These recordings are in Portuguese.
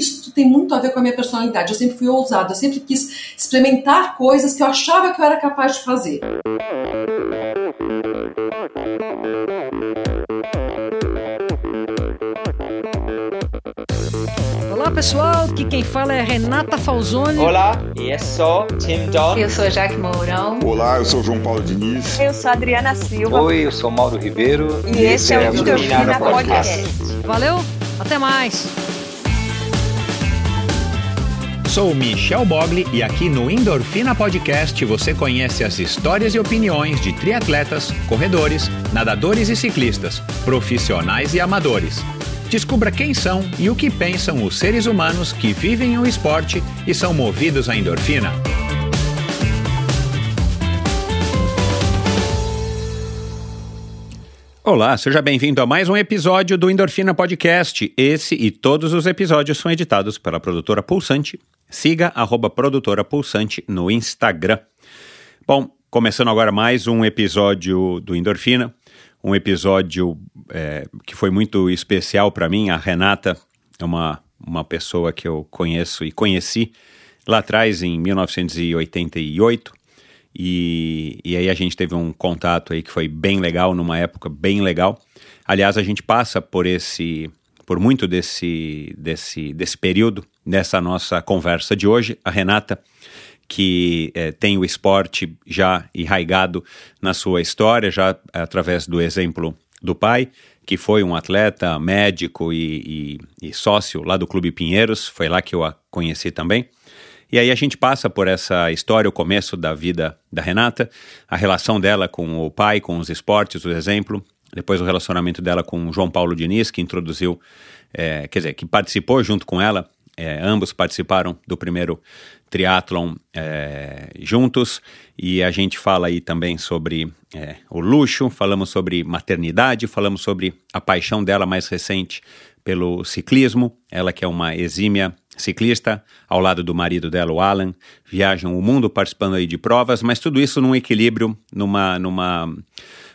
isso tem muito a ver com a minha personalidade. Eu sempre fui ousada, eu sempre quis experimentar coisas que eu achava que eu era capaz de fazer. Olá pessoal, aqui quem fala é Renata Falzoni. Olá, e eu sou Tim John. Eu sou Jaque Mourão. Olá, eu sou João Paulo Diniz. Eu sou Adriana Silva. Oi, eu sou Mauro Ribeiro. E, e esse, esse é o Endorfina Podcast. Podcast. Valeu, até mais. Sou Michel Bogli e aqui no Endorfina Podcast você conhece as histórias e opiniões de triatletas, corredores, nadadores e ciclistas, profissionais e amadores. Descubra quem são e o que pensam os seres humanos que vivem o esporte e são movidos à endorfina. Olá, seja bem-vindo a mais um episódio do Endorfina Podcast. Esse e todos os episódios são editados pela produtora Pulsante. Siga arroba produtora Pulsante no Instagram. Bom, começando agora mais um episódio do Endorfina um episódio é, que foi muito especial para mim. A Renata é uma, uma pessoa que eu conheço e conheci lá atrás, em 1988. E, e aí a gente teve um contato aí que foi bem legal, numa época bem legal. Aliás, a gente passa por esse por muito desse, desse, desse período nessa nossa conversa de hoje. A Renata que é, tem o esporte já enraigado na sua história, já através do exemplo do pai, que foi um atleta, médico e, e, e, sócio lá do Clube Pinheiros, foi lá que eu a conheci também. E aí a gente passa por essa história, o começo da vida da Renata, a relação dela com o pai, com os esportes, o exemplo, depois o relacionamento dela com o João Paulo Diniz, que introduziu, é, quer dizer, que participou junto com ela é, ambos participaram do primeiro triatlon é, juntos. E a gente fala aí também sobre é, o luxo, falamos sobre maternidade, falamos sobre a paixão dela mais recente pelo ciclismo, ela que é uma exímia ciclista, ao lado do marido dela, o Alan, viajam o mundo participando aí de provas, mas tudo isso num equilíbrio, numa, numa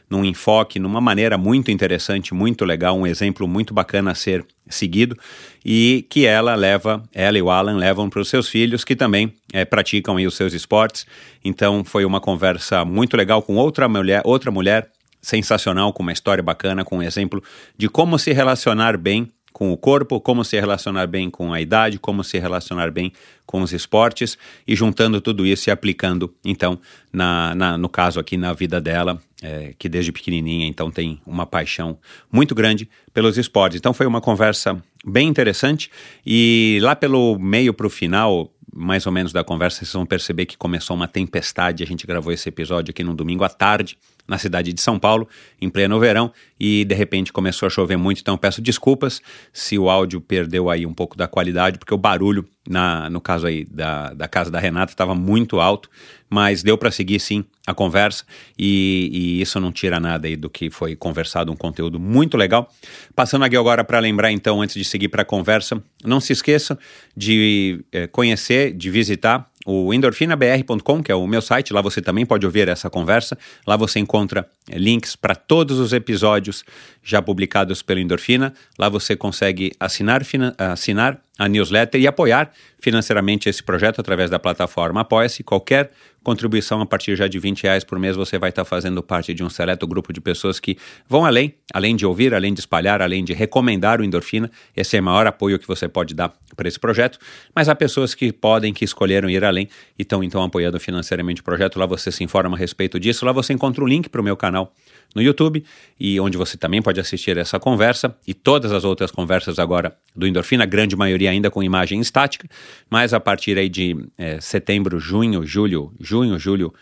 num enfoque, numa maneira muito interessante, muito legal, um exemplo muito bacana a ser seguido e que ela leva, ela e o Alan levam para os seus filhos que também é, praticam os seus esportes. Então foi uma conversa muito legal com outra mulher, outra mulher sensacional, com uma história bacana, com um exemplo de como se relacionar bem com o corpo, como se relacionar bem com a idade, como se relacionar bem com os esportes e juntando tudo isso e aplicando, então, na, na no caso aqui na vida dela, é, que desde pequenininha, então, tem uma paixão muito grande pelos esportes. Então, foi uma conversa bem interessante e lá pelo meio para o final, mais ou menos da conversa, vocês vão perceber que começou uma tempestade. A gente gravou esse episódio aqui no domingo à tarde na cidade de São Paulo, em pleno verão, e de repente começou a chover muito, então peço desculpas se o áudio perdeu aí um pouco da qualidade, porque o barulho, na, no caso aí da, da casa da Renata, estava muito alto, mas deu para seguir sim a conversa, e, e, isso não tira nada aí do que foi conversado, um conteúdo muito legal. Passando aqui agora para lembrar então, antes de seguir para a conversa, não se esqueça de é, conhecer, de visitar o endorfinabr.com, que é o meu site, lá você também pode ouvir essa conversa. Lá você encontra é, links para todos os episódios já publicados pelo Endorfina. Lá você consegue assinar, assinar a newsletter e apoiar financeiramente esse projeto através da plataforma Apoia-se. Qualquer contribuição a partir já de 20 reais por mês, você vai estar fazendo parte de um seleto grupo de pessoas que vão além, além de ouvir, além de espalhar, além de recomendar o Endorfina. Esse é o maior apoio que você pode dar para esse projeto. Mas há pessoas que podem, que escolheram ir além e estão então apoiando financeiramente o projeto. Lá você se informa a respeito disso. Lá você encontra o link para o meu canal no YouTube e onde você também pode assistir essa conversa e todas as outras conversas agora do Endorfina, a grande maioria ainda com imagem estática, mas a partir aí de é, setembro, junho, julho, junho, julho,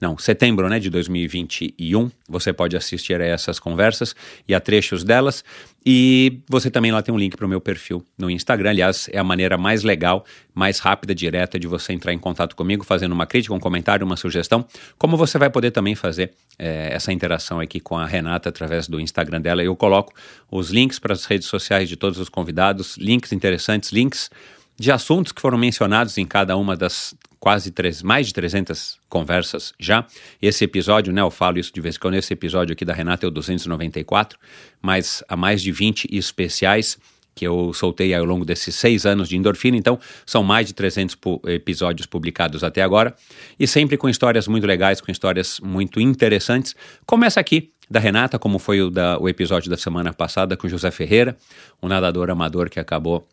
não, setembro né, de 2021, você pode assistir a essas conversas e a trechos delas. E você também lá tem um link para o meu perfil no Instagram. Aliás, é a maneira mais legal, mais rápida, direta de você entrar em contato comigo, fazendo uma crítica, um comentário, uma sugestão. Como você vai poder também fazer é, essa interação aqui com a Renata através do Instagram dela. Eu coloco os links para as redes sociais de todos os convidados, links interessantes, links de assuntos que foram mencionados em cada uma das quase três, mais de 300 conversas já. Esse episódio, né, eu falo isso de vez em quando, esse episódio aqui da Renata é o 294, mas há mais de 20 especiais que eu soltei ao longo desses seis anos de endorfina. Então, são mais de 300 pu episódios publicados até agora e sempre com histórias muito legais, com histórias muito interessantes. Começa aqui da Renata, como foi o, da, o episódio da semana passada com José Ferreira, um nadador amador que acabou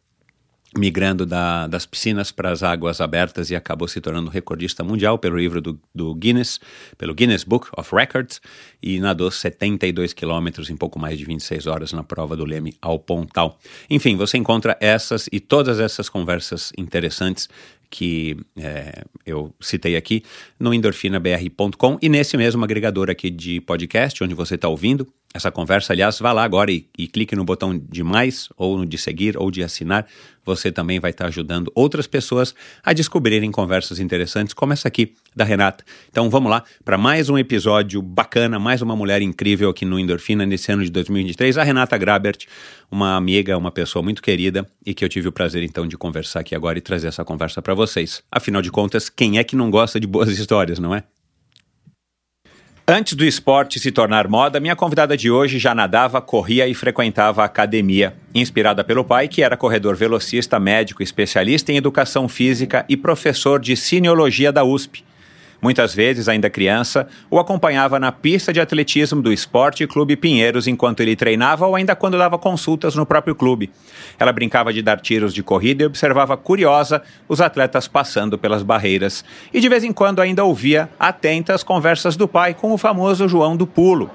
migrando da, das piscinas para as águas abertas e acabou se tornando recordista mundial pelo livro do, do, Guinness, pelo Guinness Book of Records, e nadou 72 quilômetros em pouco mais de 26 horas na prova do Leme ao Pontal. Enfim, você encontra essas e todas essas conversas interessantes que é, eu citei aqui no endorfinabr.com e nesse mesmo agregador aqui de podcast, onde você está ouvindo essa conversa. Aliás, vá lá agora e, e, clique no botão de mais, ou no de seguir, ou de assinar. Você também vai estar ajudando outras pessoas a descobrirem conversas interessantes como essa aqui da Renata. Então vamos lá para mais um episódio bacana, mais uma mulher incrível aqui no Endorfina nesse ano de 2023. A Renata Grabert, uma amiga, uma pessoa muito querida e que eu tive o prazer então de conversar aqui agora e trazer essa conversa para vocês. Afinal de contas, quem é que não gosta de boas histórias, não é? Antes do esporte se tornar moda, minha convidada de hoje já nadava, corria e frequentava a academia. Inspirada pelo pai, que era corredor velocista, médico, especialista em educação física e professor de cineologia da USP. Muitas vezes, ainda criança, o acompanhava na pista de atletismo do Esporte Clube Pinheiros enquanto ele treinava ou ainda quando dava consultas no próprio clube. Ela brincava de dar tiros de corrida e observava curiosa os atletas passando pelas barreiras. E de vez em quando ainda ouvia atenta as conversas do pai com o famoso João do Pulo.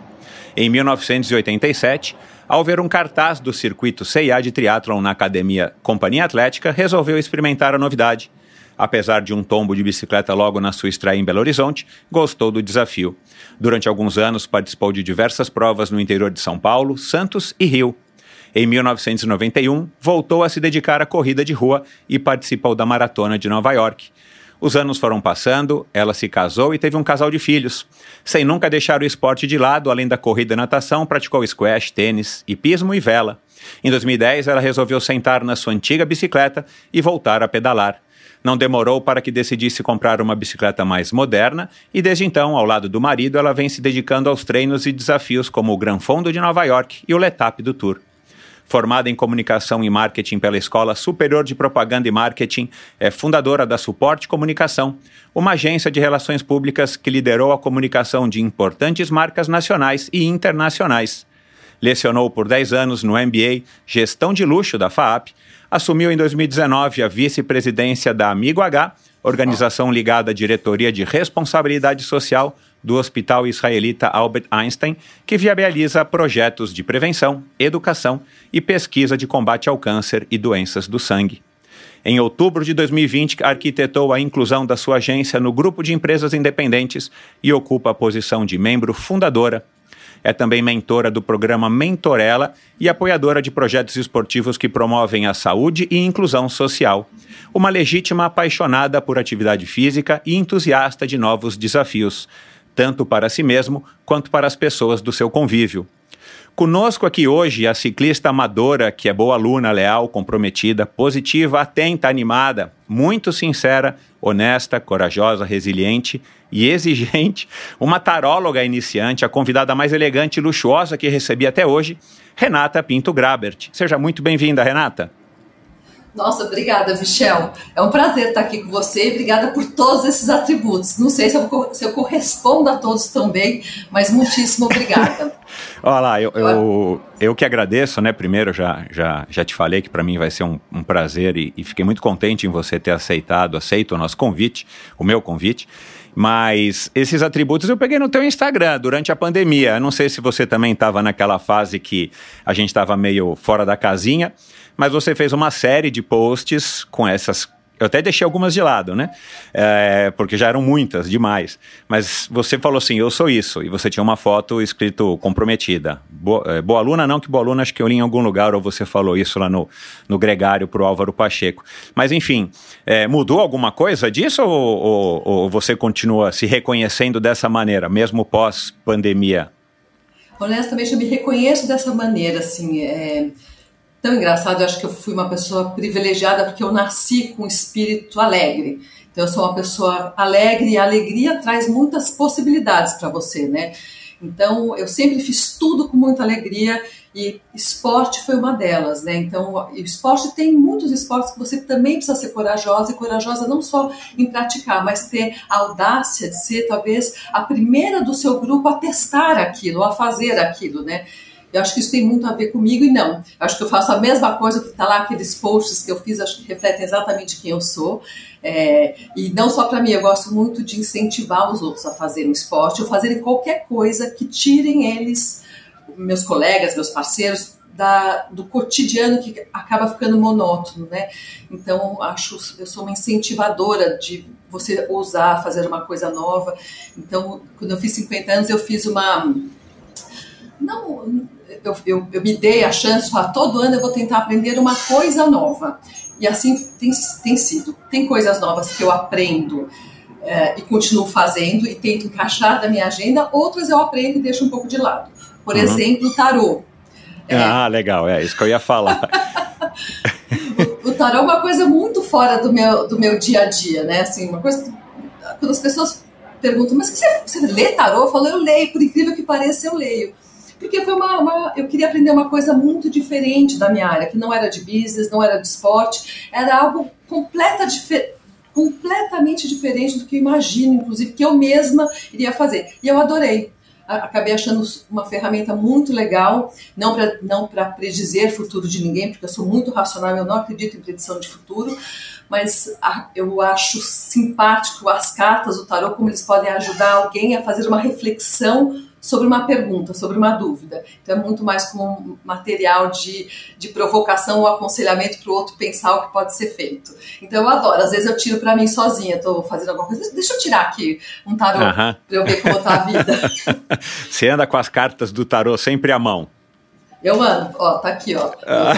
Em 1987, ao ver um cartaz do circuito CIA de triatlon na academia Companhia Atlética, resolveu experimentar a novidade. Apesar de um tombo de bicicleta logo na sua estreia em Belo Horizonte, gostou do desafio. Durante alguns anos, participou de diversas provas no interior de São Paulo, Santos e Rio. Em 1991, voltou a se dedicar à corrida de rua e participou da Maratona de Nova York. Os anos foram passando, ela se casou e teve um casal de filhos. Sem nunca deixar o esporte de lado, além da corrida e natação, praticou squash, tênis, hipismo e vela. Em 2010, ela resolveu sentar na sua antiga bicicleta e voltar a pedalar. Não demorou para que decidisse comprar uma bicicleta mais moderna e desde então, ao lado do marido, ela vem se dedicando aos treinos e desafios como o Gran Fondo de Nova York e o Letap do Tour. Formada em comunicação e marketing pela Escola Superior de Propaganda e Marketing, é fundadora da Suporte Comunicação, uma agência de relações públicas que liderou a comunicação de importantes marcas nacionais e internacionais. Lecionou por 10 anos no MBA Gestão de Luxo da FAAP, assumiu em 2019 a vice-presidência da Amigo H, organização ligada à diretoria de responsabilidade social do Hospital Israelita Albert Einstein, que viabiliza projetos de prevenção, educação e pesquisa de combate ao câncer e doenças do sangue. Em outubro de 2020, arquitetou a inclusão da sua agência no grupo de empresas independentes e ocupa a posição de membro fundadora é também mentora do programa Mentorela e apoiadora de projetos esportivos que promovem a saúde e inclusão social. Uma legítima apaixonada por atividade física e entusiasta de novos desafios, tanto para si mesmo quanto para as pessoas do seu convívio. Conosco aqui hoje a ciclista amadora, que é boa aluna, leal, comprometida, positiva, atenta, animada, muito sincera, honesta, corajosa, resiliente e exigente, uma taróloga iniciante, a convidada mais elegante e luxuosa que recebi até hoje, Renata Pinto Grabert. Seja muito bem-vinda, Renata. Nossa, obrigada, Michel. É um prazer estar aqui com você e obrigada por todos esses atributos. Não sei se eu, se eu correspondo a todos também, mas muitíssimo obrigada. Olha lá, eu, eu, eu, que agradeço, né? Primeiro, já, já, já te falei que para mim vai ser um, um prazer e, e fiquei muito contente em você ter aceitado, aceito o nosso convite, o meu convite. Mas esses atributos eu peguei no teu Instagram durante a pandemia. Eu não sei se você também estava naquela fase que a gente estava meio fora da casinha, mas você fez uma série de posts com essas eu até deixei algumas de lado, né? É, porque já eram muitas, demais. Mas você falou assim, eu sou isso. E você tinha uma foto escrito comprometida. Boa, é, boa aluna não, que boa aluna acho que eu li em algum lugar, ou você falou isso lá no, no Gregário pro Álvaro Pacheco. Mas enfim, é, mudou alguma coisa disso ou, ou, ou você continua se reconhecendo dessa maneira, mesmo pós-pandemia? Honestamente, eu me reconheço dessa maneira, assim, é tão engraçado, eu acho que eu fui uma pessoa privilegiada porque eu nasci com um espírito alegre. Então eu sou uma pessoa alegre e a alegria traz muitas possibilidades para você, né? Então, eu sempre fiz tudo com muita alegria e esporte foi uma delas, né? Então, esporte tem muitos esportes que você também precisa ser corajosa e corajosa não só em praticar, mas ter a audácia de ser talvez a primeira do seu grupo a testar aquilo, a fazer aquilo, né? Eu acho que isso tem muito a ver comigo e não. Eu acho que eu faço a mesma coisa que está lá, aqueles posts que eu fiz, acho que refletem exatamente quem eu sou. É, e não só para mim, eu gosto muito de incentivar os outros a fazerem esporte ou fazerem qualquer coisa que tirem eles, meus colegas, meus parceiros, da, do cotidiano que acaba ficando monótono, né? Então, acho, eu sou uma incentivadora de você ousar fazer uma coisa nova. Então, quando eu fiz 50 anos, eu fiz uma. Não, eu, eu, eu, me dei a chance de falar, todo ano eu vou tentar aprender uma coisa nova. E assim tem, tem sido. Tem coisas novas que eu aprendo é, e continuo fazendo e tento encaixar da minha agenda, outras eu aprendo e deixo um pouco de lado. Por uhum. exemplo, o tarô. É, ah, legal, é isso que eu ia falar. o, o tarô é uma coisa muito fora do meu, do meu dia a dia, né? Assim, uma coisa quando as pessoas perguntam, mas você, você lê tarô? Eu falo, eu leio, por incrível que pareça, eu leio porque foi uma, uma, eu queria aprender uma coisa muito diferente da minha área, que não era de business, não era de esporte, era algo completa, completamente diferente do que eu imagino, inclusive, que eu mesma iria fazer. E eu adorei. Acabei achando uma ferramenta muito legal, não para não predizer futuro de ninguém, porque eu sou muito racional, eu não acredito em predição de futuro, mas eu acho simpático as cartas, o tarot, como eles podem ajudar alguém a fazer uma reflexão sobre uma pergunta, sobre uma dúvida. Então é muito mais como um material de, de provocação ou aconselhamento para o outro pensar o que pode ser feito. Então eu adoro. Às vezes eu tiro para mim sozinha, estou fazendo alguma coisa. Deixa eu tirar aqui um tarô uh -huh. para eu ver como está a vida. Você anda com as cartas do tarô sempre à mão. Eu ando, ó, tá aqui, ó, ah.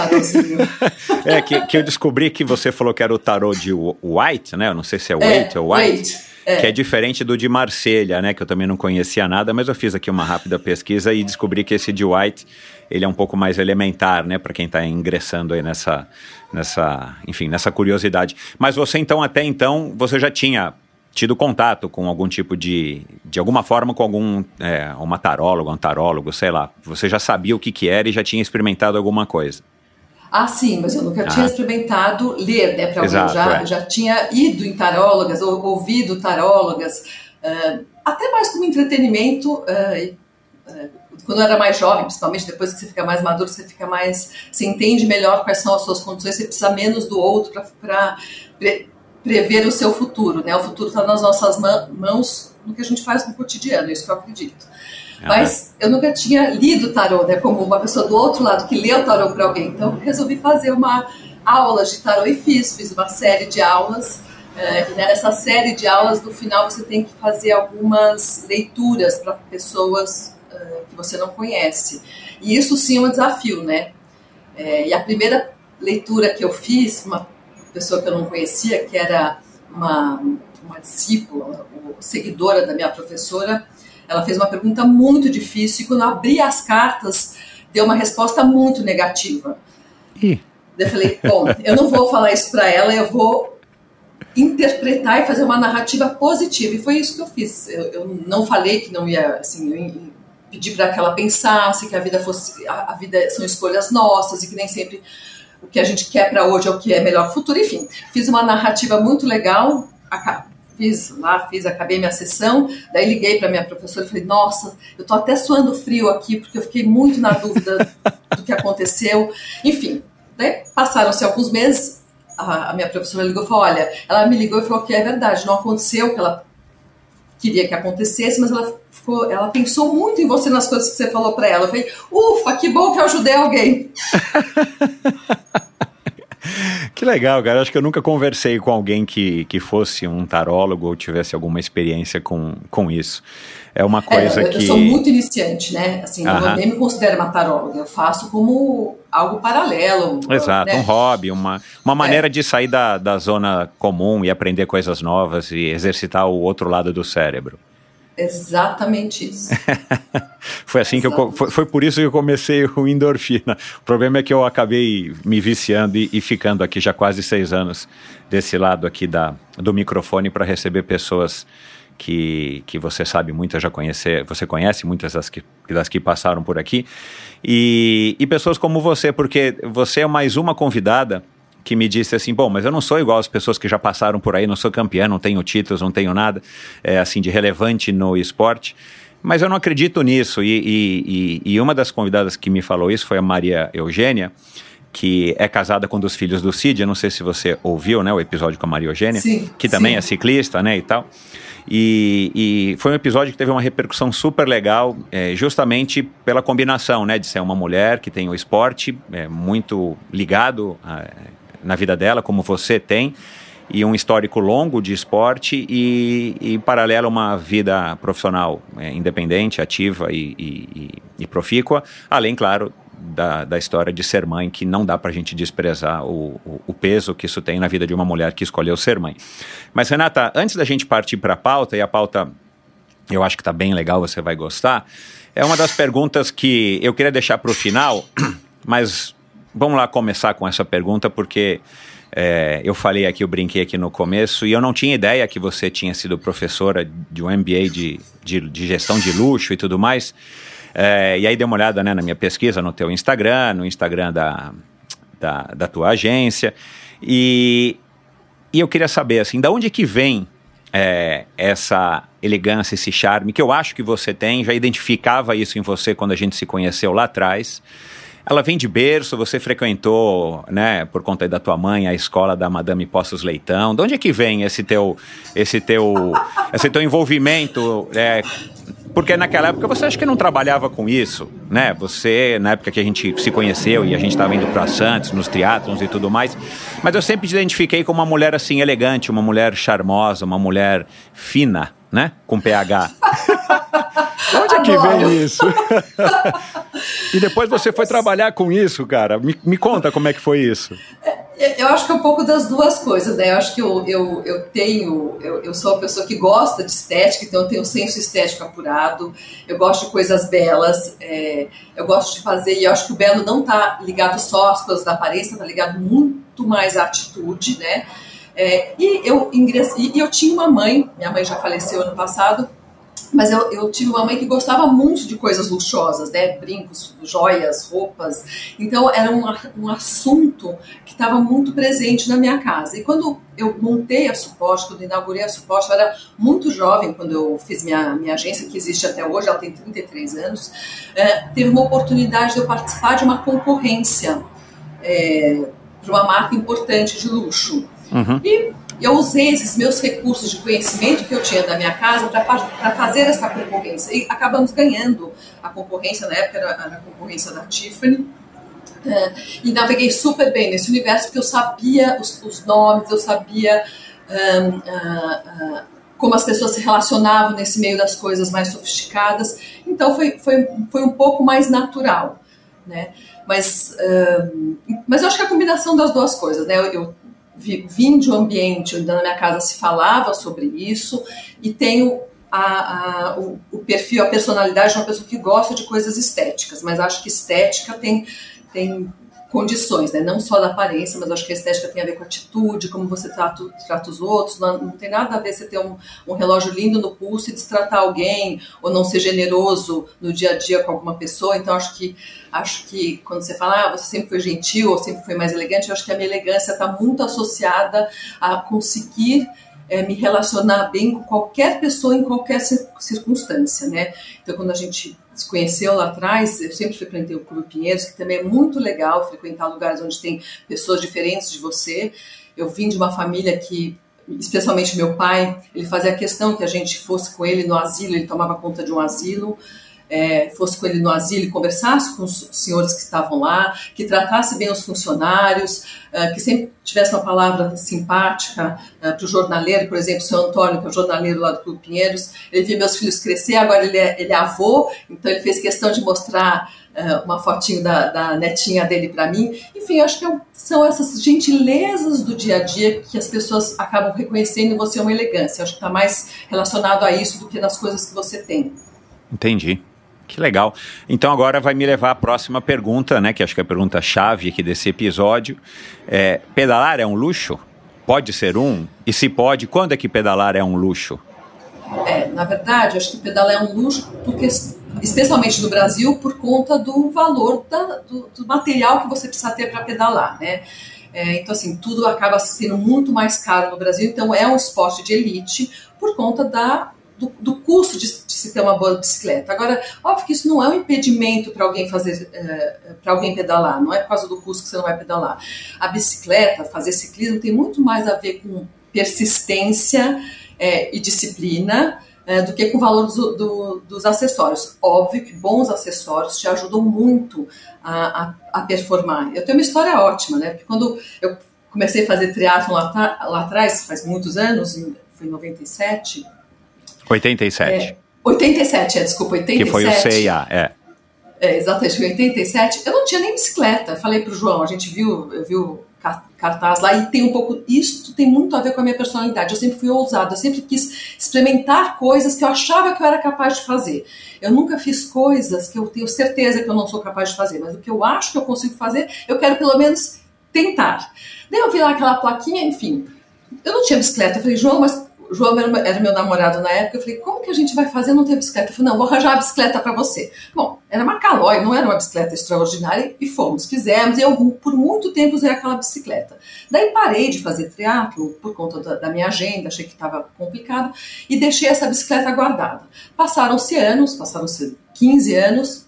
é, que, que eu descobri que você falou que era o tarô de White, né? Eu não sei se é White é, ou White. White. É. Que é diferente do de Marselha, né? Que eu também não conhecia nada, mas eu fiz aqui uma rápida pesquisa e descobri que esse de White ele é um pouco mais elementar, né? Para quem está ingressando aí nessa, nessa, enfim, nessa curiosidade. Mas você então até então você já tinha tido contato com algum tipo de, de alguma forma com algum, é, uma taróloga, um tarólogo, sei lá. Você já sabia o que que era e já tinha experimentado alguma coisa. Ah, sim, mas eu nunca ah. tinha experimentado ler, né, para alguém. Já, é. já tinha ido em tarólogas, ou ouvido tarólogas, uh, até mais como entretenimento. Uh, uh, quando eu era mais jovem, principalmente depois que você fica mais maduro, você fica mais, você entende melhor quais são as suas condições, você precisa menos do outro para prever o seu futuro, né? O futuro está nas nossas mãos, no que a gente faz no cotidiano, é isso que eu acredito. Mas eu nunca tinha lido tarô, né? Como uma pessoa do outro lado que leu tarô para alguém. Então resolvi fazer uma aula de tarô e fiz. Fiz uma série de aulas. É, e nessa série de aulas, no final, você tem que fazer algumas leituras para pessoas uh, que você não conhece. E isso sim é um desafio, né? É, e a primeira leitura que eu fiz, uma pessoa que eu não conhecia, que era uma, uma discípula, seguidora da minha professora, ela fez uma pergunta muito difícil e quando eu abri as cartas, deu uma resposta muito negativa. Ih. Eu falei, bom, eu não vou falar isso para ela, eu vou interpretar e fazer uma narrativa positiva. E foi isso que eu fiz. Eu, eu não falei que não ia, assim, eu pedi para que ela pensasse que a vida fosse, a, a, vida são escolhas nossas e que nem sempre o que a gente quer para hoje é o que é melhor futuro. Enfim, fiz uma narrativa muito legal fiz lá, fiz, acabei minha sessão, daí liguei para minha professora e falei, nossa, eu tô até suando frio aqui, porque eu fiquei muito na dúvida do que aconteceu. Enfim, daí passaram-se alguns meses, a, minha professora ligou e falou, olha, ela me ligou e falou que é verdade, não aconteceu o que ela queria que acontecesse, mas ela ficou, ela pensou muito em você nas coisas que você falou para ela. Eu falei, ufa, que bom que eu ajudei alguém. Que legal, cara. Acho que eu nunca conversei com alguém que, que fosse um tarólogo ou tivesse alguma experiência com, com isso. É uma coisa é, eu, que. Eu sou muito iniciante, né? Assim, uh -huh. eu nem me considero uma taróloga. Eu faço como algo paralelo. Exato, né? um hobby, uma, uma maneira é. de sair da, da zona comum e aprender coisas novas e exercitar o outro lado do cérebro. Exatamente isso. foi assim Exatamente. que eu foi, por isso que eu comecei o endorfina. O problema é que eu acabei me viciando e, e ficando aqui já quase seis anos desse lado aqui da, do microfone para receber pessoas que, que você sabe muitas já conhecer, você conhece muitas das que, das que passaram por aqui, e, e pessoas como você, porque você é mais uma convidada que me disse assim, bom, mas eu não sou igual as pessoas que já passaram por aí, não sou campeã, não tenho títulos, não tenho nada, é, assim, de relevante no esporte, mas eu não acredito nisso, e, e, e, e uma das convidadas que me falou isso foi a Maria Eugênia, que é casada com um dos filhos do Cid, eu não sei se você ouviu, né, o episódio com a Maria Eugênia, sim, que também sim. é ciclista, né, e tal, e, e, foi um episódio que teve uma repercussão super legal, é, justamente pela combinação, né, de ser uma mulher que tem o esporte é, muito ligado a, na vida dela, como você tem, e um histórico longo de esporte e, e em paralelo uma vida profissional é, independente, ativa e, e, e profícua, além, claro, da, da história de ser mãe, que não dá para a gente desprezar o, o, o, peso que isso tem na vida de uma mulher que escolheu ser mãe. Mas, Renata, antes da gente partir para a pauta, e a pauta eu acho que está bem legal, você vai gostar, é uma das perguntas que eu queria deixar para o final, mas vamos lá começar com essa pergunta, porque é, eu falei aqui, eu brinquei aqui no começo, e eu não tinha ideia que você tinha sido professora de um MBA de, de, de gestão de luxo e tudo mais. É, e aí dei uma olhada né, na minha pesquisa, no teu Instagram, no Instagram da, da, da tua agência. E, e eu queria saber, assim, da onde que vem é, essa elegância, esse charme, que eu acho que você tem, já identificava isso em você quando a gente se conheceu lá atrás. Ela vem de berço, você frequentou, né, por conta da tua mãe, a escola da Madame Postos Leitão. De onde é que vem esse teu, esse teu, esse teu envolvimento é, porque naquela época você acha que não trabalhava com isso, né? Você, na época que a gente se conheceu e a gente estava indo para Santos, nos triatlons e tudo mais, mas eu sempre te identifiquei como uma mulher assim elegante, uma mulher charmosa, uma mulher fina, né? Com PH. Onde é que vem isso? e depois você foi trabalhar com isso, cara. Me, me conta como é que foi isso. Eu acho que é um pouco das duas coisas, né? Eu acho que eu, eu, eu tenho, eu, eu sou uma pessoa que gosta de estética, então eu tenho um senso estético apurado, eu gosto de coisas belas, é, eu gosto de fazer, e eu acho que o belo não está ligado só às coisas da aparência, está ligado muito mais à atitude, né? É, e eu ingressei, e eu tinha uma mãe, minha mãe já faleceu ano passado, mas eu, eu, tive uma mãe que gostava muito de coisas luxuosas, né? Brincos, joias, roupas. Então era um, um assunto que estava muito presente na minha casa. E quando eu montei a Suporte, quando inaugurei a Suporte, eu era muito jovem quando eu fiz minha, minha agência, que existe até hoje, ela tem 33 anos. É, teve uma oportunidade de eu participar de uma concorrência é, de uma marca importante de luxo. Uhum. E eu usei esses meus recursos de conhecimento que eu tinha da minha casa para fazer essa concorrência. E acabamos ganhando a concorrência, na época era, a concorrência da Tiffany. É, e naveguei super bem nesse universo porque eu sabia os, os nomes, eu sabia um, uh, uh, como as pessoas se relacionavam nesse meio das coisas mais sofisticadas. Então foi, foi, foi um pouco mais natural. Né? Mas, um, mas eu acho que a combinação das duas coisas, né? Eu, eu vim de um ambiente onde na minha casa se falava sobre isso e tenho a, a, o, o, perfil, a personalidade de uma pessoa que gosta de coisas estéticas, mas acho que estética tem, tem condições, né? não só da aparência, mas acho que a estética tem a ver com a atitude, como você trata, trata os outros, não, não, tem nada a ver você ter um, um, relógio lindo no pulso e destratar alguém, ou não ser generoso no dia a dia com alguma pessoa, então acho que acho que quando você fala, ah, você sempre foi gentil, ou sempre foi mais elegante, eu acho que a minha elegância está muito associada a conseguir é, me relacionar bem com qualquer pessoa em qualquer circunstância, né? Então, quando a gente se conheceu lá atrás, eu sempre frequentei o Clube Pinheiros, que também é muito legal frequentar lugares onde tem pessoas diferentes de você. Eu vim de uma família que, especialmente meu pai, ele fazia questão que a gente fosse com ele no asilo, ele tomava conta de um asilo é, fosse com ele no asilo e conversasse com os senhores que estavam lá, que tratasse bem os funcionários, é, que sempre tivesse uma palavra simpática é, para o jornaleiro, por exemplo, o seu Antônio, que é o jornaleiro lá do Clube Pinheiros, ele viu meus filhos crescer, agora ele é, ele é avô, então ele fez questão de mostrar é, uma fotinho da, da netinha dele para mim. Enfim, acho que é são essas gentilezas do dia a dia que as pessoas acabam reconhecendo em você uma elegância. Acho que está mais relacionado a isso do que nas coisas que você tem. Entendi. Que legal. Então agora vai me levar à próxima pergunta, né? Que acho que é a pergunta chave aqui desse episódio. É, pedalar é um luxo? Pode ser um? E se pode, quando é que pedalar é um luxo? É, Na verdade, acho que pedalar é um luxo, porque, especialmente no Brasil, por conta do valor da, do, do, material que você precisa ter para pedalar, né? É, então, assim, tudo acaba sendo muito mais caro no Brasil, então é um esporte de elite por conta da, do, do custo de, de, se ter uma boa bicicleta. Agora, óbvio que isso não é um impedimento para alguém fazer, é, para alguém pedalar, não é por causa do custo que você não vai pedalar. A bicicleta, fazer ciclismo, tem muito mais a ver com persistência é, e disciplina é, do que com o valor do, dos acessórios. Óbvio que bons acessórios te ajudam muito a, a, a, performar. Eu tenho uma história ótima, né? Porque quando eu comecei a fazer triatlon lá, lá atrás, faz muitos anos, foi em 97. 87. É, 87, é, desculpa, 87. Que foi o CIA, é. É, exatamente, em 87, eu não tinha nem bicicleta. Falei pro João, a gente viu, viu cartaz lá e tem um pouco isso tem muito a ver com a minha personalidade. Eu sempre fui ousada, eu sempre quis experimentar coisas que eu achava que eu era capaz de fazer. Eu nunca fiz coisas que eu tenho certeza que eu não sou capaz de fazer, mas o que eu acho que eu consigo fazer, eu quero pelo menos tentar. Daí eu vi lá aquela plaquinha, enfim. Eu não tinha bicicleta. Eu falei, João, mas o João era, meu namorado na época, eu falei, como que a gente vai fazer não ter bicicleta? Eu falei, não, vou arranjar a bicicleta para você. Bom, era uma Caloi, não era uma bicicleta extraordinária, e fomos, fizemos, e eu por muito tempo usei aquela bicicleta. Daí parei de fazer triatlo por conta da, da minha agenda, achei que estava complicado, e deixei essa bicicleta guardada. Passaram-se anos, passaram-se 15 anos,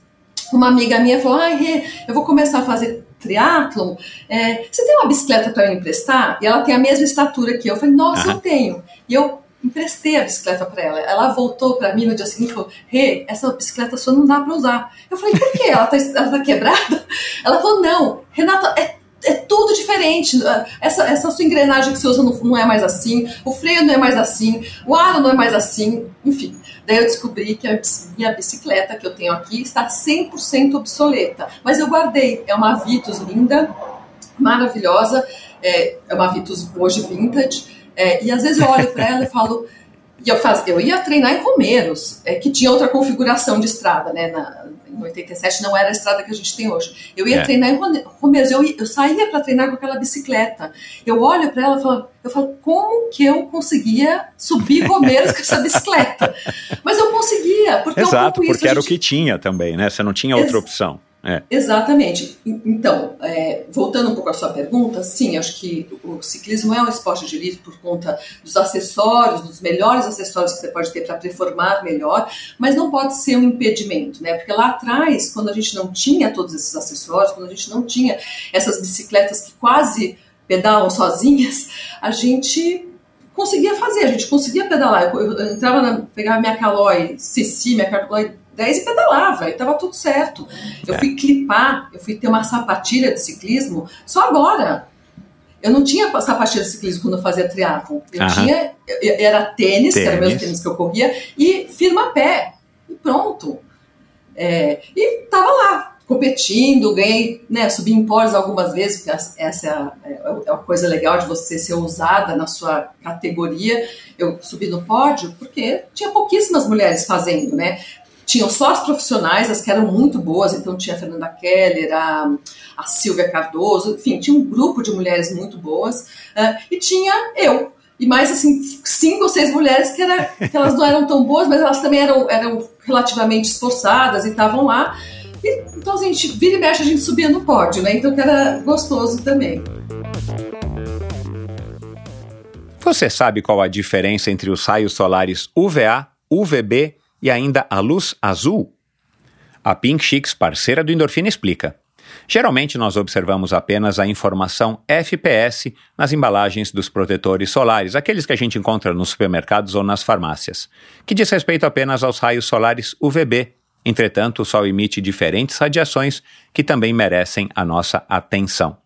uma amiga minha falou, ai, Rê, eu vou começar a fazer triatlon, é, você tem uma bicicleta para me emprestar? E ela tem a mesma estatura que eu. Eu falei, nossa, uhum. eu tenho. E eu emprestei a bicicleta para ela. Ela voltou para mim no dia seguinte e falou: Rê, hey, essa bicicleta sua não dá para usar. Eu falei: por quê? Ela tá, ela tá quebrada? Ela falou: não, Renata, é é tudo diferente. Essa, essa sua engrenagem que você usa não, não, é mais assim, o freio não é mais assim, o aro não é mais assim, enfim. Daí eu descobri que a minha bicicleta que eu tenho aqui está 100% obsoleta, mas eu guardei. É uma Vitus linda, maravilhosa, é, é uma Vitus hoje vintage, é, e às vezes eu olho para ela e falo. E eu, faz, eu ia treinar em Romeiros, é, que tinha outra configuração de estrada, né? Na, 87 não era a estrada que a gente tem hoje. Eu ia é. treinar em Romeiros, eu, eu saía para treinar com aquela bicicleta. Eu olho para ela e falo, eu falo, como que eu conseguia subir Romeiros com essa bicicleta? Mas eu conseguia, porque Exato, é um pouco porque isso, era gente... o que tinha também, né? Você não tinha outra Ex opção. É. Exatamente. Então, é, voltando um pouco à sua pergunta, sim, acho que o ciclismo é um esporte de elite por conta dos acessórios, dos melhores acessórios que você pode ter para performar melhor, mas não pode ser um impedimento, né? Porque lá atrás, quando a gente não tinha todos esses acessórios, quando a gente não tinha essas bicicletas que quase pedalam sozinhas, a gente conseguia fazer, a gente conseguia pedalar. Eu, eu entrava na, pegava minha Caloi CC, minha Caloi 10 e pedalava, e tava tudo certo. Eu é. fui clipar, eu fui ter uma sapatilha de ciclismo só agora. Eu não tinha sapatilha de ciclismo quando eu fazia triatlon. Eu Aham. tinha, era tênis, tênis, que era o mesmo tênis que eu corria, e firma pé. E pronto. É, e tava lá, competindo, ganhei, né, subi em pódios algumas vezes, porque essa é a, é a, coisa legal de você ser ousada na sua categoria. Eu subi no pódio porque tinha pouquíssimas mulheres fazendo, né? Tinham só as profissionais, as que eram muito boas, então tinha a Fernanda Keller, a, a Silvia Cardoso, enfim, tinha um grupo de mulheres muito boas, uh, e tinha eu. E mais assim, cinco ou seis mulheres que, era, que elas não eram tão boas, mas elas também eram, eram relativamente esforçadas e estavam lá. E, então, assim, a gente vira e mexe, a gente subia no pódio, né? Então que era gostoso também. Você sabe qual a diferença entre os raios solares UVA, UVB e ainda a luz azul? A Pink Chicks, parceira do Endorfina, explica. Geralmente nós observamos apenas a informação FPS nas embalagens dos protetores solares, aqueles que a gente encontra nos supermercados ou nas farmácias, que diz respeito apenas aos raios solares UVB. Entretanto, o Sol emite diferentes radiações que também merecem a nossa atenção.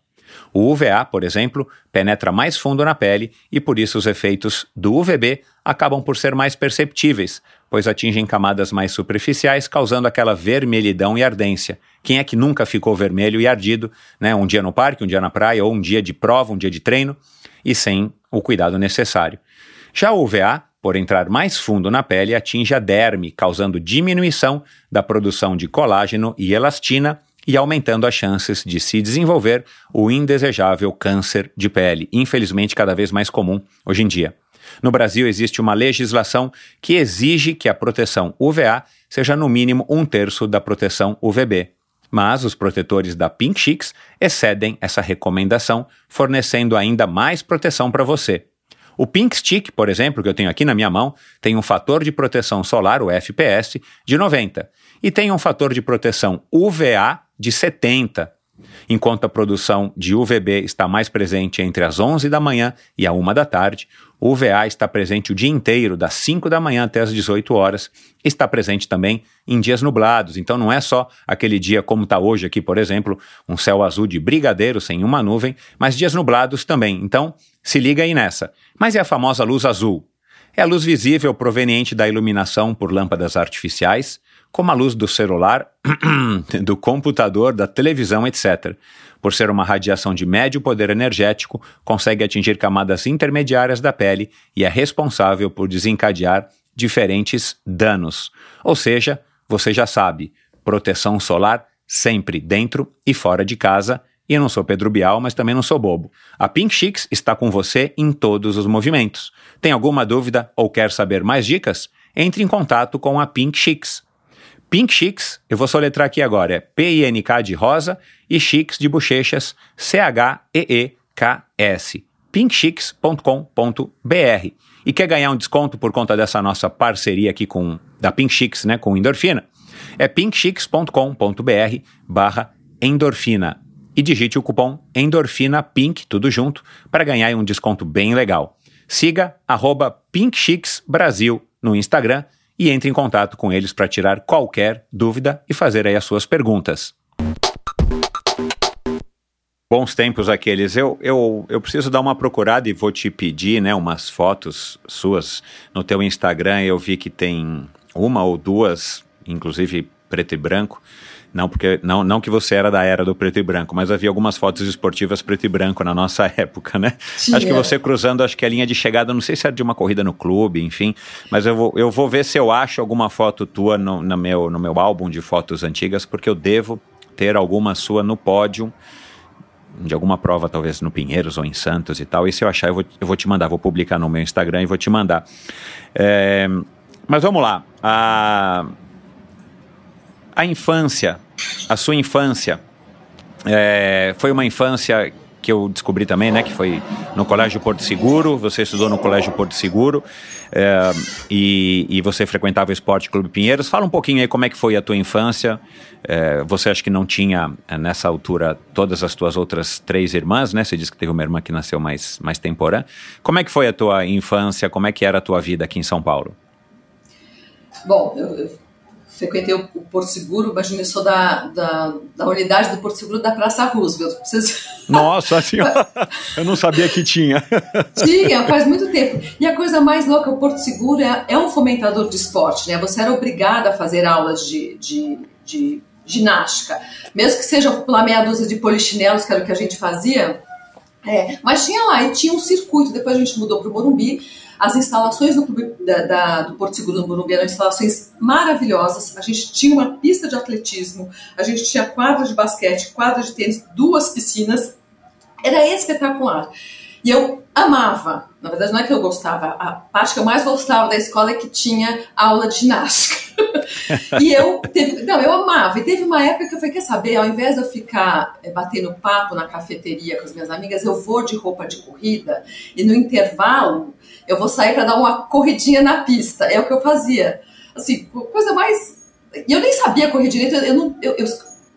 O UVA, por exemplo, penetra mais fundo na pele e por isso os efeitos do UVB acabam por ser mais perceptíveis, pois atingem camadas mais superficiais, causando aquela vermelhidão e ardência. Quem é que nunca ficou vermelho e ardido, né? Um dia no parque, um dia na praia, ou um dia de prova, um dia de treino, e sem o cuidado necessário. Já o UVA, por entrar mais fundo na pele, atinge a derme, causando diminuição da produção de colágeno e elastina e aumentando as chances de se desenvolver o indesejável câncer de pele, infelizmente cada vez mais comum hoje em dia. No Brasil, existe uma legislação que exige que a proteção UVA seja no mínimo um terço da proteção UVB. Mas os protetores da Pink Chicks excedem essa recomendação, fornecendo ainda mais proteção para você. O Pink Stick, por exemplo, que eu tenho aqui na minha mão, tem um fator de proteção solar, o FPS, de 90 e tem um fator de proteção UVA de 70, enquanto a produção de UVB está mais presente entre as 11 da manhã e a 1 da tarde, o UVA está presente o dia inteiro, das 5 da manhã até as 18 horas. Está presente também em dias nublados, então não é só aquele dia como está hoje aqui, por exemplo, um céu azul de brigadeiro sem uma nuvem, mas dias nublados também. Então, se liga aí nessa. Mas é a famosa luz azul. É a luz visível proveniente da iluminação por lâmpadas artificiais, como a luz do celular, do computador, da televisão, etc. Por ser uma radiação de médio poder energético, consegue atingir camadas intermediárias da pele e é responsável por desencadear diferentes danos. Ou seja, você já sabe, proteção solar sempre dentro e fora de casa. E eu não sou Pedro Bial, mas também não sou bobo. A Pink Chicks está com você em todos os movimentos. Tem alguma dúvida ou quer saber mais dicas? Entre em contato com a Pink Chicks Pink Chicks, eu vou soletrar aqui agora, é P-I-N-K de rosa e Chicks de bochechas, C-H-E-E-K-S. pinkchicks.com.br. E quer ganhar um desconto por conta dessa nossa parceria aqui com da Pink Chicks, né, com endorfina? É pinkchicks.com.br barra endorfina. E digite o cupom endorfina pink, tudo junto, para ganhar um desconto bem legal. Siga arroba Pink Chicks Brasil no Instagram e entre em contato com eles para tirar qualquer dúvida e fazer aí as suas perguntas. Bons tempos aqueles. Eu, eu, eu preciso dar uma procurada e vou te pedir né, umas fotos suas no teu Instagram. Eu vi que tem uma ou duas, inclusive preto e branco, não, porque não, não que você era da era do preto e branco, mas havia algumas fotos esportivas preto e branco na nossa época, né? Acho que você cruzando, acho que a linha de chegada, não sei se era de uma corrida no clube, enfim, mas eu vou, eu vou ver se eu acho alguma foto tua no, no, meu, no meu álbum de fotos antigas, porque eu devo ter alguma sua no pódio de alguma prova, talvez no Pinheiros ou em Santos e tal. E se eu achar, eu vou, eu vou te mandar, vou publicar no meu Instagram e vou te mandar. É, mas vamos lá. A a infância, a sua infância, é, foi uma infância que eu descobri também, né, que foi no Colégio Porto Seguro, você estudou no Colégio Porto Seguro é, e, e, você frequentava o Esporte Clube Pinheiros. Fala um pouquinho aí como é que foi a tua infância. É, você acha que não tinha, é, nessa altura, todas as tuas outras três irmãs, né? Você disse que teve uma irmã que nasceu mais, mais temporã. Como é que foi a tua infância? Como é que era a tua vida aqui em São Paulo? Bom, eu, eu frequentei o, Porto Seguro, imagina, eu sou da, da, da, unidade do Porto Seguro da Praça Roosevelt. Vocês... Nossa senhora, eu não sabia que tinha. Tinha, faz muito tempo. E a coisa mais louca, o Porto Seguro é, é um fomentador de esporte, né? Você era obrigada a fazer aulas de, de, de ginástica, mesmo que seja pela meia dúzia de polichinelos, que era o que a gente fazia, é, mas tinha lá, e tinha um circuito, depois a gente mudou para o Morumbi, as instalações do, clube, da, da, do Porto Seguro no Morumbi eram instalações maravilhosas. A gente tinha uma pista de atletismo, a gente tinha quadra de basquete, quadra de tênis, duas piscinas. Era espetacular. E eu amava, na verdade não é que eu gostava, a parte que eu mais gostava da escola é que tinha aula de ginástica. E eu, teve, não, eu amava. E teve uma época que eu falei, quer saber, ao invés de eu ficar é, batendo papo na cafeteria com as minhas amigas, eu vou de roupa de corrida e no intervalo eu vou sair para dar uma corridinha na pista. É o que eu fazia. Assim, coisa mais. E eu nem sabia correr direito, eu não. Eu, eu,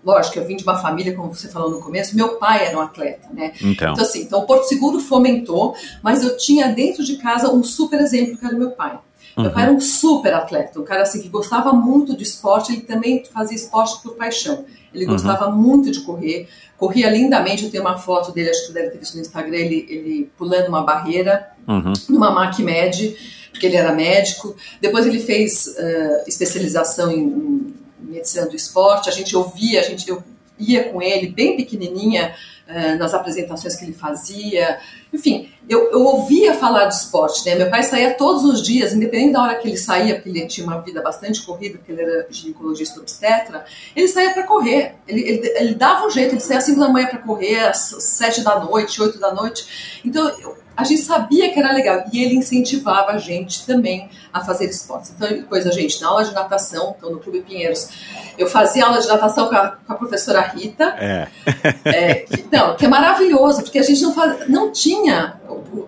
lógico, eu vim de uma família, como você falou no começo, meu pai era um atleta, né? Então, então assim, então o Porto Seguro fomentou, mas eu tinha dentro de casa um super exemplo que era o meu pai. Meu pai era um super atleta, um cara assim que gostava muito de esporte, ele também fazia esporte por paixão. Ele uhum. gostava muito de correr, corria lindamente. Eu tenho uma foto dele, acho que você deve ter visto no Instagram, ele, ele pulando uma barreira uhum. numa MacMed, porque ele era médico. Depois ele fez uh, especialização em, em, medicina do esporte. A gente ouvia, a gente eu ia com ele, bem pequenininha, uh, nas apresentações que ele fazia. Enfim, eu, eu, ouvia falar de esporte, né? Meu pai saía todos os dias, independente da hora que ele saía, porque ele tinha uma vida bastante corrida, porque ele era ginecologista obstetra, ele saía para correr. Ele, ele, ele, dava um jeito, ele saía às 5 da manhã para correr, às 7 da noite, 8 da noite. Então, eu, a gente sabia que era legal e ele incentivava a gente também a fazer esportes. Então, depois a gente, na aula de natação, então no Clube Pinheiros, eu fazia aula de natação com a, com a professora Rita. É. é que, não, que é maravilhoso, porque a gente não, faz, não tinha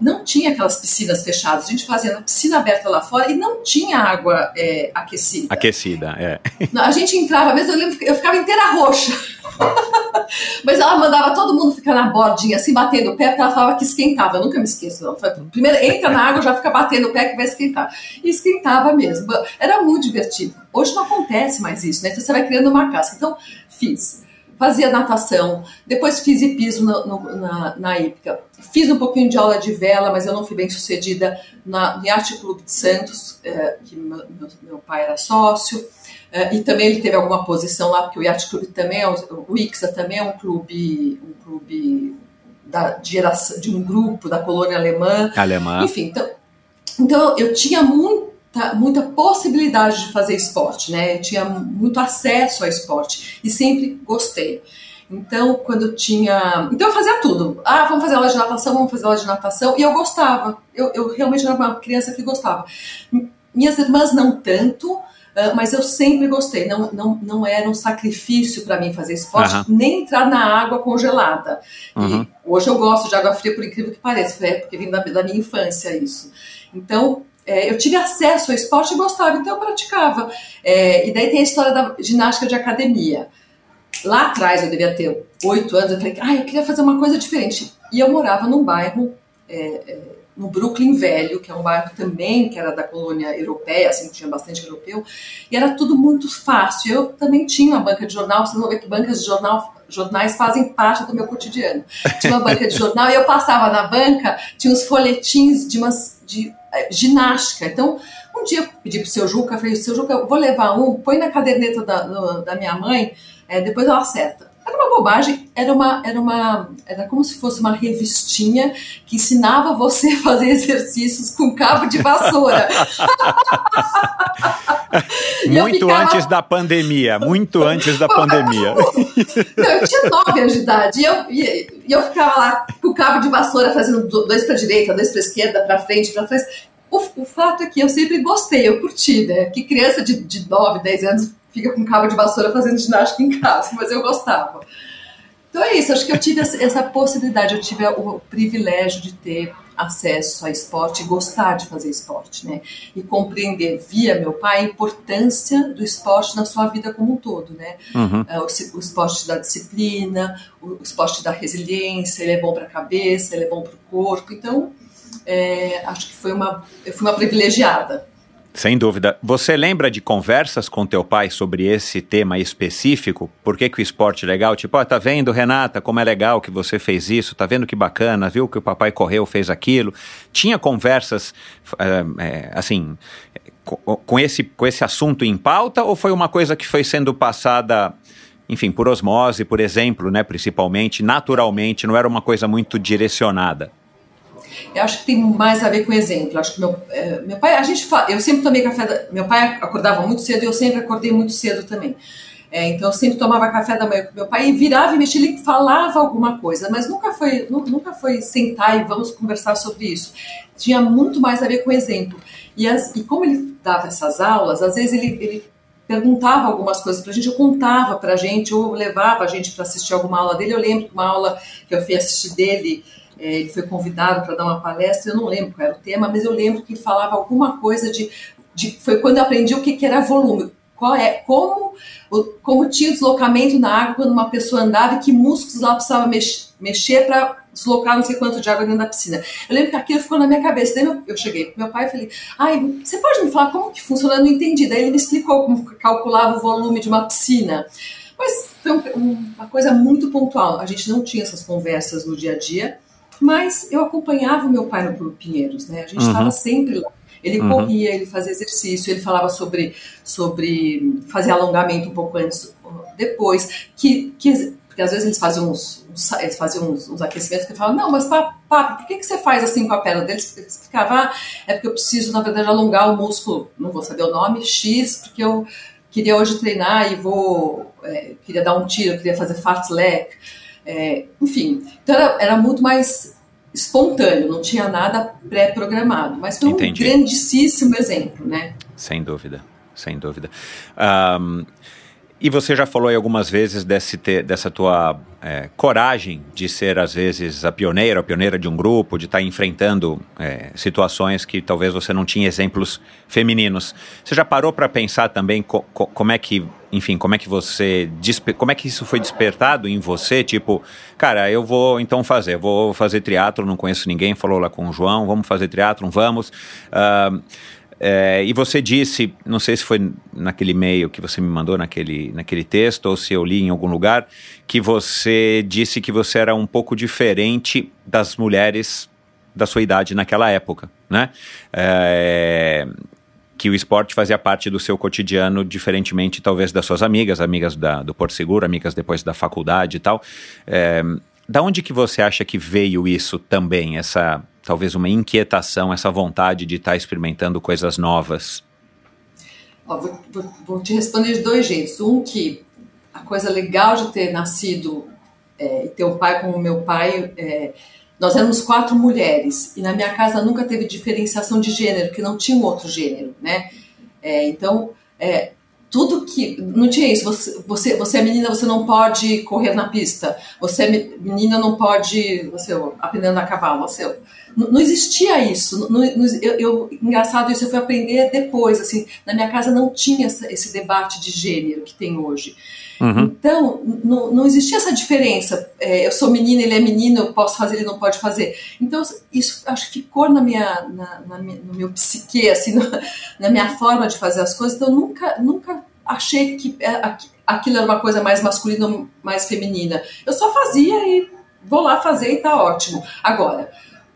não tinha aquelas piscinas fechadas. A gente fazia na piscina aberta lá fora e não tinha água é, aquecida. Aquecida, é. A gente entrava, mesmo eu lembro, eu ficava inteira roxa. Mas ela mandava todo mundo ficar na bordinha, assim, batendo o pé, porque ela falava que esquentava. Eu nunca me esqueço. Não. Primeiro, entra na água, já fica batendo o pé que vai esquentar. E esquentava mesmo. Era muito divertido. Hoje não acontece mais isso, né? Então você vai criando uma casca. Então, fiz fazia natação, depois fiz hipismo no, no, na, na hípica. Fiz um pouquinho de aula de vela, mas eu não fui bem sucedida na, no Arte Clube de Santos, é, que meu, meu, pai era sócio, é, e também ele teve alguma posição lá, porque o Yacht Clube também, é, o ICSA também é um clube, um clube da, de, geração, de um grupo da colônia alemã. Alemã. Enfim, então, então eu tinha muito muita possibilidade de fazer esporte, né? Eu tinha muito acesso ao esporte e sempre gostei. Então, quando eu tinha. Então, eu fazia tudo. Ah, vamos fazer aula de natação, vamos fazer aula de natação. E eu gostava. Eu, eu realmente era uma criança que gostava. Minhas irmãs não tanto, ah, mas eu sempre gostei. Não, não, não era um sacrifício para mim fazer esporte, uhum. nem entrar na água congelada. Uhum. E hoje eu gosto de água fria, por incrível que pareça, é porque vem da, da minha infância isso. Então, é, eu tive acesso ao esporte e gostava, então eu praticava. É, e daí tem a história da ginástica de academia. Lá atrás, eu devia ter oito anos, eu falei, ah, eu queria fazer uma coisa diferente. E eu morava num bairro, é, é no Brooklyn Velho, que é um bairro também que era da colônia europeia, assim, tinha bastante europeu, e era tudo muito fácil. Eu também tinha uma banca de jornal, vocês vão ver que bancas de jornal jornais fazem parte do meu cotidiano. Tinha uma banca de jornal e eu passava na banca, tinha uns folhetins de umas de é, ginástica. Então, um dia eu pedi pro seu Juca, falei, seu Juca, eu vou levar um, põe na caderneta da, do, da minha mãe, é, depois ela acerta. Era uma bobagem, era uma, era uma, era como se fosse uma revistinha que ensinava você a fazer exercícios com cabo de vassoura. muito ficava... antes da pandemia, muito antes da pandemia. Não, eu tinha nove anos de idade e eu, e, e eu ficava lá com o cabo de vassoura fazendo dois para direita, dois para esquerda, para frente, para trás. O, o, fato é que eu sempre gostei, eu curti, né? Que criança de, de 9, 10 anos fica com cabo de vassoura fazendo ginástica em casa, mas eu gostava. Então é isso, acho que eu tive essa possibilidade, eu tive o privilégio de ter acesso a esporte e gostar de fazer esporte, né? E compreender via meu pai a importância do esporte na sua vida como um todo, né? Uhum. É, o, o, esporte da disciplina, o, o esporte da resiliência, ele é bom para a cabeça, ele é bom para o corpo. Então, é, acho que foi uma, eu fui uma privilegiada. Sem dúvida. Você lembra de conversas com teu pai sobre esse tema específico? Por que, que o esporte é legal? Tipo, ó, oh, tá vendo, Renata, como é legal que você fez isso? Tá vendo que bacana? Viu que o papai correu, fez aquilo? Tinha conversas, é, assim, com, com, esse, com esse assunto em pauta? Ou foi uma coisa que foi sendo passada, enfim, por osmose, por exemplo, né, principalmente, naturalmente, não era uma coisa muito direcionada? Eu acho que tem mais a ver com exemplo. acho que meu, é, meu pai, a gente eu sempre tomei café. Da, meu pai acordava muito cedo e eu sempre acordei muito cedo também. É, então eu sempre tomava café da manhã com meu pai e virava e mexia, ele falava alguma coisa, mas nunca foi, nunca foi sentar e vamos conversar sobre isso. Tinha muito mais a ver com exemplo. E, as, e como ele dava essas aulas, às vezes ele, ele perguntava algumas coisas para a gente, eu contava para a gente, ou levava a gente para assistir alguma aula dele. Eu lembro que uma aula que eu fui assistir dele ele foi convidado para dar uma palestra, eu não lembro qual era o tema, mas eu lembro que ele falava alguma coisa de. de foi quando eu aprendi o que, que era volume. Qual é, como, como tinha deslocamento na água quando uma pessoa andava e que músculos ela precisava mex, mexer para deslocar não sei quanto de água dentro da piscina. Eu lembro que aquilo ficou na minha cabeça. Daí eu, eu cheguei pro meu pai e falei: Ai, você pode me falar como que funciona? Eu não entendi. Daí ele me explicou como calculava o volume de uma piscina. Mas foi um, uma coisa muito pontual. A gente não tinha essas conversas no dia a dia. Mas eu acompanhava o meu pai no Pinheiros, né? A gente estava uhum. sempre lá. Ele uhum. corria, ele fazia exercício, ele falava sobre, sobre fazer alongamento um pouco antes, depois, que, que porque às vezes eles faziam uns, uns eles faziam uns, uns, aquecimentos que eu falava, não, mas papo, por que, que você faz assim com a perna deles? Explicava, ah, é porque eu preciso, na verdade, alongar o músculo, não vou saber o nome, X, porque eu queria hoje treinar e vou, é, queria dar um tiro, queria fazer fartlek, é, enfim. Então era, era muito mais espontâneo, não tinha nada pré-programado, mas foi Entendi. um grandíssimo exemplo, né? Sem dúvida, sem dúvida. Um, e você já falou aí algumas vezes desse dessa tua é, coragem de ser, às vezes, a pioneira, a pioneira de um grupo, de estar tá enfrentando é, situações que talvez você não tinha exemplos femininos. Você já parou para pensar também co co como é que, enfim, como é que você, como é que isso foi despertado em você? Tipo, cara, eu vou então fazer, vou fazer triatlo, não conheço ninguém, falou lá com o João, vamos fazer triatlo, vamos. Uh, é, e você disse, não sei se foi naquele e-mail que você me mandou, naquele, naquele texto, ou se eu li em algum lugar, que você disse que você era um pouco diferente das mulheres da sua idade naquela época, né? É, que o esporte fazia parte do seu cotidiano, diferentemente talvez das suas amigas, amigas da, do Porto Seguro, amigas depois da faculdade e tal. É, da onde que você acha que veio isso também, essa talvez uma inquietação, essa vontade de estar tá experimentando coisas novas? Ó, vou, vou, te responder de dois jeitos. Um que a coisa legal de ter nascido é, e ter um pai como meu pai, é, nós éramos quatro mulheres e na minha casa nunca teve diferenciação de gênero, que não tinha um outro gênero, né? É, então, é, tudo que. Não tinha isso. Você, você, você é menina, você não pode correr na pista. Você é menina, não pode. Você aprendendo a cavalo. Você, não, não existia isso. Não, não, eu, eu, engraçado isso, eu fui aprender depois. Assim, na minha casa não tinha essa, esse debate de gênero que tem hoje. Uhum. Então, não, existia essa diferença. É, eu sou menina, ele é menino, eu posso fazer, ele não pode fazer. Então, isso acho que ficou na minha, na, na no meu psique, assim, no, na minha forma de fazer as coisas. Então, nunca, nunca achei que é, aquilo era uma coisa mais masculina ou mais feminina. Eu só fazia e vou lá fazer e tá ótimo. Agora,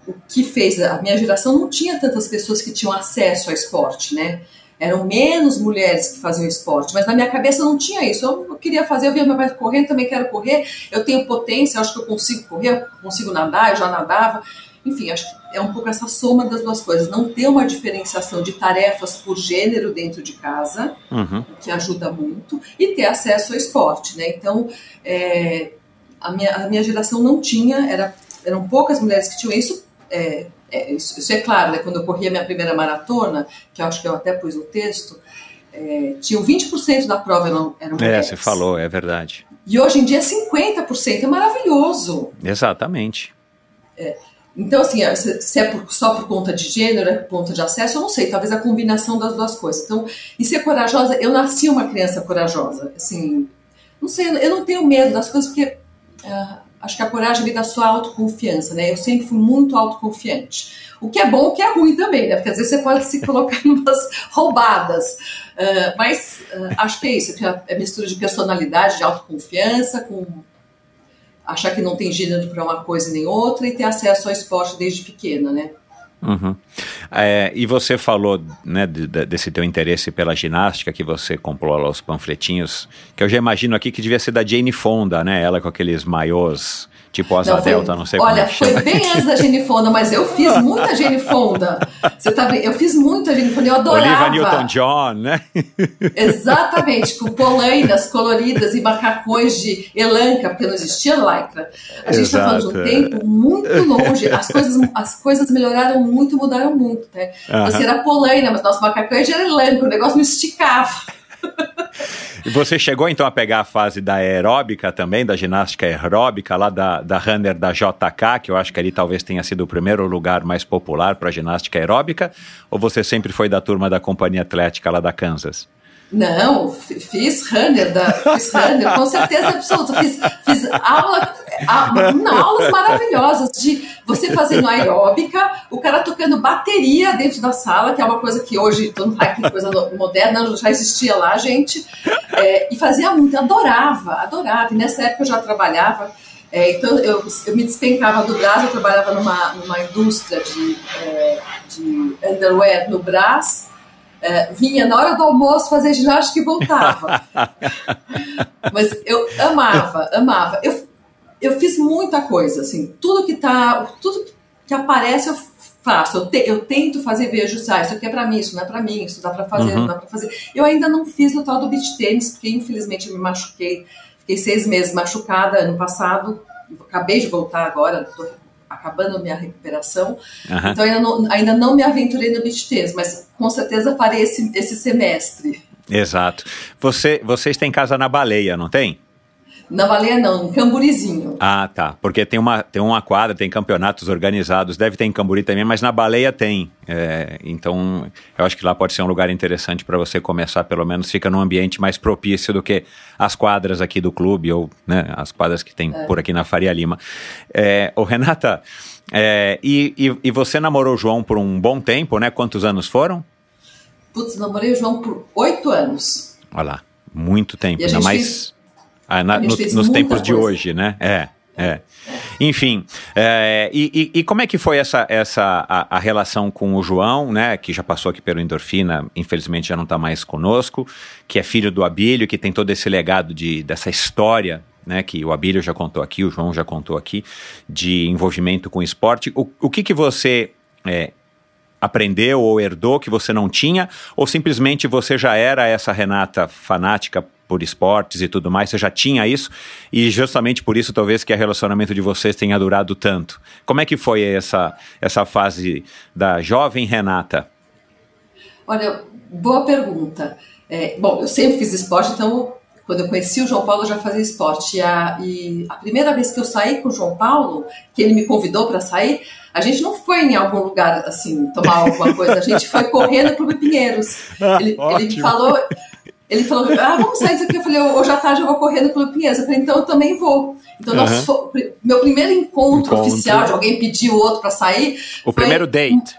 o que fez a minha geração não tinha tantas pessoas que tinham acesso ao esporte, né? Eram menos mulheres que faziam esporte, mas na minha cabeça não tinha isso. Eu queria fazer, eu via meu pai correndo, também quero correr, eu tenho potência, acho que eu consigo correr, eu consigo nadar, eu já nadava. Enfim, acho que é um pouco essa soma das duas coisas. Não ter uma diferenciação de tarefas por gênero dentro de casa, uhum. que ajuda muito, e ter acesso ao esporte, né? Então, é, a, minha, a minha geração não tinha, era, eram poucas mulheres que tinham isso, é, é, isso, isso, é claro, né? quando eu corri a minha primeira maratona, que eu acho que eu até pus o texto, é, tinha 20% da prova eram, eram é, mulheres. É, você falou, é verdade. E hoje em dia é 50%, é maravilhoso. Exatamente. É, então, assim, é, se é por, só por conta de gênero, é por conta de acesso, eu não sei, talvez a combinação das duas coisas. Então, e ser corajosa, eu nasci uma criança corajosa, assim, não sei, eu não tenho medo das coisas, porque uh, acho que a coragem vem da sua autoconfiança, né? Eu sempre fui muito autoconfiante. O que é bom, o que é ruim também, né? Porque às vezes você pode se colocar em umas roubadas. Uh, mas uh, acho que é isso, que é mistura de personalidade, de autoconfiança, com achar que não tem gênero para uma coisa nem outra e ter acesso ao esporte desde pequena, né? Uhum. É, e você falou né, de, de, desse teu interesse pela ginástica, que você comprou lá os panfletinhos, que eu já imagino aqui que devia ser da Jane Fonda, né? Ela com aqueles maiôs Tipo asa não, foi, delta, não sei Olha, é foi bem antes da Gene Fonda, mas eu fiz muita Gene Fonda. Você tá? Eu fiz muita Gene Fonda, eu adorava. Olivia Newton-John, né? Exatamente, com polainas coloridas e macacões de elanca, porque não existia lycra. A gente está falando de um tempo muito longe. As coisas, as coisas melhoraram muito, mudaram muito, né? Uh -huh. Você era polaina, mas nosso macacão era elanca, o negócio não esticava. Você chegou então a pegar a fase da aeróbica também, da ginástica aeróbica, lá da, da runner da JK, que eu acho que ali talvez tenha sido o primeiro lugar mais popular para ginástica aeróbica, ou você sempre foi da turma da companhia atlética lá da Kansas? Não, fiz runner, da, fiz runner, com certeza absoluta. Fiz, fiz aula, a, não, aulas maravilhosas de você fazendo aeróbica, o cara tocando bateria dentro da sala, que é uma coisa que hoje, todo mundo que coisa moderna, já existia lá, gente. É, e fazia muito, adorava, adorava. E nessa época eu já trabalhava. É, então eu, eu me despencava do Brás, eu trabalhava numa, numa indústria de, é, de underwear no Brás é, vinha na hora do almoço fazer ginástica e voltava. Mas eu amava, amava. Eu, eu fiz muita coisa, assim, tudo que tá, tudo que aparece eu faço. Eu, te, eu tento fazer, vejo, ah, isso aqui é para mim, isso não é para mim, isso dá para fazer, uhum. não dá para fazer. Eu ainda não fiz o tal do beach tênis, porque infelizmente eu me machuquei. Fiquei seis meses machucada ano passado, acabei de voltar agora, tô acabando minha recuperação. Uhum. Então ainda não, ainda não me aventurei no beach tênis, mas com certeza farei esse, esse semestre. Exato. Você, vocês têm casa na baleia, não tem? Na Baleia não, em Camburizinho. Ah, tá. Porque tem uma, tem uma quadra, tem campeonatos organizados, deve ter em Camburi também, mas na Baleia tem. É, então, eu acho que lá pode ser um lugar interessante para você começar, pelo menos fica num ambiente mais propício do que as quadras aqui do clube ou né, as quadras que tem é. por aqui na Faria Lima. É, ô, Renata, é, e, e, e você namorou o João por um bom tempo, né? Quantos anos foram? Putz, namorei o João por oito anos. Olha lá, muito tempo. Ainda mais... Fez ah, na, no, nos tempos coisa. de hoje, né? É. É. Enfim, é, e, e, como é que foi essa, essa a, a, relação com o João, né, que já passou aqui pelo Endorfina, infelizmente já não está mais conosco, que é filho do Abílio, que tem todo esse legado de, dessa história, né, que o Abílio já contou aqui, o João já contou aqui, de envolvimento com esporte. O, o que, que você é, aprendeu ou herdou que você não tinha, ou simplesmente você já era essa Renata fanática por esportes e tudo mais, você já tinha isso e justamente por isso talvez que o relacionamento de vocês tenha durado tanto. Como é que foi essa, essa fase da jovem Renata? Olha, boa pergunta. É, bom, eu sempre fiz esporte, então quando eu conheci o João Paulo eu já fazia esporte. E a, e a primeira vez que eu saí com o João Paulo, que ele me convidou para sair, a gente não foi em algum lugar assim tomar alguma coisa, a gente foi correr no Clube Pinheiros. Ele, ele me falou, ele falou, ah, vamos sair disso aqui. Eu falei, hoje à tarde eu vou correr no Clube Pinheiros. Eu falei, então eu também vou. Então, uhum. nosso, meu primeiro encontro, encontro, oficial, de alguém pedir o outro para sair. O primeiro date.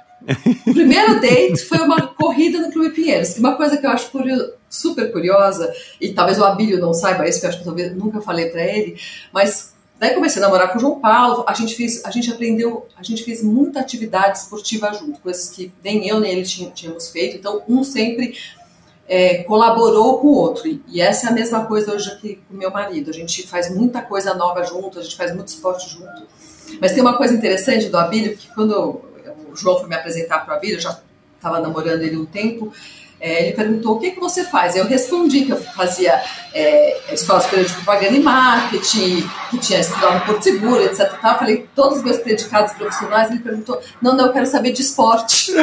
O primeiro date foi uma corrida no Clube Pinheiros. Uma coisa que eu acho curio, super curiosa, e talvez o Abílio não saiba isso, porque eu acho que talvez nunca falei para ele, mas daí comecei a namorar com o João Paulo, a gente fez, a gente aprendeu, a gente fez muita atividade esportiva junto, coisas que nem eu nem ele tínhamos feito, então um sempre é, colaborou com o outro. E essa é a mesma coisa hoje aqui com meu marido. A gente faz muita coisa nova junto, a gente faz muito esporte junto. Mas tem uma coisa interessante do Abílio, que quando o João foi me apresentar para o Abílio, eu já estava namorando ele um tempo, é, ele perguntou o que, que você faz. Eu respondi que eu fazia é, escola superior de propaganda e marketing, que tinha estudado no Porto Seguro, etc. Tá? Falei todos os meus predicados profissionais. Ele perguntou: não, não, eu quero saber de esporte.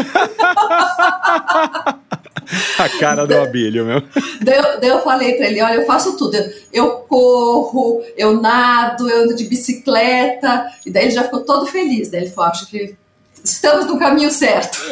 A cara do Abílio, meu. Daí eu, daí eu falei para ele: olha, eu faço tudo. Eu, eu, corro, eu nado, eu ando de bicicleta. E daí ele já ficou todo feliz. Daí ele falou: acho que estamos no caminho certo.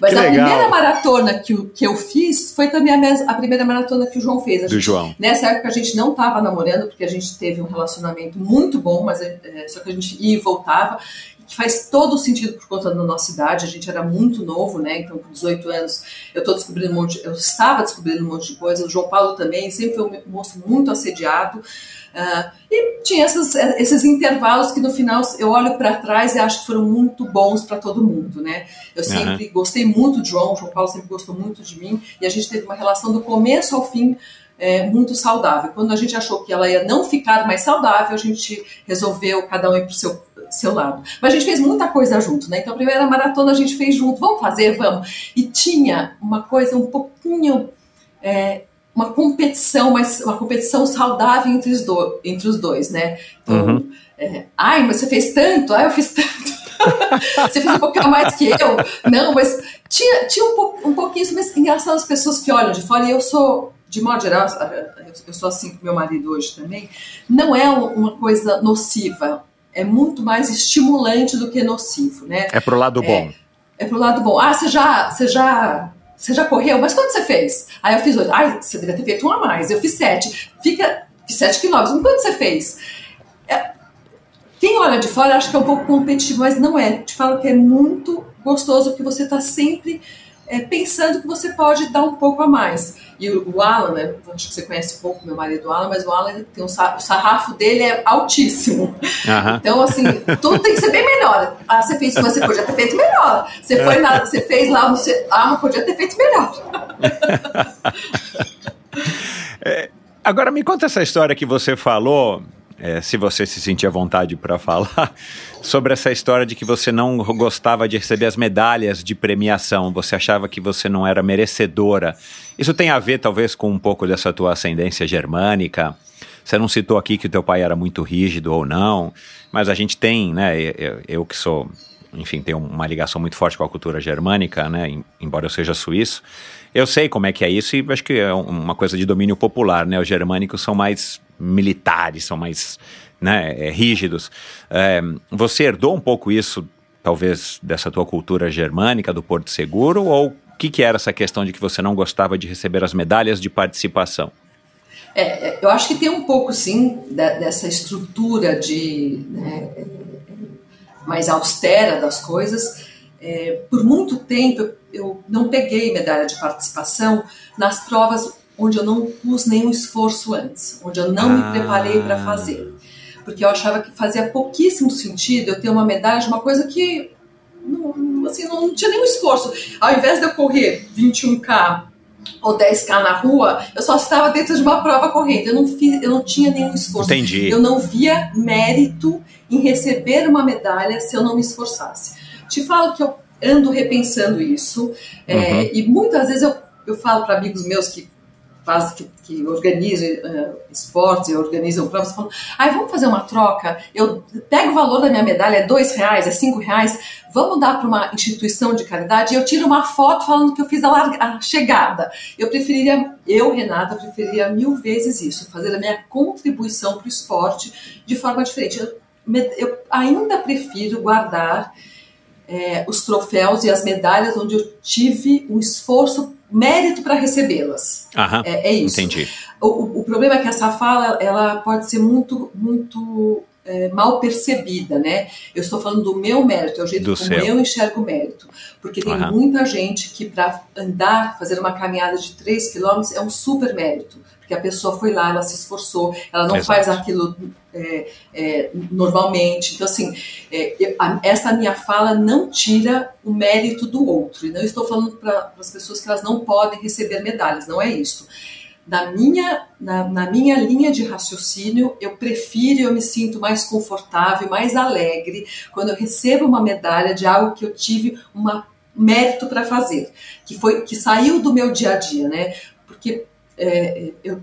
Mas que a legal. primeira maratona que, que eu fiz foi também a, a, primeira maratona que o João fez. A Do gente, João. Nessa época a gente não estava namorando, porque a gente teve um relacionamento muito bom, mas é, é, só que a gente ia e voltava que faz todo sentido por conta da nossa idade, a gente era muito novo, né? Então, com 18 anos, eu tô descobrindo um monte, eu estava descobrindo um monte de coisa. O João Paulo também sempre foi um moço muito assediado. Uh, e tinha essas, esses intervalos que no final eu olho para trás e acho que foram muito bons para todo mundo, né? Eu sempre uhum. gostei muito de João, o João Paulo sempre gostou muito de mim e a gente teve uma relação do começo ao fim é, muito saudável. Quando a gente achou que ela ia não ficar mais saudável, a gente resolveu cada um ir para o seu, seu lado. Mas a gente fez muita coisa junto, né? Então a primeira maratona a gente fez junto, vamos fazer, vamos. E tinha uma coisa um pouquinho. É, uma competição, mas uma competição saudável entre os, do, entre os dois, né? Então, uhum. é, ai, mas você fez tanto, ai, eu fiz tanto. você fez um pouquinho mais que eu. Não, mas tinha, tinha um, um pouquinho, mas engraçado as pessoas que olham de fora, e eu sou de modo geral, eu sou assim com meu marido hoje também, não é uma coisa nociva, é muito mais estimulante do que nocivo, né? É pro lado bom. É, é pro lado bom. Ah, você já, você já, você já correu? Mas quanto você fez? Aí eu fiz oito. Ah, você deveria ter feito um a mais. Eu fiz sete. Fica, fiz sete quilômetros. Mas quanto você fez? É, quem olha de fora acha que é um pouco competitivo, mas não é. Te falo que é muito gostoso, porque você está sempre é, pensando que você pode dar um pouco a mais. E o, o Alan, né, acho que você conhece um pouco meu marido Alan, mas o Alan tem um, o sarrafo dele é altíssimo. Uhum. Então, assim, tudo tem que ser bem melhor. Ah, você fez isso, você podia ter feito melhor. Você foi na, você fez lá, você, ah, mas podia ter feito melhor. é, agora me conta essa história que você falou é, se você se sentir à vontade para falar, sobre essa história de que você não gostava de receber as medalhas de premiação, você achava que você não era merecedora. Isso tem a ver, talvez, com um pouco dessa tua ascendência germânica. Você não citou aqui que o teu pai era muito rígido ou não, mas a gente tem, né, eu, eu que sou enfim, tenho uma ligação muito forte com a cultura germânica, né? Embora eu seja suíço, eu sei como é que é isso e acho que é uma coisa de domínio popular, né? Os germânicos são mais militares, são mais né, é, rígidos. É, você herdou um pouco isso, talvez, dessa tua cultura germânica, do Porto Seguro, ou o que, que era essa questão de que você não gostava de receber as medalhas de participação? É, eu acho que tem um pouco, sim, da, dessa estrutura de né, mais austera das coisas. É, por muito tempo eu não peguei medalha de participação nas provas onde eu não pus nenhum esforço antes, onde eu não ah. me preparei para fazer. Porque eu achava que fazia pouquíssimo sentido eu ter uma medalha de uma coisa que não, assim, não tinha nenhum esforço. Ao invés de eu correr 21K ou 10K na rua, eu só estava dentro de uma prova correndo. Eu não, fiz, eu não tinha nenhum esforço. Entendi. Eu não via mérito em receber uma medalha se eu não me esforçasse. Te falo que eu ando repensando isso, é, uhum. é, e muitas vezes eu, eu falo para amigos meus que faz, que, que organizam uh, esportes organizam provas, falam, ai, vamos fazer uma troca, eu pego o valor da minha medalha, é dois reais, é cinco reais, vamos dar para uma instituição de caridade e eu tiro uma foto falando que eu fiz a, larga, a chegada. Eu preferiria, eu, Renata, preferiria mil vezes isso, fazer a minha contribuição para o esporte de forma diferente. Eu, eu ainda prefiro guardar é, os troféus e as medalhas onde eu tive um esforço mérito para recebê-las. É, é, isso. Entendi. O, o, problema é que essa fala ela pode ser muito, muito é, mal percebida, né? Eu estou falando do meu mérito, é o jeito do como eu enxergo mérito. Porque tem muita gente que para andar, fazer uma caminhada de 3 quilômetros é um super mérito porque a pessoa foi lá, ela se esforçou, ela não Exato. faz aquilo é, é, normalmente. Então, assim, é, eu, a, essa minha fala não tira o mérito do outro. E não estou falando para as pessoas que elas não podem receber medalhas, não é isso. Na minha, na, na, minha linha de raciocínio, eu prefiro, eu me sinto mais confortável, mais alegre quando eu recebo uma medalha de algo que eu tive uma mérito para fazer, que foi que saiu do meu dia a dia, né? Porque é, eu,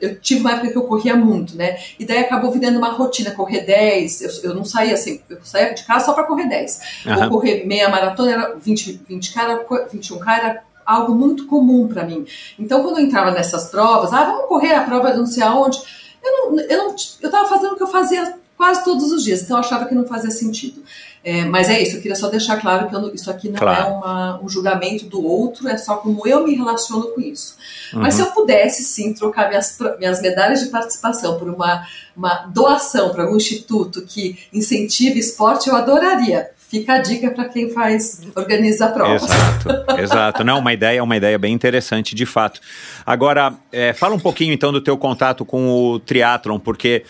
eu, tive uma época que eu corria muito, né? E daí acabou virando uma rotina, correr 10. Eu, eu não saía assim, eu saía de casa só para correr 10. Uhum. Ou correr meia maratona, era 20, 20 cara, 21K era algo muito comum para mim. Então, quando eu entrava nessas provas, ah, vamos correr a prova de não sei aonde, eu não, eu não, eu tava fazendo o que eu fazia quase todos os dias, então eu achava que não fazia sentido. É, mas é isso, eu queria só deixar claro que eu, isso aqui não claro. é uma, um julgamento do outro, é só como eu me relaciono com isso. Uhum. Mas se eu pudesse sim trocar minhas, minhas medalhas de participação por uma, uma doação para algum instituto que incentive esporte, eu adoraria. Fica a dica para quem faz, organiza a prova. Exato, exato. Não, uma ideia, uma ideia bem interessante, de fato. Agora, é, fala um pouquinho então do teu contato com o triatlon, porque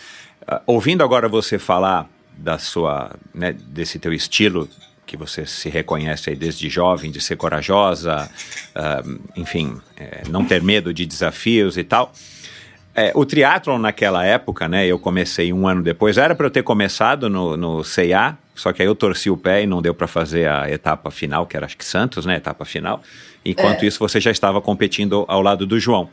uh, ouvindo agora você falar da sua, né, desse teu estilo que você se reconhece aí desde jovem, de ser corajosa, uh, enfim, é, não ter medo de desafios e tal. É, o triatlon naquela época, né, eu comecei um ano depois, era para eu ter começado no, no CIA, só que aí eu torci o pé e não deu para fazer a etapa final, que era acho que Santos, né, etapa final. Enquanto é. isso, você já estava competindo ao lado do João.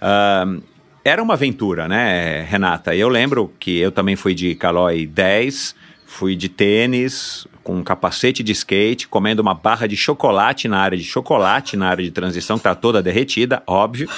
Uh, era uma aventura, né, Renata? Eu lembro que eu também fui de Calói 10, fui de tênis, com um capacete de skate, comendo uma barra de chocolate na área de chocolate, na área de transição, que está toda derretida, óbvio.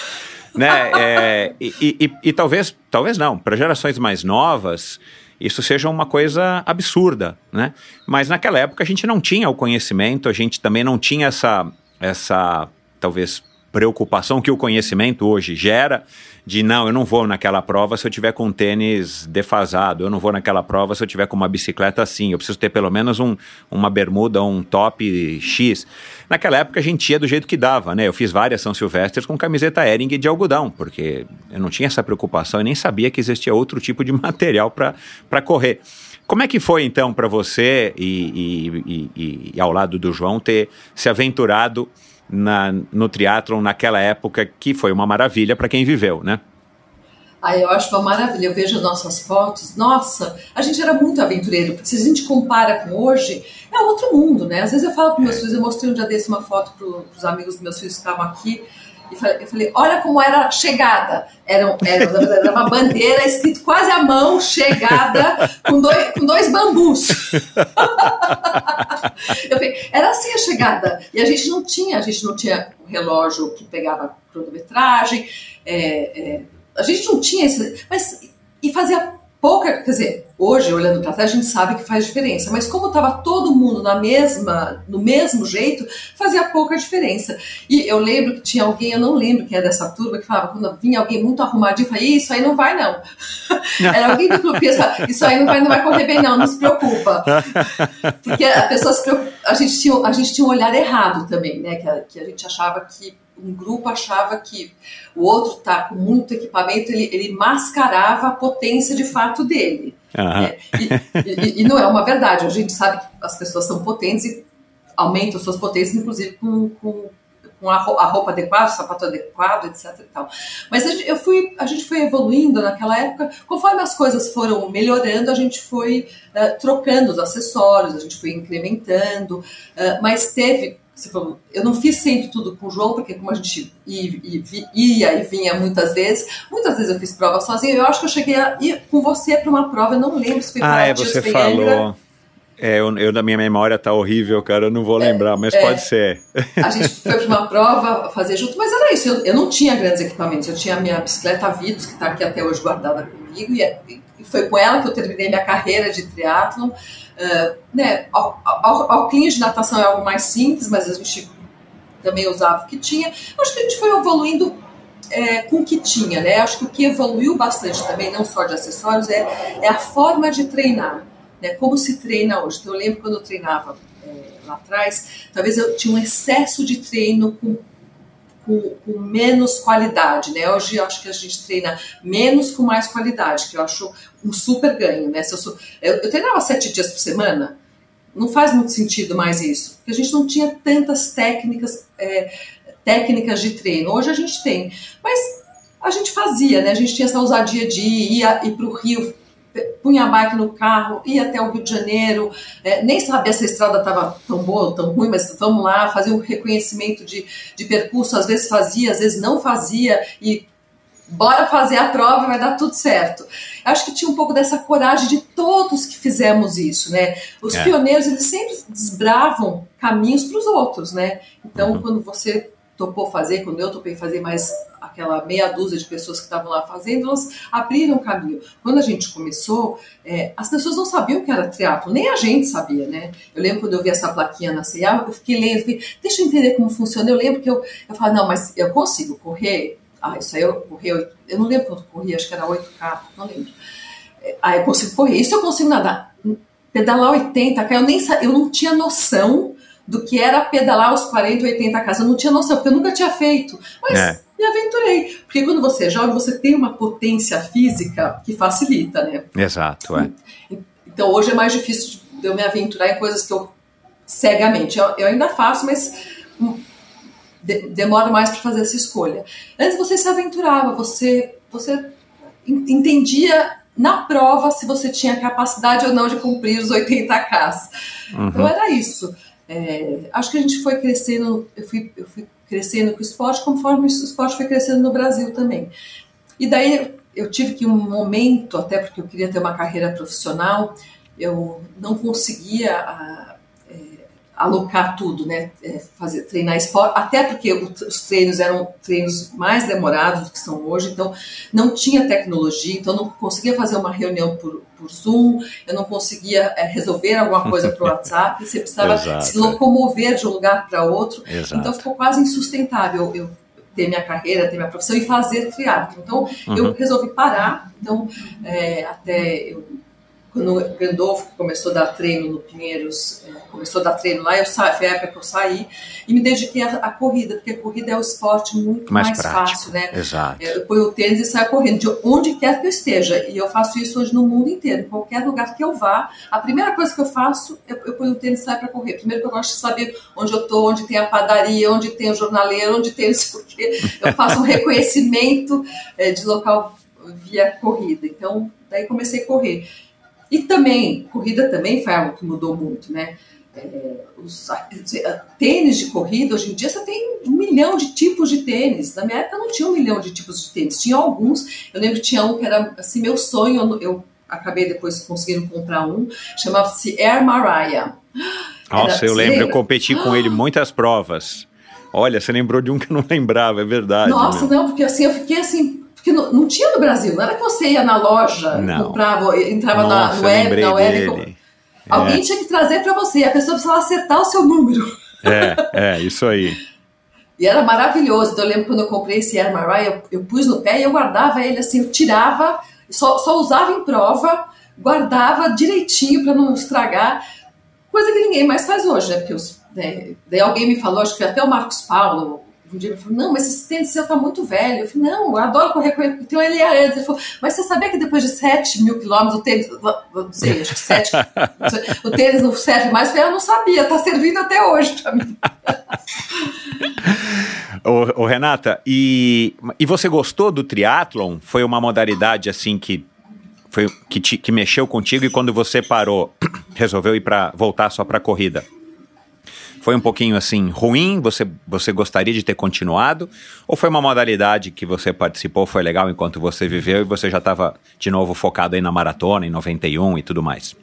né? É, e, e, e, talvez, talvez não, para gerações mais novas, isso seja uma coisa absurda, né? Mas naquela época a gente não tinha o conhecimento, a gente também não tinha essa, essa talvez preocupação que o conhecimento hoje gera de não, eu não vou naquela prova se eu tiver com um tênis defasado, eu não vou naquela prova se eu tiver com uma bicicleta assim, eu preciso ter pelo menos um, uma bermuda, um top X. Naquela época a gente ia do jeito que dava, né? Eu fiz várias São Silvestres com camiseta Ering de algodão, porque eu não tinha essa preocupação e nem sabia que existia outro tipo de material para correr. Como é que foi então para você e, e, e, e, ao lado do João ter se aventurado na, no triatlon naquela época que foi uma maravilha para quem viveu, né? Ah, eu acho uma maravilha. Eu vejo nossas fotos. Nossa, a gente era muito aventureiro, porque se a gente compara com hoje, é outro mundo, né? Às vezes eu falo para meus é. filhos, eu mostrei um dia desse uma foto para os amigos dos meus filhos que estavam aqui. Eu falei, olha como era chegada. Era, era, era, uma bandeira escrito quase à mão, chegada, com dois, com dois bambus. eu falei, era assim a chegada. E a gente não tinha, a gente não tinha o relógio que pegava cronometragem, é, é, a gente não tinha esse. Mas, e fazia pouca, quer dizer, hoje olhando para trás a gente sabe que faz diferença, mas como estava todo mundo na mesma, no mesmo jeito, fazia pouca diferença. E eu lembro que tinha alguém, eu não lembro quem é dessa turma, que falava quando vinha alguém muito arrumadinho, eu falei, isso aí não vai não. Era alguém do clube, isso aí não vai, não vai correr bem não, não se preocupa. Porque a pessoa se preocupa, a gente tinha, a gente tinha um olhar errado também, né, que a, que a gente achava que um grupo achava que o outro tá com muito equipamento, ele, ele mascarava a potência de fato dele. Uhum. É, e, e, e, não é uma verdade. A gente sabe que as pessoas são potentes e aumentam suas potências, inclusive com, com, com a, roupa adequada, o sapato adequado, etc. Mas a gente, eu fui, a gente foi evoluindo naquela época. Conforme as coisas foram melhorando, a gente foi uh, trocando os acessórios, a gente foi incrementando. Uh, mas teve eu não fiz sempre tudo com o João, porque como a gente ia, e vinha muitas vezes, muitas vezes eu fiz prova sozinha. Eu acho que eu cheguei a ir com você para uma prova, eu não lembro se foi para Ah, é, você falou. É, eu, eu, da minha memória tá horrível, cara, eu não vou é, lembrar, mas é, pode ser. A gente foi para uma prova fazer junto, mas era isso, eu, eu, não tinha grandes equipamentos, eu tinha a minha bicicleta Vitos, que está aqui até hoje guardada comigo, e, é, e foi com ela que eu terminei minha carreira de triatlon. Uh, né, óculos de natação é algo mais simples, mas a gente também usava o que tinha. Acho que a gente foi evoluindo é, com o que tinha, né? Acho que o que evoluiu bastante também, não só de acessórios, é, é a forma de treinar, né? Como se treina hoje. Então, eu lembro quando eu treinava é, lá atrás, talvez eu tinha um excesso de treino com com, com, menos qualidade, né? Hoje eu acho que a gente treina menos com mais qualidade, que eu acho um super ganho, né? Se eu, sou, eu, eu treinava sete dias por semana, não faz muito sentido mais isso, porque a gente não tinha tantas técnicas, é, técnicas de treino. Hoje a gente tem, mas a gente fazia, né? A gente tinha essa ousadia de ir, ir para o Rio punha a bike no carro, ia até o Rio de Janeiro, é, nem sabia se a estrada estava tão boa ou tão ruim, mas vamos lá, fazer um reconhecimento de, de percurso, às vezes fazia, às vezes não fazia, e bora fazer a prova, vai dar tudo certo. Acho que tinha um pouco dessa coragem de todos que fizemos isso, né? Os é. pioneiros, eles sempre desbravam caminhos para os outros, né? Então, uhum. quando você topou fazer, quando eu topei fazer mais aquela meia dúzia de pessoas que estavam lá fazendo, elas abriram o caminho. Quando a gente começou, é, as pessoas não sabiam o que era triatlo, nem a gente sabia, né? Eu lembro quando eu vi essa plaquinha na CIA, eu fiquei lendo, falei, deixa eu entender como funciona. Eu lembro que eu, eu falei, não, mas eu consigo correr? Ah, isso aí eu corri, eu não lembro quanto corri, acho que era 8K, não lembro. Ah, eu consigo correr, isso eu consigo nadar. Pedalar 80, eu nem eu não tinha noção do que era pedalar os 40, 80 casas. Eu não tinha noção, porque eu nunca tinha feito. Mas é. Me aventurei. Porque quando você é jovem, você tem uma potência física que facilita, né? Exato, é. Então hoje é mais difícil de eu me aventurar em coisas que eu cegamente. Eu, eu ainda faço, mas hum, de, demora mais para fazer essa escolha. Antes você se aventurava, você, você entendia na prova se você tinha capacidade ou não de cumprir os 80K. Uhum. Então era isso. É, acho que a gente foi crescendo, eu fui, eu fui crescendo com o esporte conforme o esporte foi crescendo no Brasil também. E daí eu tive que um momento, até porque eu queria ter uma carreira profissional, eu não conseguia alocar tudo, né? É, fazer, treinar esporte, até porque os treinos eram treinos mais demorados do que são hoje, então não tinha tecnologia, então não conseguia fazer uma reunião por, por Zoom, eu não conseguia é, resolver alguma coisa por WhatsApp, você precisava Exato, se locomover de um lugar para outro, Exato. então ficou quase insustentável. Eu, ter minha carreira, ter minha profissão e fazer triatlo. Então, uhum. eu resolvi parar. Então, é, até eu quando o Gandolfo começou a dar treino no Pinheiros, é, começou a dar treino lá, eu sa... foi a época que eu saí e me dediquei à, à corrida, porque a corrida é um esporte muito mais, mais fácil, né? Exato. Eu ponho o tênis e saio correndo, de onde quer que eu esteja. E eu faço isso hoje no mundo inteiro, em qualquer lugar que eu vá. A primeira coisa que eu faço, eu, eu ponho o tênis e saio para correr. Primeiro que eu gosto de saber onde eu estou, onde tem a padaria, onde tem o jornaleiro, onde tem isso, porque eu faço um reconhecimento é, de local via corrida. Então, daí comecei a correr. E também, corrida também foi algo que mudou muito, né? É, os, tênis de corrida, hoje em dia você tem um milhão de tipos de tênis. Na minha época não tinha um milhão de tipos de tênis, tinha alguns. Eu lembro que tinha um que era assim, meu sonho, eu, acabei depois conseguindo comprar um, chamava-se Air Mariah. Nossa, era, eu lembro, eu competi com ele muitas provas. Olha, você lembrou de um que eu não lembrava, é verdade. Nossa, meu. não, porque assim, eu fiquei assim, porque não, não, tinha no Brasil, não era que você ia na loja, não. comprava, entrava Nossa, na, no web, na web. Alguém é. tinha que trazer para você, a pessoa precisava acertar o seu número. É, é, isso aí. E era maravilhoso. Então eu lembro quando eu comprei esse Air Mariah, eu, eu pus no pé e eu guardava ele assim, eu tirava, só, só usava em prova, guardava direitinho para não estragar. Coisa que ninguém mais faz hoje, né? Porque os, né, daí alguém me falou, acho que até o Marcos Paulo, um dia ele falou, não, mas esse tênis seu tá muito velho. Eu falei, não, eu adoro correr com ele. Então ele antes. Ele falou, mas você sabia que depois de 7 mil quilômetros o tênis, não sei, acho que 7, o tênis não serve mais? Eu falei, eu não sabia, tá servindo até hoje para mim. ô, ô, Renata, e, e você gostou do triatlon? Foi uma modalidade assim que foi que, te, que mexeu contigo e quando você parou, resolveu ir para voltar só para corrida? Foi um pouquinho assim ruim? Você, você gostaria de ter continuado? Ou foi uma modalidade que você participou, foi legal enquanto você viveu e você já estava de novo focado aí na maratona, em 91 e tudo mais?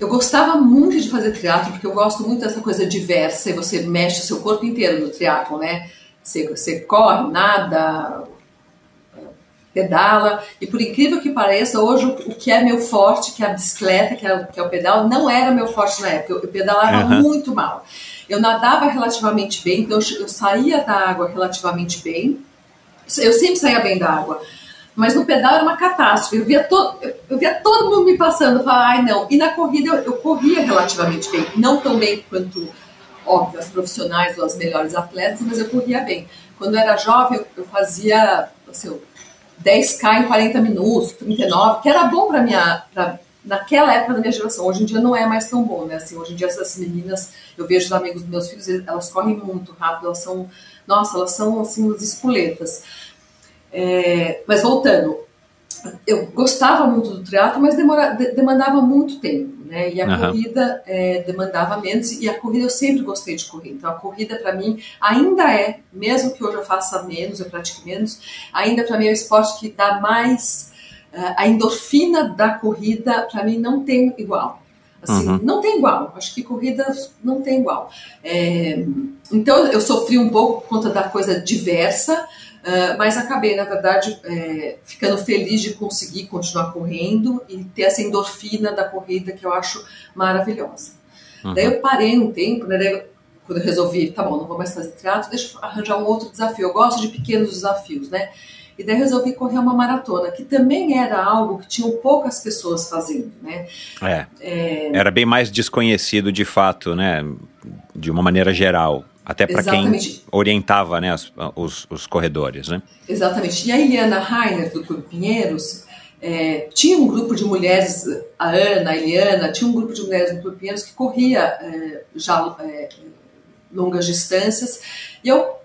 Eu gostava muito de fazer triatlo porque eu gosto muito dessa coisa diversa e você mexe o seu corpo inteiro no triatlo, né? Você, você corre, nada, pedala, e por incrível que pareça, hoje o, que é meu forte, que é a bicicleta, que é, que é o pedal, não era meu forte na época, eu, eu pedalava uhum. muito mal. Eu nadava relativamente bem, então eu, eu saía da água relativamente bem, eu sempre saía bem da água, mas no pedal era uma catástrofe. Eu via, to, eu, eu via todo mundo me passando, eu falava, ai não. E na corrida eu, eu, corria relativamente bem, não tão bem quanto, óbvio, as profissionais ou as melhores atletas, mas eu corria bem. Quando eu era jovem, eu, eu fazia, assim, 10K em 40 minutos, 39, que era bom para minha. Pra, naquela época da minha geração. Hoje em dia não é mais tão bom, né? Assim, hoje em dia essas meninas, eu vejo os amigos dos meus filhos, elas correm muito rápido, elas são, nossa, elas são assim, as espoletas. É, mas voltando, eu gostava muito do triatlo, mas demora, de, demandava muito tempo, né? E a uhum. corrida é, demandava menos e a corrida eu sempre gostei de correr. Então a corrida para mim ainda é, mesmo que hoje eu faça menos, eu pratique menos, ainda para mim é o esporte que dá mais uh, a endorfina da corrida para mim não tem igual. Assim, uhum. não tem igual. Acho que corrida não tem igual. É, então eu sofri um pouco por conta da coisa diversa. Ah, mas acabei, na verdade, é, ficando feliz de conseguir continuar correndo e ter essa endorfina da corrida que eu acho maravilhosa. Uhum. Daí eu parei um tempo, né? Daí, quando eu resolvi, tá bom, não vou mais fazer teatro, deixa eu arranjar um outro desafio. Eu gosto de pequenos desafios, né? E daí resolvi correr uma maratona, que também era algo que tinham poucas pessoas fazendo, né? É. é... Era bem mais desconhecido de fato, né? De uma maneira geral. Até para quem orientava né, as, os, os, corredores, né? Exatamente. E a Eliana Rainer, do Clube Pinheiros, é, tinha um grupo de mulheres, a Ana, a Eliana, tinha um grupo de mulheres no Clube Pinheiros que corria é, já é, longas distâncias. E eu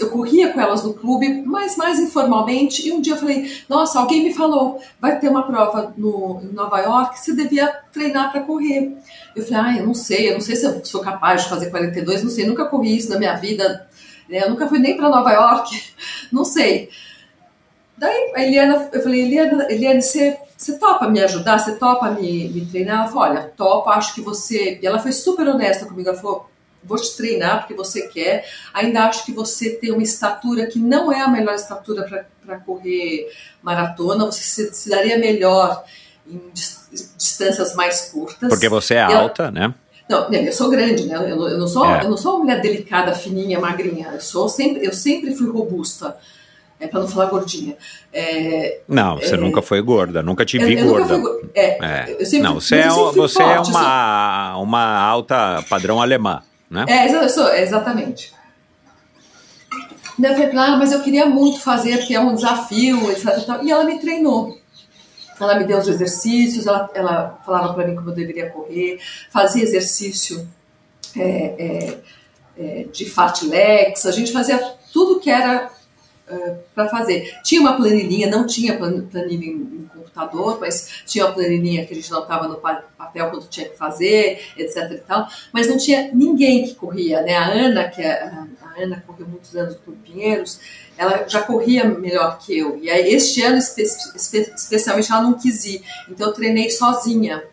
eu corria com elas no clube, mas mais informalmente, e um dia eu falei, nossa, alguém me falou, vai ter uma prova no, em Nova York, você devia treinar para correr. Eu falei, ah, eu não sei, eu não sei se eu sou capaz de fazer 42, não sei, nunca corri isso na minha vida, né? eu nunca fui nem para Nova York, não sei. Daí a Eliana, eu falei, Eliana, Eliana você, você topa me ajudar? Você topa me, me treinar? Ela falou, olha, topa, acho que você... E ela foi super honesta comigo, ela falou, vou te treinar porque você quer. Ainda acho que você tem uma estatura que não é a melhor estatura para correr maratona, você se, se, daria melhor em distâncias mais curtas. Porque você é alta, né? Não, eu sou grande, né? Eu, eu não sou, é. eu não sou uma mulher delicada, fininha, magrinha. Eu sou sempre, eu sempre fui robusta. É para não falar gordinha. É, não, você é, nunca foi gorda, nunca te vi eu, eu gorda. Fui, é, é. Eu sempre, não, você é, você é forte, é uma, sou... uma alta padrão alemã, né? É, sou, exatamente. Eu falei, ah, mas eu queria muito fazer, porque é um desafio, etc. E ela me treinou. Ela me deu os exercícios, ela, ela falava para mim como eu deveria correr, fazia exercício é, é, é, de fartlex, a gente fazia tudo que era é, para fazer. Tinha uma planilhinha, não tinha planilha em, computador, mas tinha uma planilhinha que a gente anotava no papel quando tinha que fazer, etc e tal, mas não tinha ninguém que corria, né? A Ana, que é, a Ana correu muitos anos por Pinheiros, ela já corria melhor que eu. E aí, este ano, espe espe especialmente, ela não quis ir. Então, eu treinei sozinha.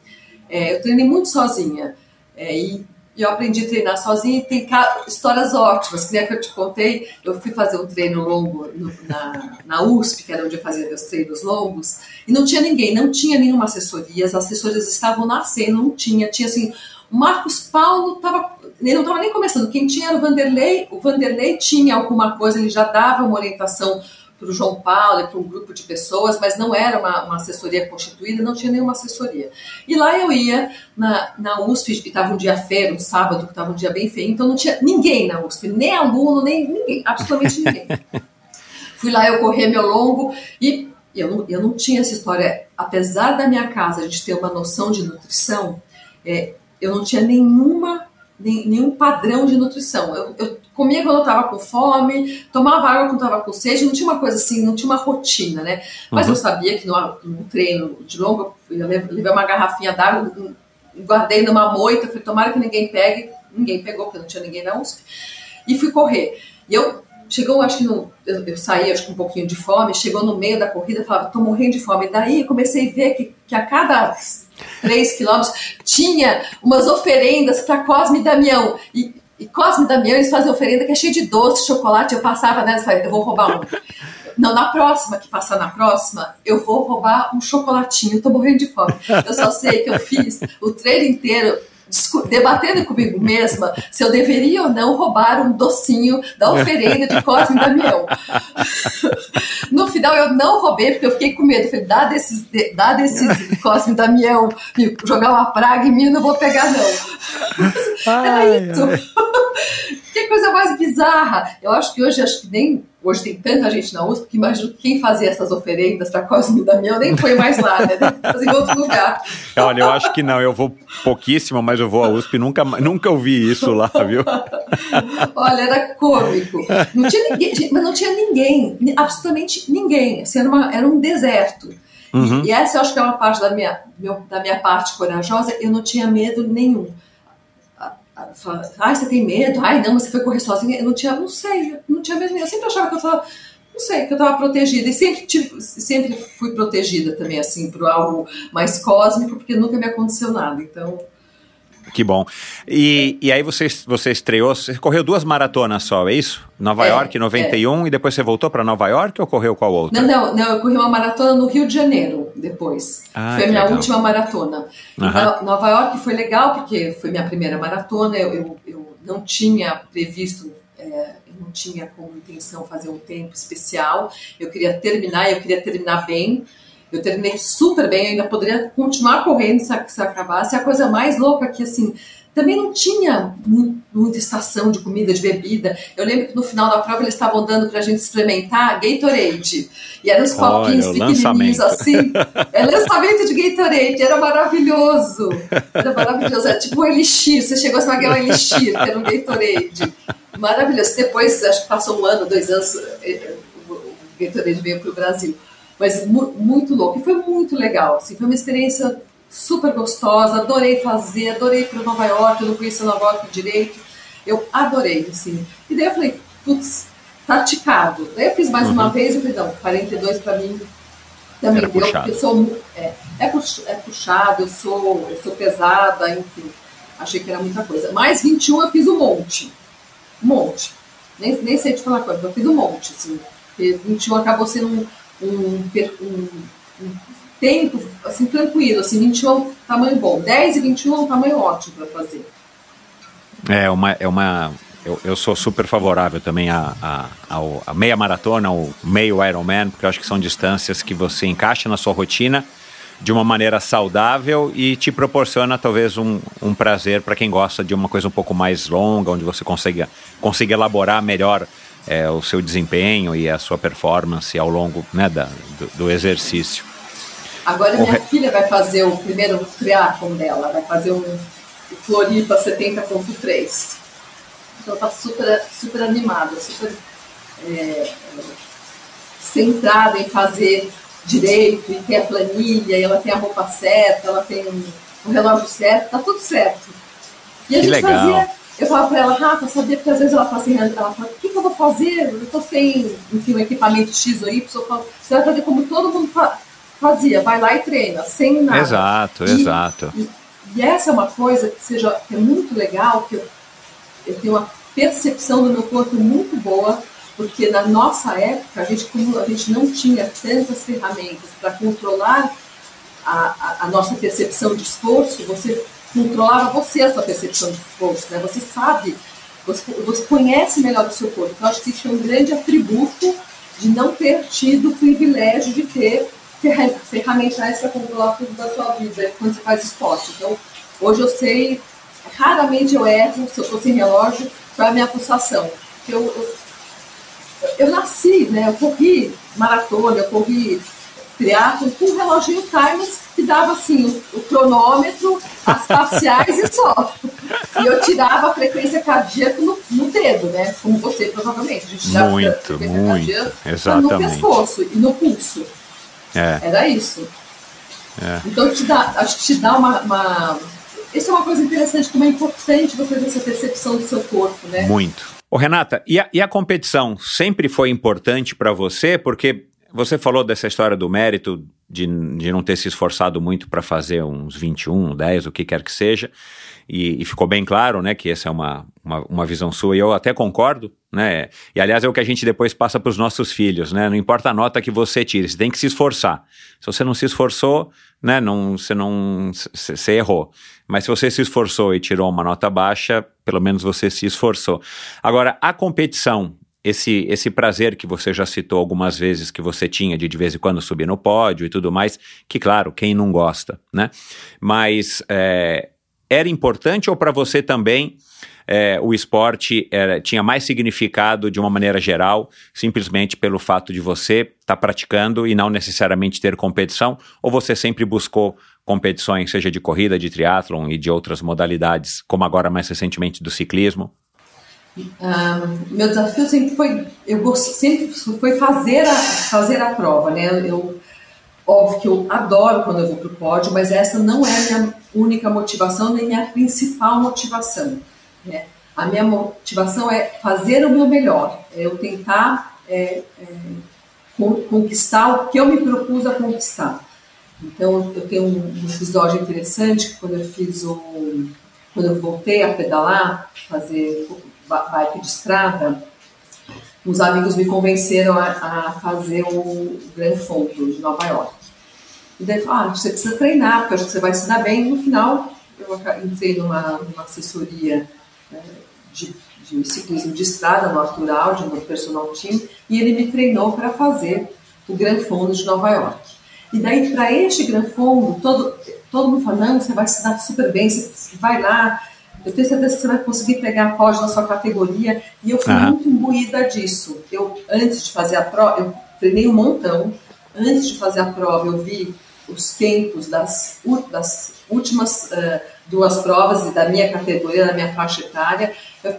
É, eu treinei muito sozinha. É, e eu aprendi a treinar sozinha e tem histórias ótimas. Que nem a que eu te contei, eu fui fazer um treino longo no, na, na USP, que era onde eu fazia meus treinos longos, e não tinha ninguém, não tinha nenhuma assessoria. As assessorias estavam nascendo, não tinha. Tinha assim Marcos Paulo estava. Ele não estava nem começando. Quem tinha era o Vanderlei. O Vanderlei tinha alguma coisa, ele já dava uma orientação para o João Paulo e para um grupo de pessoas, mas não era uma, uma, assessoria constituída, não tinha nenhuma assessoria. E lá eu ia na, na USP, e estava um dia feio, um sábado, que estava um dia bem feio, então não tinha ninguém na USP, nem aluno, nem ninguém, absolutamente ninguém. Fui lá eu correr meu longo e eu não, eu não tinha essa história. Apesar da minha casa a gente ter uma noção de nutrição, é, eu não tinha nenhuma, nenhum padrão de nutrição. Eu, eu comia quando eu estava com fome, tomava água quando estava com sede, não tinha uma coisa assim, não tinha uma rotina, né? Mas uhum. eu sabia que no, no, treino de longo, eu levei uma garrafinha d'água, guardei numa moita, falei, tomara que ninguém pegue, ninguém pegou, porque não tinha ninguém na USP, e fui correr. E eu chegou, acho que no, eu, eu, saí acho que um pouquinho de fome, chegou no meio da corrida, falava, tô morrendo de fome. E daí comecei a ver que, que a cada três quilômetros tinha umas oferendas para Cosme e Damião. E, e Cosme Damião, eles fazem oferenda que é cheia de doce, chocolate. Eu passava nessa, eu vou roubar um. Não, na próxima, que passar na próxima, eu vou roubar um chocolatinho. Eu tô morrendo de fome. Eu só sei que eu fiz o treino inteiro debatendo comigo mesma se eu deveria ou não roubar um docinho da oferenda de Cosme Damião. no final eu não roubei porque eu fiquei com medo. Falei, dá desses, dá desses Cosme Damião, jogar uma praga em mim, não vou pegar não. Era isso. que coisa mais bizarra. Eu acho que hoje, acho que nem Hoje tem tanta gente na USP que imagino que quem fazia essas oferendas para Cosme e Damião nem foi mais lá, né? Fazer em outro lugar. Olha, eu acho que não. Eu vou pouquíssimo, mas eu vou à USP. Nunca, nunca ouvi isso lá, viu? Olha, era cômico. Não tinha ninguém, mas não tinha ninguém, absolutamente ninguém. Assim, era, uma, era um deserto. Uhum. E essa eu acho que é uma parte da minha, da minha parte corajosa. Eu não tinha medo nenhum ai, você tem medo? Ai, não, você foi correr sozinha. Eu não tinha, não sei, não tinha medo. Eu sempre achava que eu estava, não sei, que eu estava protegida. E sempre, tive, sempre fui protegida também, assim, por algo mais cósmico, porque nunca me aconteceu nada. Então. Que bom. E, e aí você, você estreou, você correu duas maratonas só, é isso? Nova é, York, 91, é. e depois você voltou para Nova York ou correu qual outra? Não, não, não, eu corri uma maratona no Rio de Janeiro depois. Ah, foi a minha legal. última maratona. Uhum. Nova York foi legal porque foi minha primeira maratona, eu, eu, eu não tinha previsto, é, eu não tinha como intenção fazer um tempo especial, eu queria terminar, eu queria terminar bem, eu terminei super bem, ainda poderia continuar correndo se, se acabasse. A coisa mais louca é que, assim, também não tinha muita estação de comida, de bebida. Eu lembro que no final da prova eles estavam dando para a gente experimentar Gatorade. E eram os copinhos pequenininhos assim. É lançamento de Gatorade, era maravilhoso. Era maravilhoso. Era tipo um elixir. Você chegou a esmagar um elixir, que era um Gatorade. Maravilhoso. Depois, acho que passou um ano, dois anos, eh, o Gatorade veio para o Brasil. Mas muito louco. E foi muito legal. Assim, foi uma experiência super gostosa. Adorei fazer, adorei ir para Nova York. Eu não conhecia Nova York direito. Eu adorei, assim. E daí eu falei, putz, praticado. Daí eu fiz mais uhum. uma vez e falei, não, 42 para mim também Era deu, puxado. porque eu sou, é, é, é puxado, eu sou, eu sou pesada, enfim. Achei que era muita coisa. Mais 21 eu fiz um monte. Um monte. Nem, nem sei te falar coisa, eu fiz um monte, assim. Porque 21 acabou sendo um, um, um, um tempo assim, tranquilo, assim, 21 é um tamanho bom, 10 e 21 é um tamanho ótimo para fazer. É uma, é uma eu, eu sou super favorável também a, a, a, a meia maratona, o meio Ironman, porque eu acho que são distâncias que você encaixa na sua rotina de uma maneira saudável e te proporciona talvez um, um prazer para quem gosta de uma coisa um pouco mais longa, onde você consiga, consiga elaborar melhor é, o seu desempenho e a sua performance ao longo né, da, do, do exercício. Agora minha filha vai fazer o primeiro triatlon dela, vai fazer um Floripa 70.3. Então tá super, super animada, super é, centrada em fazer direito, e ter a planilha, e ela tem a roupa certa, ela tem o relógio certo, tá tudo certo. E a que gente legal. fazia, eu falava pra ela, Rafa, sabia? Porque às vezes ela fala assim, ela fala, o que, que eu vou fazer? Eu tô sem, enfim, um equipamento X ou Y, eu falo, você vai fazer como todo mundo fazia, vai lá e treina, sem nada. Exato, e, exato. E, e, essa é uma coisa que, seja, que é muito legal, que eu, eu tenho uma percepção do meu corpo muito boa, porque na nossa época, a gente, como a gente não tinha tantas ferramentas para controlar a, a, a, nossa percepção de esforço, você controlava você a sua percepção de esforço, né? Você sabe, você, você conhece melhor o seu corpo. Então, acho que isso é um grande atributo de não ter tido o privilégio de ter ferramentais para controlar tudo da sua vida quando você faz esporte. Então, hoje eu sei, raramente eu erro, se eu estou sem relógio, para a minha pulsação. Eu, eu, eu, nasci, né? Eu corri maratona, eu corri triatlo com um reloginho Timeless que dava assim o, o cronômetro, as parciais e só. E eu tirava a frequência cardíaca no, no dedo, né? Como você provavelmente. A gente tirava muito, a muito, exatamente. no pescoço e no pulso. É. Era isso. É. Então te dá, acho que te dá uma, uma, Isso é uma coisa interessante, como é importante você ter essa percepção do seu corpo, né? Muito. Ô, Renata, e a, e a competição sempre foi importante para você? Porque você falou dessa história do mérito de, de não ter se esforçado muito para fazer uns 21, 10, o que quer que seja. E, e, ficou bem claro, né, que essa é uma, uma, uma, visão sua, e eu até concordo, né, e aliás é o que a gente depois passa para os nossos filhos, né, não importa a nota que você tire, você tem que se esforçar. Se você não se esforçou, né, não, você não, você errou. Mas se você se esforçou e tirou uma nota baixa, pelo menos você se esforçou. Agora, a competição, esse, esse prazer que você já citou algumas vezes que você tinha de de vez em quando subir no pódio e tudo mais, que claro, quem não gosta, né? Mas é, era importante ou para você também é, o esporte era, tinha mais significado de uma maneira geral, simplesmente pelo fato de você estar tá praticando e não necessariamente ter competição? Ou você sempre buscou competições, seja de corrida, de triatlon e de outras modalidades, como agora mais recentemente do ciclismo? Meu desafio sempre foi, eu sempre foi fazer a, fazer a prova, né? Eu, óbvio que eu adoro quando eu vou para o pódio, mas essa não é a minha única motivação, nem minha principal motivação. Né? A minha motivação é fazer o meu melhor, é eu tentar é, é, conquistar o que eu me propus a conquistar. Então, eu tenho um episódio interessante que quando eu fiz o. Quando eu voltei a pedalar, fazer bike de estrada, uns amigos me convenceram a, a fazer o Grand Fondo de Nova York. E daí falaram, ah, você precisa treinar, porque eu acho que você vai se dar bem. No final, eu entrei numa, numa assessoria né, de, de ciclismo de estrada no Arthur Audi, no personal team, e ele me treinou para fazer o Grand Fondo de Nova York. E daí, para este Gran Fondo, todo, todo mundo falando, você vai se dar super bem, você vai lá, eu tenho certeza que você vai conseguir pegar pódio na sua categoria. E eu fui uhum. muito imbuída disso. Eu, antes de fazer a prova, eu treinei um montão. Antes de fazer a prova, eu vi os tempos das, das últimas uh, duas provas da minha categoria, da minha faixa etária. Eu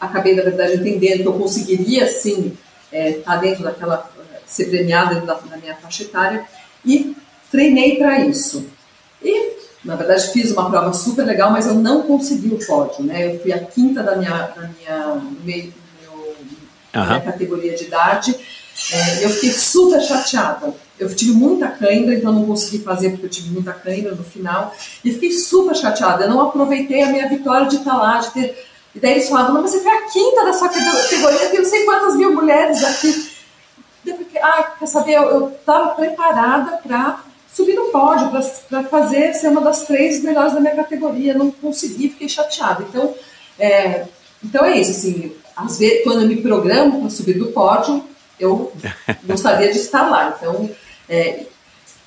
acabei, na verdade, entendendo que eu conseguiria, sim, estar é, tá dentro daquela, ser premiada dentro da, da minha faixa etária e treinei para isso. E, na verdade, fiz uma prova super legal, mas eu não consegui o pódio, né? Eu fui a quinta da minha, da minha, uhum. minha categoria de idade é, eu fiquei super chateada. Eu tive muita cãibra, então não consegui fazer porque eu tive muita cãibra no final. E fiquei super chateada. Eu não aproveitei a minha vitória de estar lá, de ter. E daí eles falavam, mas você foi a quinta da sua categoria, tem não sei quantas mil mulheres aqui porque, ah, quer saber, eu estava preparada para subir no pódio, para fazer ser uma das três melhores da minha categoria, não consegui, fiquei chateada. Então, É, então é isso, assim, às vezes, quando eu me programo para subir do pódio, eu gostaria de estar lá. Então, é,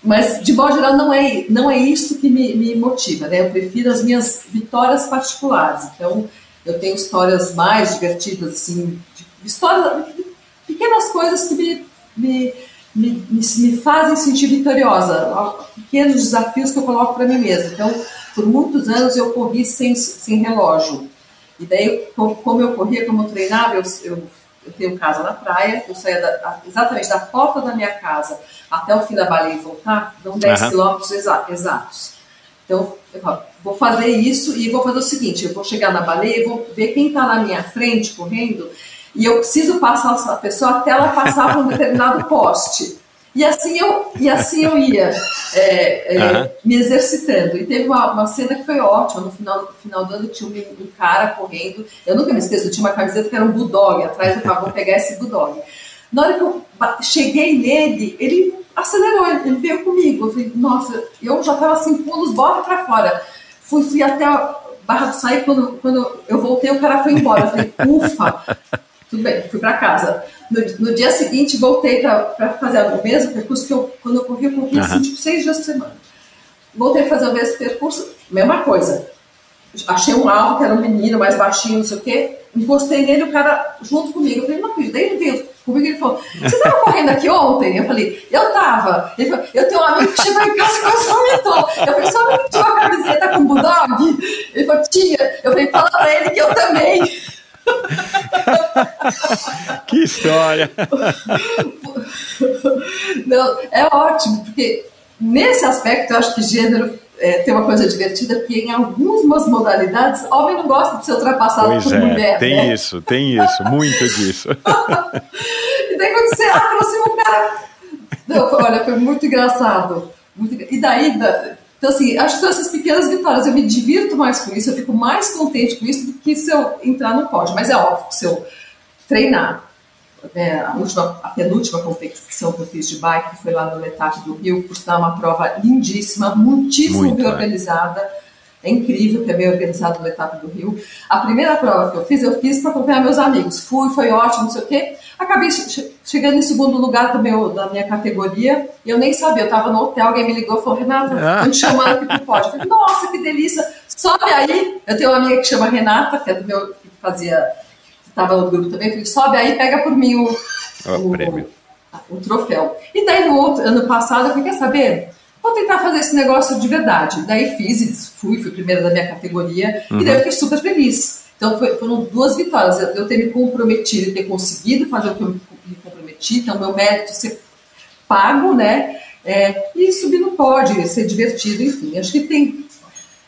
mas de modo geral não é não é isso que me, me motiva, né? Eu prefiro as minhas vitórias particulares. Então, eu tenho histórias mais divertidas, assim, histórias, pequenas coisas que me, me, me, me, fazem sentir vitoriosa, pequenos desafios que eu coloco para mim mesma. Então, por muitos anos eu corri sem, sem relógio. E daí, como eu corria, como eu treinava, eu, eu, eu tenho casa na praia, eu saía da, exatamente da porta da minha casa até o fim da baleia e voltar, dão 10 uhum. quilômetros exatos. Então, eu falo, vou fazer isso e vou fazer o seguinte: eu vou chegar na baleia vou ver quem está na minha frente correndo e eu preciso passar essa pessoa até ela passar por um determinado poste. E assim eu, e assim eu ia é, é, uhum. me exercitando. E teve uma, uma, cena que foi ótima. No final, no final do ano tinha um, um, cara correndo. Eu nunca me esqueço, tinha uma camiseta que era um bulldog. Atrás eu falava, vou pegar esse bulldog. Na hora que eu cheguei nele, ele acelerou, ele veio comigo. Eu falei, nossa, eu já estava assim, pulos, bota para fora. Fui, fui até a Barra do Saí, quando, quando eu voltei, o cara foi embora. Eu falei, ufa, tudo bem, fui para casa. No, no, dia seguinte, voltei para fazer o mesmo percurso que eu, quando eu corri, eu corri assim, tipo, seis dias por semana. Voltei a fazer o mesmo percurso, mesma coisa. Achei um alvo, que era um menino mais baixinho, não sei o quê, encostei nele, o cara junto comigo. Eu falei, não acredito. Daí ele veio comigo ele falou: Você estava correndo aqui ontem? Eu falei: Eu estava. Ele falou: Eu tenho um amigo que chegou em casa e quase vomitou. Eu falei: Só amigo tinha uma camiseta com bulldog? Ele falou: Tinha. Eu falei: Fala pra ele que eu também. que história! Não, é ótimo, porque nesse aspecto eu acho que gênero é, tem uma coisa divertida, porque em algumas modalidades, homem não gosta de ser ultrapassado pois por é, mulher. Tem né? isso, tem isso, muito disso. e daí quando você aproxima o cara. Não, olha, foi muito engraçado. Muito... E daí, então, assim, acho que são essas pequenas vitórias. Eu me divirto mais com isso, eu fico mais contente com isso do que se eu entrar no pódio. Mas é óbvio que se eu treinar, né, a, última, a penúltima competição que eu fiz de bike, que foi lá no Letap do Rio, por sinal, uma prova lindíssima, muitíssimo Muito, bem organizada. É incrível que é bem organizado no Letap do Rio. A primeira prova que eu fiz, eu fiz para acompanhar meus amigos. Fui, foi ótimo, não sei o quê. Acabei chegando em segundo lugar do meu, da minha categoria e eu nem sabia. Eu estava no hotel, alguém me ligou e falou: Renata, ah. tô te chamando aqui pro pódio. Eu falei: Nossa, que delícia! Sobe aí. Eu tenho uma amiga que chama Renata, que é do meu, que fazia, que estava no grupo também. Eu falei: Sobe aí, pega por mim o, o, o, o troféu. E daí no outro, ano passado, eu falei: Quer saber? vou tentar fazer esse negócio de verdade. Daí fiz, fui, fui primeira da minha categoria, uhum. e daí eu fiquei super feliz. Então foi, foram duas vitórias. Eu, ter me comprometido e ter conseguido fazer o que eu me comprometi, então meu mérito ser pago, né? É, e subir no pódio, ser divertido, enfim. Acho que tem.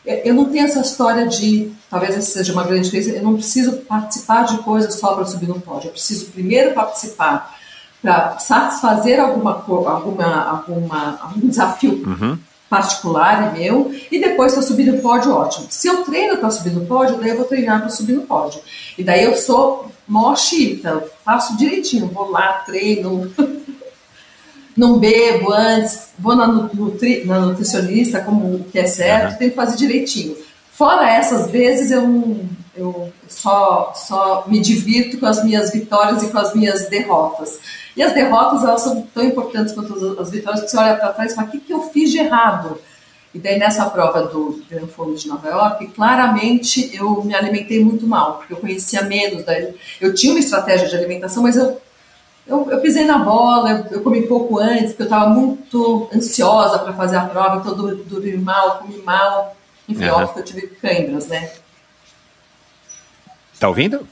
Eu não tenho essa história de, talvez essa seja uma grande diferença, eu não preciso participar de coisas só para subir no pódio. Eu preciso primeiro participar para satisfazer alguma, alguma, alguma, algum desafio uhum. Particular e meu, e depois para subir no pódio, ótimo. Se eu treino para subir no pódio, daí eu vou treinar para subir no pódio. E daí eu sou mó chita, faço direitinho, vou lá, treino, não bebo antes, vou na, nutri, na nutricionista, como que é certo, uhum. tento fazer direitinho. Fora essas vezes, eu, eu só, só me divirto com as minhas vitórias e com as minhas derrotas. E as derrotas, elas são tão importantes quanto as vitórias, porque você olha para trás e fala, o que, que eu fiz de errado? E daí nessa prova do Grand Forum de Nova York, claramente eu me alimentei muito mal, porque eu conhecia menos. Daí, eu tinha uma estratégia de alimentação, mas eu, eu, eu pisei na bola, eu, eu, comi pouco antes, porque eu estava muito ansiosa para fazer a prova, então eu dormi mal, comi mal. Enfim, uhum. óbvio que eu tive câimbras, né? Tá ouvindo?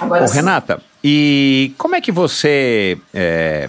Agora Ô, Renata, e como é que você. É,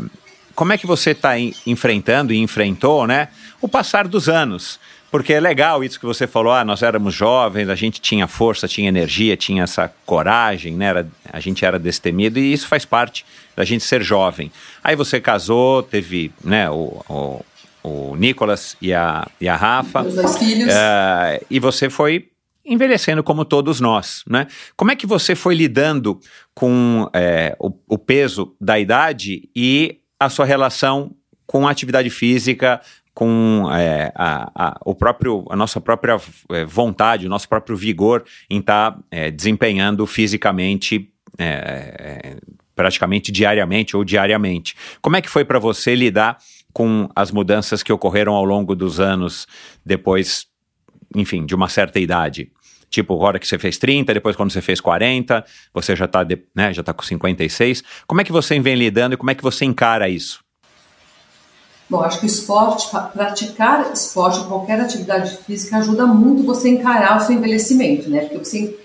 como é que você está enfrentando e enfrentou, né? O passar dos anos. Porque é legal isso que você falou, ah, nós éramos jovens, a gente tinha força, tinha energia, tinha essa coragem, né? Era, a gente era destemido e isso faz parte da gente ser jovem. Aí você casou, teve né, o, o, o Nicolas e a, e a Rafa. Os dois filhos. Uh, e você foi envelhecendo como todos nós, né? Como é que você foi lidando com é, o, o, peso da idade e a sua relação com a atividade física, com é, a, a, o próprio, a nossa própria é, vontade, o nosso próprio vigor em estar tá, é, desempenhando fisicamente é, é, praticamente diariamente ou diariamente. Como é que foi para você lidar com as mudanças que ocorreram ao longo dos anos depois, enfim, de uma certa idade? Tipo, agora que você fez 30, depois quando você fez 40, você já está né, já tá com 56. Como é que você vem lidando e como é que você encara isso? Bom, acho que o esporte, praticar esporte, qualquer atividade física ajuda muito você a encarar o seu envelhecimento, né? Porque você,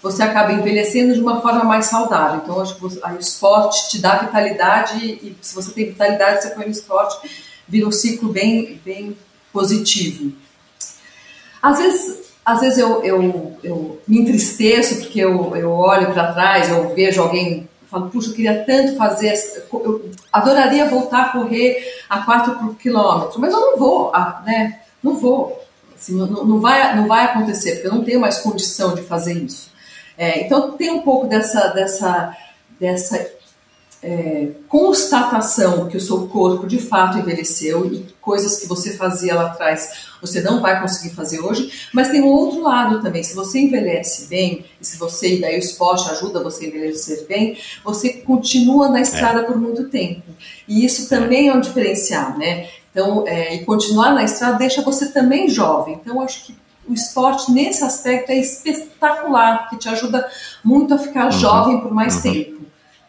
você acaba envelhecendo de uma forma mais saudável. Então, acho que você, o esporte te dá vitalidade e se você tem vitalidade, você põe no esporte, vira um ciclo bem, bem positivo. Às vezes, às vezes eu, eu, eu me entristeço porque eu, eu olho para trás, eu vejo alguém falo, puxa, eu queria tanto fazer, eu adoraria voltar a correr a 4 por quilômetro, mas eu não vou, né? Não vou. Assim, não, não, vai, não vai acontecer, porque eu não tenho mais condição de fazer isso. É, então tem um pouco dessa, dessa, dessa é, constatação que o seu corpo de fato envelheceu e coisas que você fazia lá atrás você não vai conseguir fazer hoje, mas tem um outro lado também. Se você envelhece bem, e se você, e daí o esporte ajuda você a envelhecer bem, você continua na estrada é. por muito tempo. E isso também é um diferencial, né? Então, é, e continuar na estrada deixa você também jovem. Então, acho que o esporte nesse aspecto é espetacular, que te ajuda muito a ficar uhum. jovem por mais uhum. tempo.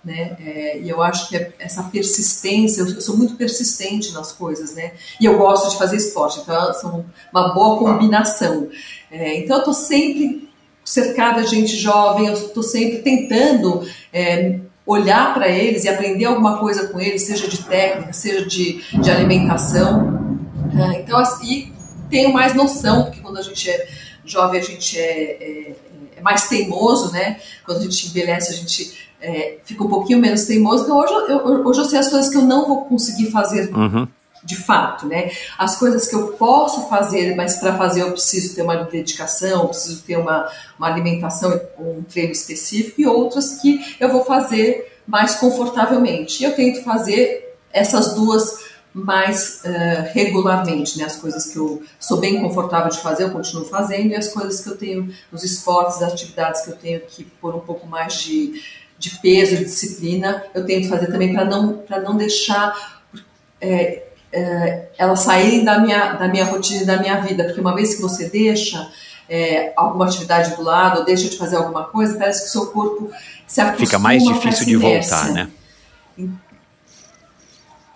Né? É, e eu acho que é essa persistência, eu sou muito persistente nas coisas, né? E eu gosto de fazer esporte, então são uma boa combinação. É, então eu estou sempre cercada de gente jovem, eu estou sempre tentando é, olhar para eles e aprender alguma coisa com eles, seja de técnica, seja de, de alimentação. É, então, assim, tenho mais noção, porque quando a gente é jovem a gente é, é, é mais teimoso, né? Quando a gente envelhece a gente é, fica um pouquinho menos teimoso. Então hoje eu, hoje eu sei as coisas que eu não vou conseguir fazer uhum. de fato, né? As coisas que eu posso fazer, mas para fazer eu preciso ter uma dedicação, preciso ter uma, uma alimentação, um treino específico, e outras que eu vou fazer mais confortavelmente. E eu tento fazer essas duas mais uh, regularmente, né? As coisas que eu sou bem confortável de fazer, eu continuo fazendo, e as coisas que eu tenho, os esportes, as atividades que eu tenho que pôr um pouco mais de de peso, de disciplina, eu tento fazer também para não, não deixar é, é, elas saírem da minha, da minha rotina e da minha vida, porque uma vez que você deixa é, alguma atividade do lado, ou deixa de fazer alguma coisa, parece que o seu corpo se acostuma Fica mais difícil de voltar, né?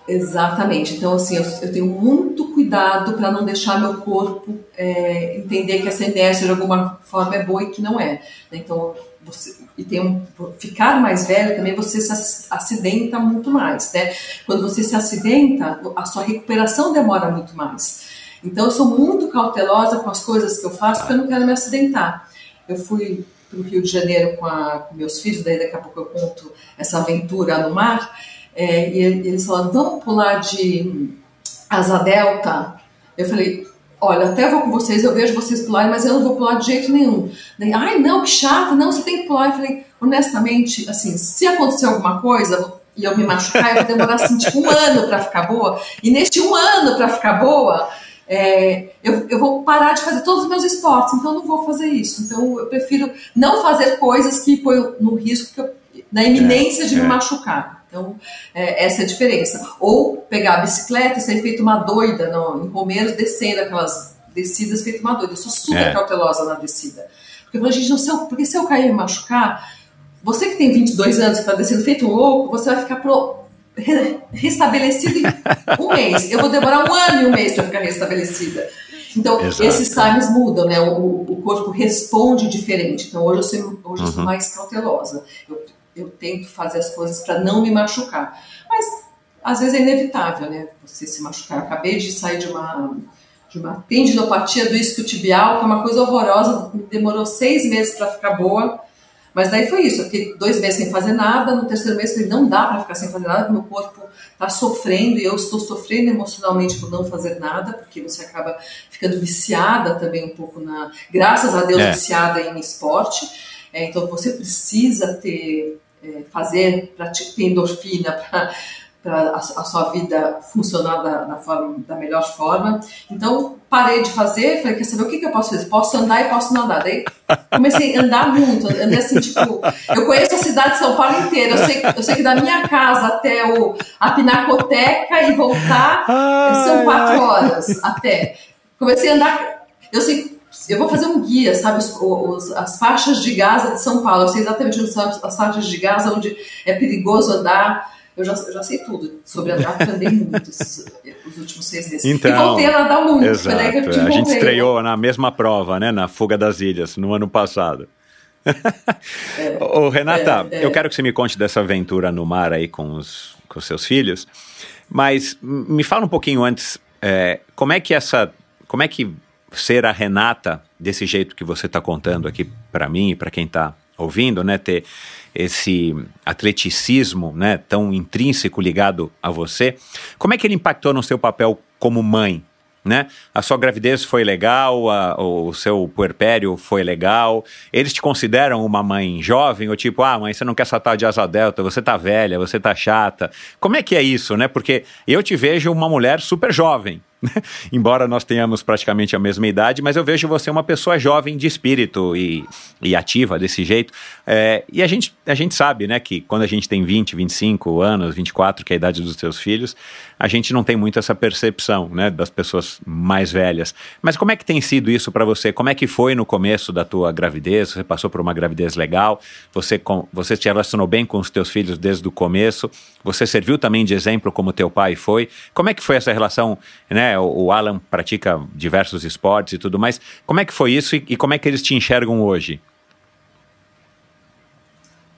Exatamente. Então, assim, eu, eu tenho muito cuidado para não deixar meu corpo é, entender que essa inércia de alguma forma é boa e que não é. Então, você, e tem um, ficar mais velho também você se acidenta muito mais, né? Quando você se acidenta, a sua recuperação demora muito mais. Então eu sou muito cautelosa com as coisas que eu faço porque eu não quero me acidentar. Eu fui para o Rio de Janeiro com, a, com, meus filhos, daí daqui a pouco eu conto essa aventura no mar, é, e eles falaram, vamos pular de asa delta? Eu falei, olha, até vou com vocês, eu vejo vocês pularem, mas eu não vou pular de jeito nenhum. Daí, ai, não, que chato, não, você tem que pular. Eu falei, honestamente, assim, se acontecer alguma coisa e eu me machucar, eu vou demorar, assim, tipo, um ano para ficar boa. E neste um ano para ficar boa, é, eu, eu vou parar de fazer todos os meus esportes, então eu não vou fazer isso. Então eu prefiro não fazer coisas que põem no risco, eu, na iminência é, de me é. machucar. Então, é, essa é a diferença. Ou pegar a bicicleta e ser feito uma doida no, em Romeiros, descendo aquelas descidas feito uma doida. Eu sou super é. cautelosa na descida. Porque a gente não sei, porque se eu cair e me machucar, você que tem 22 anos e está descendo feito um louco, você vai ficar pro, re, restabelecido em um mês. Eu vou demorar um ano e um mês para ficar restabelecida. Então, Exato. esses times mudam, né? O, o, corpo responde diferente. Então, hoje eu sou, hoje eu sou uhum. mais cautelosa. Eu eu tento fazer as coisas para não me machucar. Mas às vezes é inevitável, né? Você se machucar. Eu acabei de sair de uma de uma tendinopatia do isquiotibial, que é uma coisa horrorosa, demorou seis meses para ficar boa. Mas daí foi isso, eu fiquei dois meses sem fazer nada, no terceiro mês falei, não dá para ficar sem fazer nada, meu corpo está sofrendo e eu estou sofrendo emocionalmente por não fazer nada, porque você acaba ficando viciada também um pouco na, graças a Deus, é. viciada em esporte. É, então você precisa ter é, fazer para ter endorfina, para a, a, sua vida funcionar da, da, forma, da melhor forma. Então, parei de fazer, falei, quer saber o que, que eu posso fazer? Posso andar e posso nadar. Daí comecei a andar muito, andei assim, tipo, eu conheço a cidade de São Paulo inteira, eu sei, eu sei que da minha casa até o, a Pinacoteca e voltar são quatro horas até. Comecei a andar, eu sei, eu vou fazer um guia, sabe, os, os, as faixas de Gaza de São Paulo, eu sei exatamente onde são as faixas de Gaza, onde é perigoso andar, eu já, eu já sei tudo sobre a porque andei muito esses, os últimos seis meses. Então, e voltei a nadar muito. Exato, né, que a gente estreou na mesma prova, né, na Fuga das Ilhas, no ano passado. É, Ô, Renata, é, é. eu quero que você me conte dessa aventura no mar aí com os, com os seus filhos, mas me fala um pouquinho antes, é, como é que essa, como é que ser a Renata desse jeito que você está contando aqui para mim e para quem está ouvindo, né, ter esse atleticismo, né, tão intrínseco ligado a você, como é que ele impactou no seu papel como mãe? Né? A sua gravidez foi legal, a, o seu puerpério foi legal. Eles te consideram uma mãe jovem ou tipo, ah, mãe, você não quer saltar de asa delta, você tá velha, você tá chata. Como é que é isso, né? Porque eu te vejo uma mulher super jovem, embora nós tenhamos praticamente a mesma idade, mas eu vejo você uma pessoa jovem de espírito e, e ativa desse jeito. É, e a gente, a gente sabe, né, que quando a gente tem 20, 25 anos, 24, que é a idade dos seus filhos, a gente não tem muito essa percepção, né, das pessoas mais velhas. Mas como é que tem sido isso para você? Como é que foi no começo da tua gravidez? Você passou por uma gravidez legal? Você, você se relacionou bem com os teus filhos desde o começo? Você serviu também de exemplo como teu pai foi? Como é que foi essa relação, né? Né, o Alan pratica diversos esportes e tudo mais. Como é que foi isso e, e como é que eles te enxergam hoje?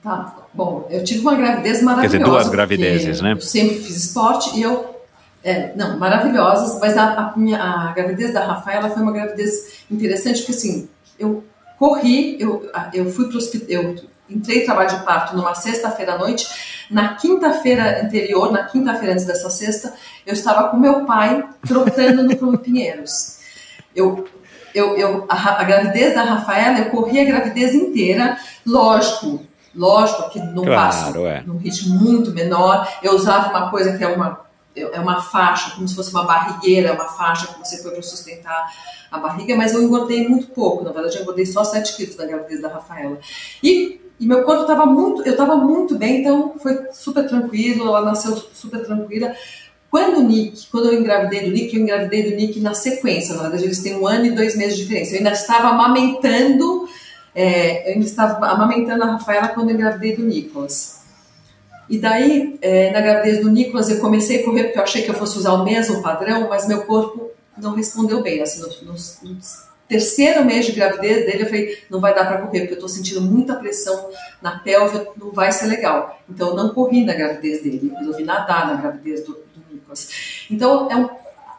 Tá, bom, eu tive uma gravidez maravilhosa. Quer dizer, duas gravidezes, né? Eu sempre fiz esporte e eu. É, não, maravilhosas, mas a, a, minha, a gravidez da Rafaela foi uma gravidez interessante, porque assim, eu corri, eu, eu fui para o hospital, entrei em trabalho de parto numa sexta-feira à noite. Na quinta-feira anterior, na quinta-feira antes dessa sexta, eu estava com meu pai trotando no Clube Pinheiros. Eu, eu, eu, a, a, gravidez da Rafaela, eu corri a gravidez inteira, lógico, lógico que não claro, passo é. num ritmo muito menor. Eu usava uma coisa que é uma, é uma faixa, como se fosse uma barrigueira, uma faixa que você foi para sustentar a barriga, mas eu engordei muito pouco. Na verdade, eu engordei só 7 quilos na gravidez da Rafaela. E e meu corpo estava muito, eu estava muito bem, então foi super tranquilo, ela nasceu super tranquila. Quando o Nick, quando eu engravidei do Nick, eu engravidei do Nick na sequência, na verdade eles têm um ano e dois meses de diferença. Eu ainda estava amamentando, é, eu ainda estava amamentando a Rafaela quando eu engravidei do Nicolas. E daí, é, na gravidez do Nicolas, eu comecei a correr porque eu achei que eu fosse usar o mesmo padrão, mas meu corpo não respondeu bem. Assim, nos terceiro mês de gravidez dele, eu falei, não vai dar para correr, porque eu estou sentindo muita pressão na pelve, não vai ser legal. Então, eu não corri na gravidez dele, resolvi nadar na gravidez do, do Nicolas. Então, é um,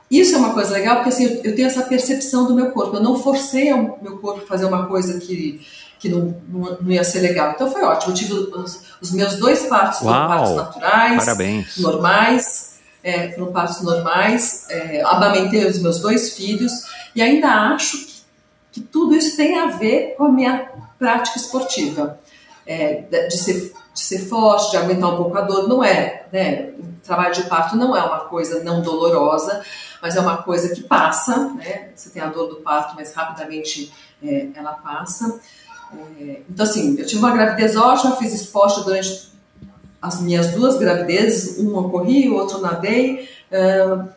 isso é uma coisa legal, porque assim, eu, tenho essa percepção do meu corpo. Eu não forcei o meu corpo a fazer uma coisa que, que não, não, ia ser legal. Então, foi ótimo. Eu tive os, os meus dois partos foram partos naturais, Parabéns. normais, é, foram partos normais, é, amamentei os meus dois filhos, e ainda acho que tudo isso tem a ver com a minha prática esportiva. É, de, ser, de ser forte, de aguentar um pouco a dor, não é, né? O trabalho de parto não é uma coisa não dolorosa, mas é uma coisa que passa, né? Você tem a dor do parto, mas rapidamente é, ela passa. É, então, assim, eu tive uma gravidez ótima, fiz esporte durante as minhas duas gravidezes, uma corri, o outro nadei. Uh,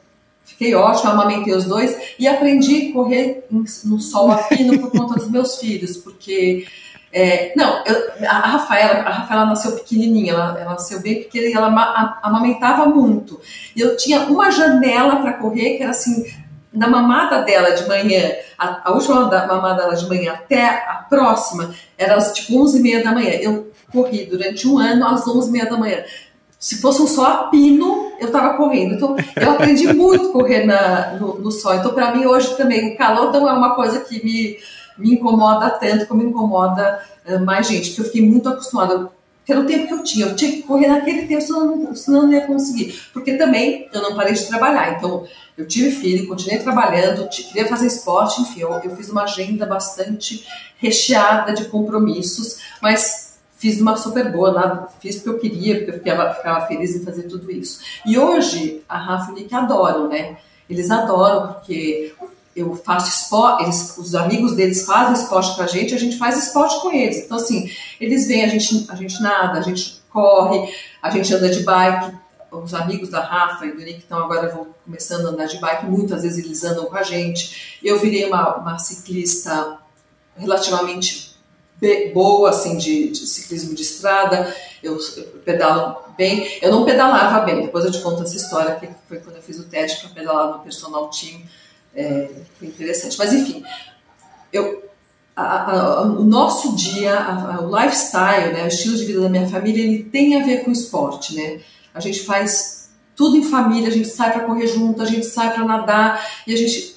Fiquei ótima, amamentei os dois e aprendi a correr no sol a pino por conta dos meus filhos, porque é, não, eu, a Rafaela, a Rafaela nasceu pequenininha, ela, ela nasceu bem pequena ela amamentava muito. E eu tinha uma janela para correr que era assim, na mamada dela de manhã, a, a última mamada dela de manhã até a próxima, era tipo 11 e meia da manhã. Eu corri durante um ano às 11 e meia da manhã se fosse um sol a pino, eu estava correndo. Então, eu aprendi muito correr na, no, no sol. Então, para mim, hoje também, o calor não é uma coisa que me, me incomoda tanto como incomoda uh, mais gente, porque eu fiquei muito acostumada. Pelo tempo que eu tinha, eu tinha que correr naquele tempo, senão, não, senão não ia conseguir. Porque também eu não parei de trabalhar. Então, eu tive filho, continuei trabalhando, queria fazer esporte, enfim, eu, eu fiz uma agenda bastante recheada de compromissos, mas fiz uma super boa, nada, fiz porque eu queria, porque eu ficava, ficava feliz em fazer tudo isso. E hoje a Rafa e o Nick adoram, né? Eles adoram porque eu faço esporte, eles, os amigos deles fazem esporte com a gente, a gente faz esporte com eles. Então, assim, eles vêm, a gente, a gente nada, a gente corre, a gente anda de bike. Os amigos da Rafa e do Nick estão agora vão começando a andar de bike, muitas vezes eles andam com a gente. Eu virei uma, uma ciclista relativamente boa, assim, de, de, ciclismo de estrada, eu, eu, pedalo bem. Eu não pedalava bem, depois eu te conto essa história, que foi quando eu fiz o teste para pedalar no personal team é, foi interessante. Mas, enfim, eu, a, a, o nosso dia, a, o lifestyle, né, o estilo de vida da minha família, ele tem a ver com esporte, né? A gente faz tudo em família, a gente sai para correr junto, a gente sai para nadar e a gente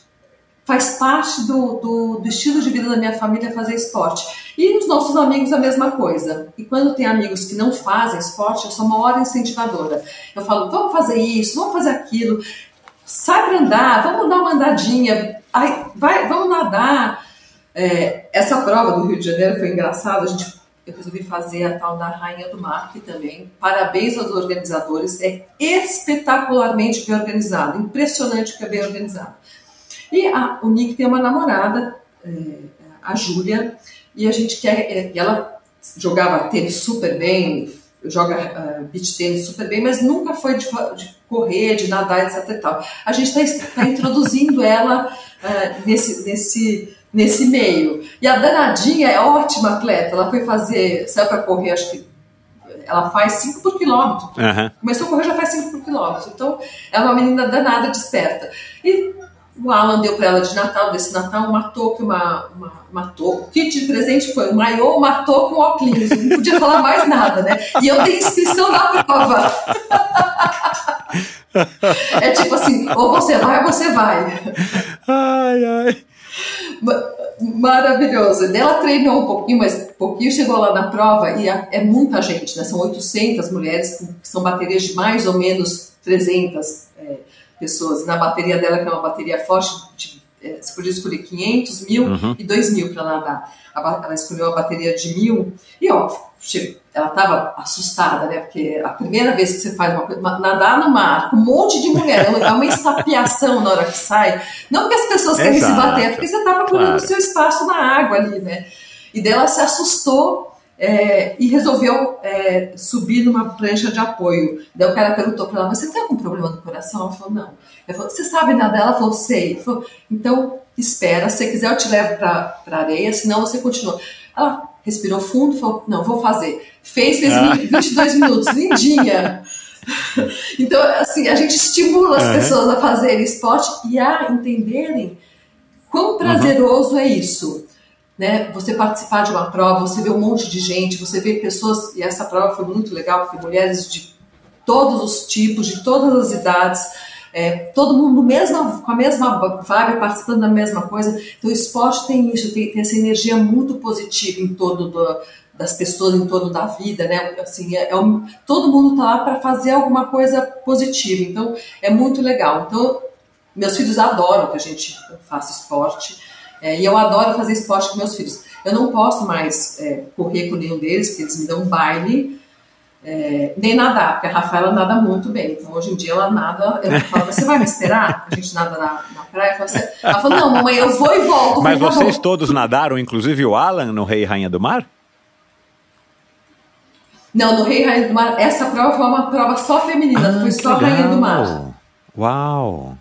faz parte do, do, do, estilo de vida da minha família fazer esporte. E os nossos amigos a mesma coisa. E quando tem amigos que não fazem esporte, eu sou uma hora incentivadora. Eu falo, vamos fazer isso, vamos fazer aquilo sai para andar, vamos dar uma andadinha, ai, vai, vamos nadar. É, essa prova do Rio de Janeiro foi engraçada, a gente, eu resolvi fazer a tal da Rainha do Mar, que também, parabéns aos organizadores, é espetacularmente bem organizado, impressionante que é bem organizado. E a, o Nick tem uma namorada, é, a Júlia, e a gente quer, é, ela jogava tênis super bem, joga uh, beach tênis super bem, mas nunca foi de, de correr, de nadar, etc. E tal. A gente está tá introduzindo ela uh, nesse, nesse, nesse meio. E a danadinha é ótima atleta. Ela foi fazer, saiu para correr, acho que ela faz 5 por quilômetro. Uhum. Começou a correr, já faz 5 por quilômetro. Então, é uma menina danada, desperta. E o Alan deu para ela de Natal, desse Natal, uma touca, uma, uma. O kit de presente foi um maiô, uma touca um óculos. Não podia falar mais nada, né? E eu tenho inscrição na prova. é tipo assim, ou você vai ou você vai. Ai, ai. Maravilhoso. Ela treinou um pouquinho, mas um pouquinho chegou lá na prova e é muita gente, né? São 800 mulheres, que são baterias de mais ou menos 300 é, pessoas. Na bateria dela, que é uma bateria forte, de, é, você podia escolher 500, mil uhum. e 2 mil para nadar. Ela escolheu a bateria de mil e, ó, ela estava assustada, né? Porque a primeira vez que você faz uma coisa, nadar no mar com um monte de mulher, é uma estapiação na hora que sai. Não porque as pessoas querem Exato. se bater, é porque você está procurando claro. o seu espaço na água ali, né? E dela se assustou é, e resolveu é, subir numa prancha de apoio. Daí o cara perguntou para ela, mas você tem algum problema no coração? Ela falou, não. Ele falou, você sabe nadar? Ela falou, sei. Ele falou, então espera, se quiser eu te levo para a areia, senão você continua. Ela respirou fundo, falou, não, vou fazer. Fez, fez ah. 22 minutos, lindinha. Então, assim, a gente estimula as uhum. pessoas a fazerem esporte e a entenderem quão prazeroso uhum. é isso né? Você participar de uma prova, você vê um monte de gente, você vê pessoas, e essa prova foi muito legal, porque mulheres de todos os tipos, de todas as idades, é, todo mundo mesmo, com a mesma vibe, participando da mesma coisa. Então, o esporte tem isso, tem, tem essa energia muito positiva em torno do, das pessoas, em torno da vida, né? Assim, é, é um, todo mundo está lá para fazer alguma coisa positiva. Então, é muito legal. Então, meus filhos adoram que a gente faça esporte. É, e eu adoro fazer esporte com meus filhos. Eu não posso mais é, correr com nenhum deles, porque eles me dão um baile, é, nem nadar, porque a Rafaela nada muito bem. Então, hoje em dia, ela nada. Eu falo, você vai me esperar? A gente nada na, na praia. Assim, ela falou, não, mamãe, eu vou e volto. Mas vocês todos nadaram, inclusive o Alan, no Rei e Rainha do Mar? Não, no Rei e Rainha do Mar, essa prova foi uma prova só feminina, ah, foi só legal. Rainha do Mar. Uau!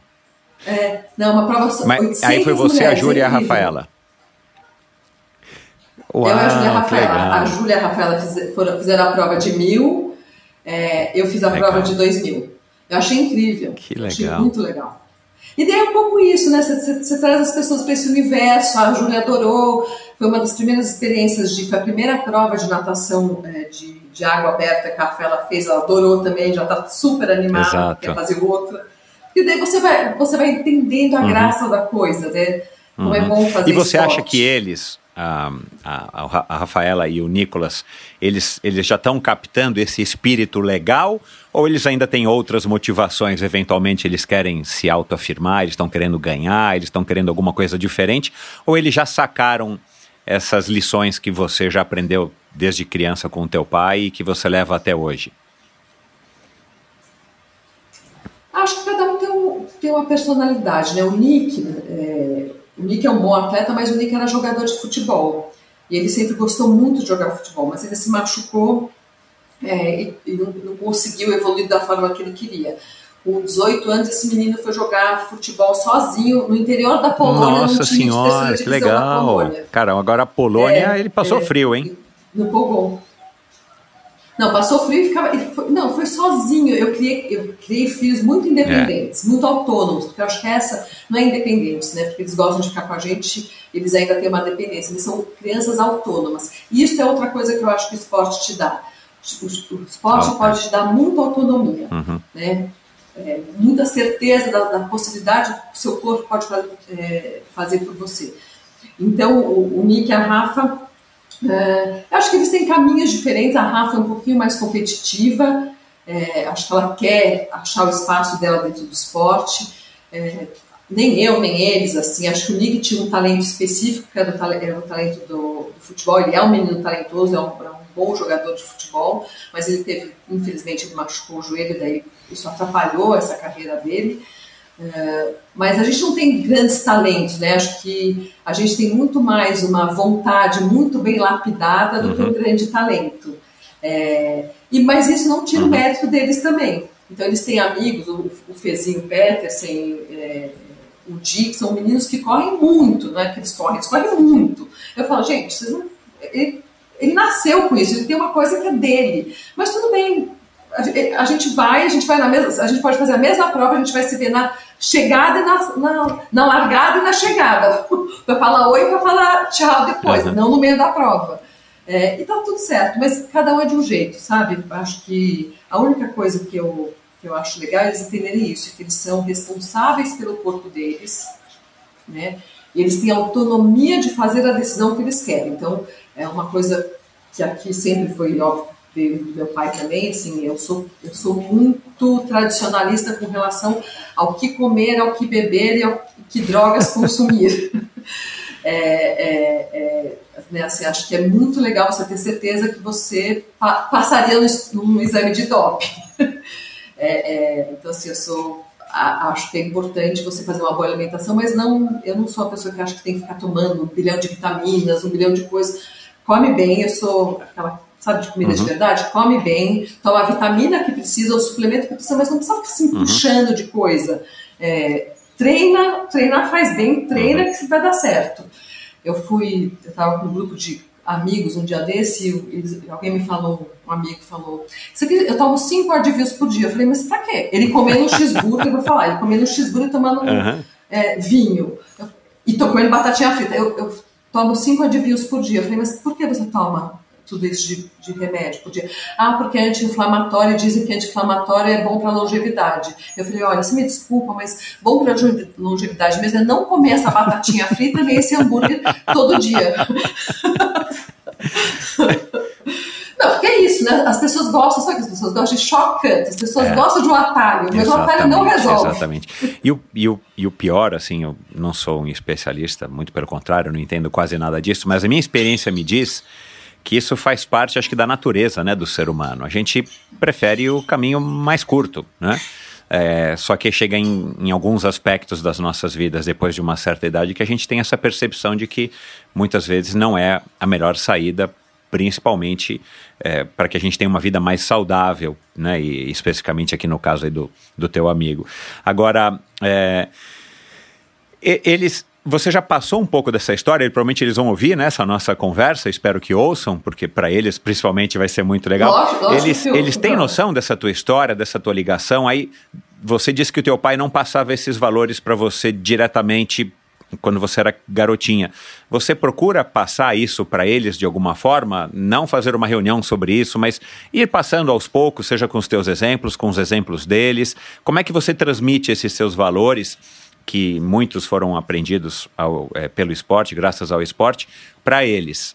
É, não, uma prova só. Mas aí foi você, mulheres, a Júlia e a Rafaela. Uau, eu e a Júlia e a Rafaela. A Júlia e a Rafaela fizeram, fizeram a prova de mil, é, eu fiz a legal. prova de dois mil. Eu achei incrível. Que legal. Achei muito legal. E daí é um pouco isso, né? Você, você, você traz as pessoas para esse universo. A Júlia adorou. Foi uma das primeiras experiências de. Foi a primeira prova de natação é, de, de água aberta que a Rafaela fez. Ela adorou também, já está super animada, Exato. quer fazer outra. E daí você vai, você vai entendendo a uhum. graça da coisa, né? Como é uhum. é bom fazer E você esporte. acha que eles, a, a, a, Rafaela e o Nicolas, eles, eles já estão captando esse espírito legal ou eles ainda têm outras motivações? Eventualmente eles querem se autoafirmar, eles estão querendo ganhar, eles estão querendo alguma coisa diferente? Ou eles já sacaram essas lições que você já aprendeu desde criança com o teu pai e que você leva até hoje? Acho que cada um tem, um, uma personalidade, né? O Nick, é, o Nick é um bom atleta, mas o Nick era jogador de futebol. E ele sempre gostou muito de jogar futebol, mas ele se machucou é, e, e não, não, conseguiu evoluir da forma que ele queria. Com 18 anos, esse menino foi jogar futebol sozinho no interior da Polônia. Nossa senhora, que legal! Cara, agora a Polônia, é, ele passou é, frio, hein? No Pogon. Não, passou frio e ficava. Foi, não, foi sozinho. Eu criei, eu criei filhos muito independentes, é. muito autônomos, porque eu acho que essa não é independente, né? Porque eles gostam de ficar com a gente, eles ainda têm uma dependência. Eles são crianças autônomas. E isso é outra coisa que eu acho que o esporte te dá. O, o esporte ah, pode te dar muita autonomia, uhum. né? É, muita certeza da, da, possibilidade que o seu corpo pode fazer, é, fazer por você. Então, o, o Nick e a Rafa é, acho que eles têm caminhos diferentes. A Rafa é um pouquinho mais competitiva. É, acho que ela quer achar o espaço dela dentro do esporte. É, nem eu, nem eles, assim. Acho que o Nick tinha um talento específico, que era o, era o talento do, do, futebol. Ele é um menino talentoso, é um, é um, bom jogador de futebol, mas ele teve, infelizmente, ele machucou o joelho, daí isso atrapalhou essa carreira dele. É, mas a gente não tem grandes talentos, né? Acho que a gente tem muito mais uma vontade muito bem lapidada do uhum. que um uhum. grande talento. É, e mas isso não tira uhum. o mérito deles também. Então eles têm amigos, o, o Fezinho Petersen, é, o Dick, são meninos que correm muito, não é que eles correm, eles correm muito. Eu falo, gente, vocês não, ele, ele nasceu com isso, ele tem uma coisa que é dele. Mas tudo bem, a gente vai, a gente vai na mesma, a gente pode fazer a mesma prova, a gente vai se ver na chegada e na, na, na largada e na chegada. para falar oi e para falar tchau depois, uhum. não no meio da prova. É, e tá tudo certo, mas cada um é de um jeito, sabe? Acho que a única coisa que eu, que eu acho legal é eles entenderem isso, que eles são responsáveis pelo corpo deles, né? E eles têm autonomia de fazer a decisão que eles querem. Então, é uma coisa que aqui sempre foi óbvio do meu pai também, assim, eu sou, eu sou muito tradicionalista com relação ao que comer, ao que beber e ao que drogas consumir. é, é, é, né, assim, acho que é muito legal você ter certeza que você pa passaria num exame de doping. É, é, então, assim, eu sou acho que é importante você fazer uma boa alimentação, mas não, eu não sou a pessoa que acha que tem que ficar tomando um bilhão de vitaminas, um bilhão de coisas. Come bem, eu sou aquela sabe, de comida uhum. de verdade, come bem, toma a vitamina que precisa, o suplemento que precisa, mas não precisa ficar se assim, uhum. puxando de coisa. É, treina, treinar faz bem, treina uhum. que vai dar certo. Eu fui, eu estava com um grupo de amigos um dia desse, eles, alguém me falou, um amigo falou, eu tomo cinco Advils por dia. Eu falei, mas pra quê? Ele comendo um cheeseburger, eu vou falar, ele comendo um cheeseburger e tomando uhum. é, vinho. Eu, e tô comendo batatinha frita. Eu, eu tomo cinco Advils por dia. Eu falei, mas por que você toma tudo isso de, de remédio. Podia, ah, porque é anti-inflamatório, dizem que anti-inflamatório é bom para longevidade. Eu falei, olha, você me desculpa, mas bom para longevidade mesmo é não comer essa batatinha frita nem esse hambúrguer todo dia. Não, porque é isso, né? As pessoas gostam, sabe que as pessoas gostam de chocante, as pessoas é, gostam de um atalho, mas o atalho não resolve. Exatamente. E o, e, o, e o pior, assim, eu não sou um especialista, muito pelo contrário, não entendo quase nada disso, mas a minha experiência me diz que isso faz parte, acho que, da natureza né, do ser humano. A gente prefere o caminho mais curto, né? É, só que chega em, em, alguns aspectos das nossas vidas depois de uma certa idade que a gente tem essa percepção de que muitas vezes não é a melhor saída, principalmente é, para que a gente tenha uma vida mais saudável, né? E especificamente aqui no caso do, do teu amigo. Agora, é, eles você já passou um pouco dessa história, e provavelmente eles vão ouvir nessa né, nossa conversa, espero que ouçam, porque para eles principalmente vai ser muito legal. Lógico, lógico eles, eles têm noção dessa tua história, dessa tua ligação. Aí você disse que o teu pai não passava esses valores para você diretamente quando você era garotinha. Você procura passar isso para eles de alguma forma? Não fazer uma reunião sobre isso, mas ir passando aos poucos, seja com os teus exemplos, com os exemplos deles. Como é que você transmite esses seus valores? Que muitos foram aprendidos ao, é, pelo esporte, graças ao esporte, para eles?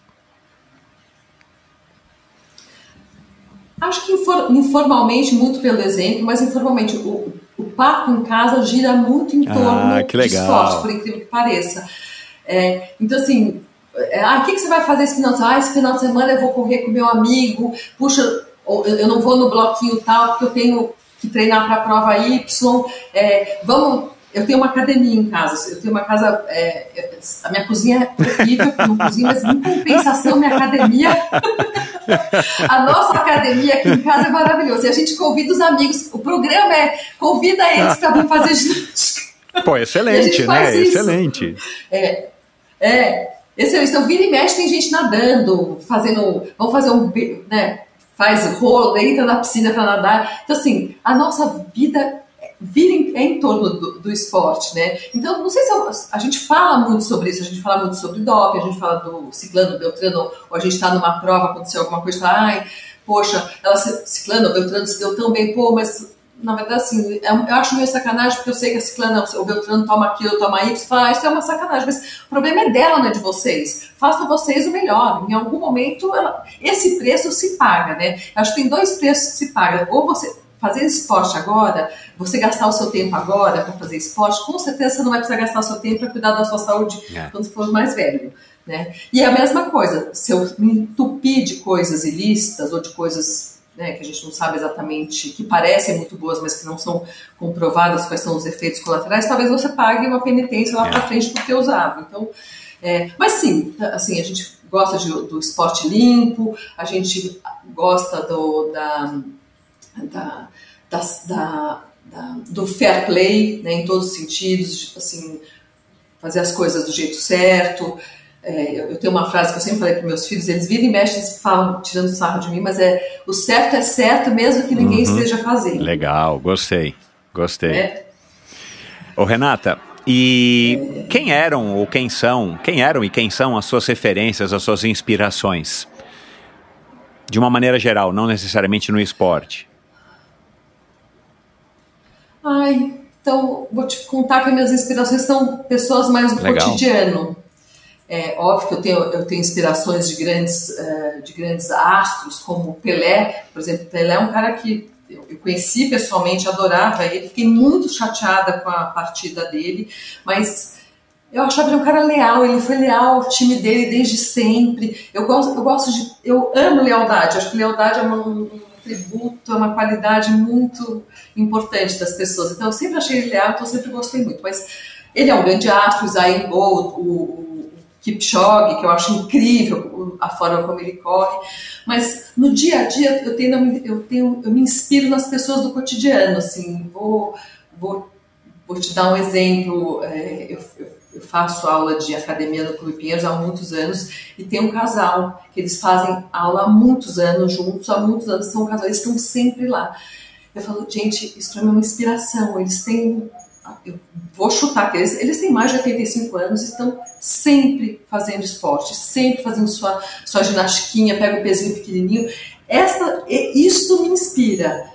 Acho que informalmente, muito pelo exemplo, mas informalmente, o, o papo em casa gira muito em torno ah, do esporte, por incrível que pareça. É, então, assim, É, ah, o que, que você vai fazer esse final de semana? Ah, esse final de semana eu vou correr com meu amigo, puxa, eu não vou no bloquinho tal, porque eu tenho que treinar para a prova Y. É, vamos eu tenho uma academia em casa, eu tenho uma casa, é, a minha cozinha é horrível, não cozinho, mas em compensação, minha academia, a nossa academia aqui em casa é maravilhosa. E a gente convida os amigos, o programa é convida eles para vir fazer ginástica. Pô, excelente, né? Isso. Excelente. É, é, excelente. Então, vira e mexe, tem gente nadando, fazendo, vamos fazer um, né, faz rolo, entra na piscina para nadar. Então, assim, a nossa vida vira em, é em torno do, do, esporte, né? Então, não sei se a gente fala muito sobre isso, a gente fala muito sobre doping, a gente fala do ciclano, beltrano, ou a gente está numa prova, aconteceu alguma coisa, fala, ai, poxa, ela ciclano, beltrano se deu tão bem, pô, mas na verdade, assim, é eu acho meio sacanagem, porque eu sei que a ciclana, o Beltrano toma aquilo, toma Y, fala, ah, isso é uma sacanagem, mas o problema é dela, não é de vocês. Façam vocês o melhor. Em algum momento, ela, esse preço se paga, né? Eu acho que tem dois preços que se pagam. Ou você fazer esporte agora, você gastar o seu tempo agora para fazer esporte, com certeza você não vai precisar gastar o seu tempo para cuidar da sua saúde é. quando for mais velho. Né? E é a mesma coisa, se eu me entupir de coisas ilícitas ou de coisas né, que a gente não sabe exatamente, que parecem muito boas, mas que não são comprovadas quais são os efeitos colaterais, talvez você pague uma penitência lá é. para frente por ter usado. Então, é, mas sim, assim, a gente gosta de, do esporte limpo, a gente gosta do, da, da, da, da, do fair play, né, em todos os sentidos, assim, fazer as coisas do jeito certo. É, eu tenho uma frase que eu sempre falei para meus filhos, eles viram e mexem falam, tirando sarro de mim, mas é o certo é certo mesmo que ninguém uhum. esteja fazendo. Legal, gostei, gostei. É. Ô Renata, e é... quem eram ou quem são, quem eram e quem são as suas referências, as suas inspirações? De uma maneira geral, não necessariamente no esporte. Ai, então vou te contar que as minhas inspirações são pessoas mais do Legal. cotidiano. É óbvio que eu tenho, eu tenho inspirações de grandes, uh, de grandes astros, como Pelé, por exemplo. Pelé é um cara que eu, eu conheci pessoalmente, adorava ele, fiquei muito chateada com a partida dele, mas eu achava ele um cara leal, ele foi leal ao time dele desde sempre. Eu gosto, eu gosto de, eu amo lealdade. Acho que lealdade é um, tributo, é uma qualidade muito importante das pessoas. Então eu sempre achei ele leal, então eu sempre gostei muito. Mas ele é um grande astro, Usain Bolt, o, o Kipchoge, que eu acho incrível a forma como ele corre. Mas no dia a dia eu tenho, eu tenho, eu me inspiro nas pessoas do cotidiano. Assim, vou, vou, vou te dar um exemplo. É, eu, eu eu faço aula de academia no Clube Pinheiros há muitos anos e tem um casal que eles fazem aula há muitos anos juntos, há muitos anos são um casal, eles estão sempre lá. Eu falo, gente, isso é uma inspiração. Eles têm, eu vou chutar que eles, eles têm mais de 85 anos, estão sempre fazendo esporte, sempre fazendo sua, sua ginastiquinha, pega o pezinho pequenininho. Esta, isso me inspira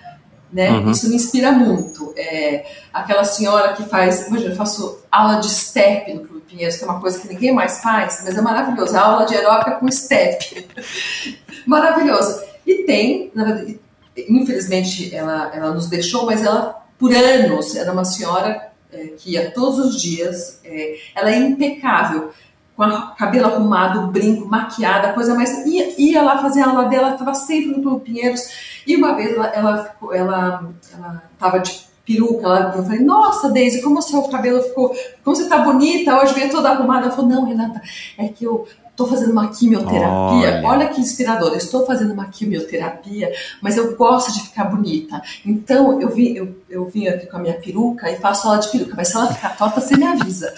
né? Uhum. Isso me inspira muito. É, aquela senhora que faz, imagina, eu faço aula de step no Clube Pinheiros, que é uma coisa que ninguém mais faz, mas é maravilhoso. A aula de aeróbica com step. maravilhoso. E tem, verdade, infelizmente ela, ela nos deixou, mas ela, por anos, era uma senhora é, que ia todos os dias, é, ela é impecável com o cabelo arrumado, brinco, maquiada, coisa mais. Ia, ia lá fazer a aula dela, estava sempre no Clube Pinheiros. E uma vez ela ela ela, ela tava de peruca, ela, eu falei, nossa, Deise, como o seu cabelo ficou, como você tá bonita, hoje veio toda arrumada. Ela falou, não, Renata, é que eu estou fazendo uma quimioterapia. Olha. Olha que inspirador. Eu estou fazendo uma quimioterapia, mas eu gosto de ficar bonita. Então eu vim, eu, eu vim aqui com a minha peruca e faço aula de peruca, mas se ela ficar torta, você me avisa.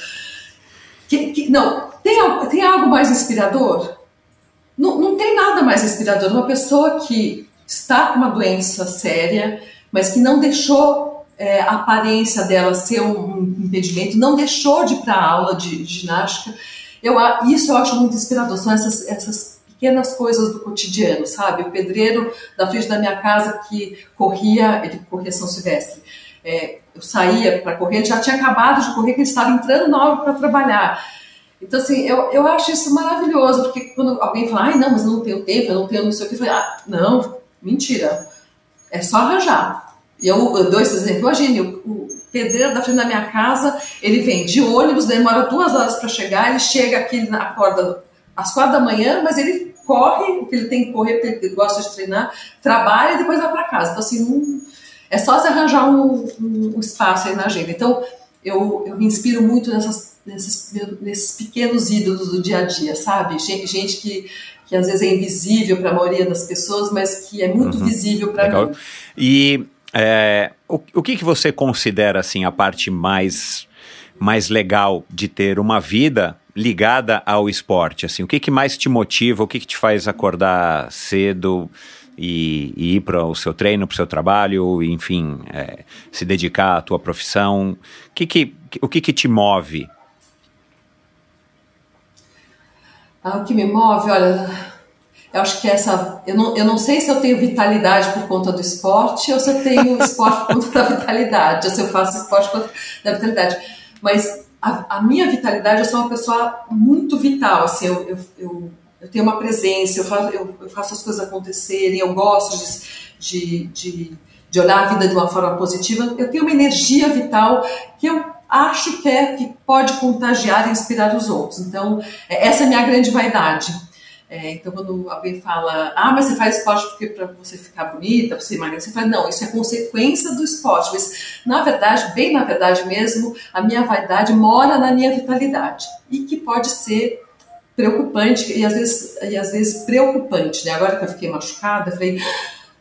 Que, que, não, tem, tem algo mais inspirador? Não, não tem nada mais inspirador. Uma pessoa que está com uma doença séria, mas que não deixou é, a aparência dela ser um impedimento, não deixou de ir para a aula de, de, ginástica. Eu, isso eu acho muito inspirador. São essas, essas pequenas coisas do cotidiano, sabe? O pedreiro da frente da minha casa que corria, ele corria São Silvestre. É, eu saía para correr, já tinha acabado de correr, que ele estava entrando na hora para trabalhar. Então, assim, eu, eu acho isso maravilhoso, porque quando alguém fala, ai, não, mas eu não tenho tempo, eu não tenho não sei o que, eu falei, ah, não, mentira, é só arranjar. E eu, eu dou esse exemplo, imagine, o, o pedreiro da frente da minha casa, ele vem de ônibus, demora duas horas para chegar, ele chega aqui, acorda às quatro da manhã, mas ele corre, porque ele tem que correr, porque ele gosta de treinar, trabalha e depois vai para casa. Então, assim, um, é só se arranjar um, um, um, espaço aí na agenda. Então, eu, eu me inspiro muito nessas, nesses, nesses pequenos ídolos do dia a dia, sabe? Gente, gente que, que às vezes é invisível para a maioria das pessoas, mas que é muito uhum. visível para mim. E é, o, o que, que você considera assim a parte mais mais legal de ter uma vida ligada ao esporte? Assim, o que, que mais te motiva? O que, que te faz acordar cedo e, e ir para o seu treino, para o seu trabalho, enfim, é, se dedicar à tua profissão? O que, que, o que, que te move? Ah, o que me move, olha, eu acho que essa. Eu não, eu não sei se eu tenho vitalidade por conta do esporte ou se eu tenho esporte por conta da vitalidade, ou se eu faço esporte por conta da vitalidade. Mas a, a, minha vitalidade, eu sou uma pessoa muito vital, assim, eu, eu, eu, eu tenho uma presença, eu faço, eu, eu, faço as coisas acontecerem, eu gosto de, de, de, de olhar a vida de uma forma positiva, eu tenho uma energia vital que eu acho que é que pode contagiar e inspirar os outros. Então, é, essa é a minha grande vaidade. É, então, quando alguém fala, ah, mas você faz esporte porque para você ficar bonita, para você emagrecer, você fala, não, isso é consequência do esporte. Mas, na verdade, bem na verdade mesmo, a minha vaidade mora na minha vitalidade e que pode ser preocupante e às vezes, e às vezes preocupante. Né? Agora que eu fiquei machucada, eu falei,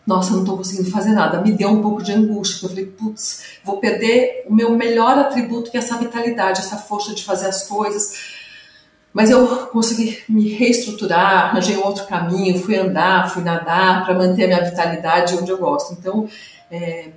nossa, não estou conseguindo fazer nada. Me deu um pouco de angústia. Eu falei, putz, vou perder o meu melhor atributo, que é essa vitalidade, essa força de fazer as coisas mas eu consegui me reestruturar, arranjei um outro caminho, fui andar, fui nadar para manter a minha vitalidade onde eu gosto. Então, é,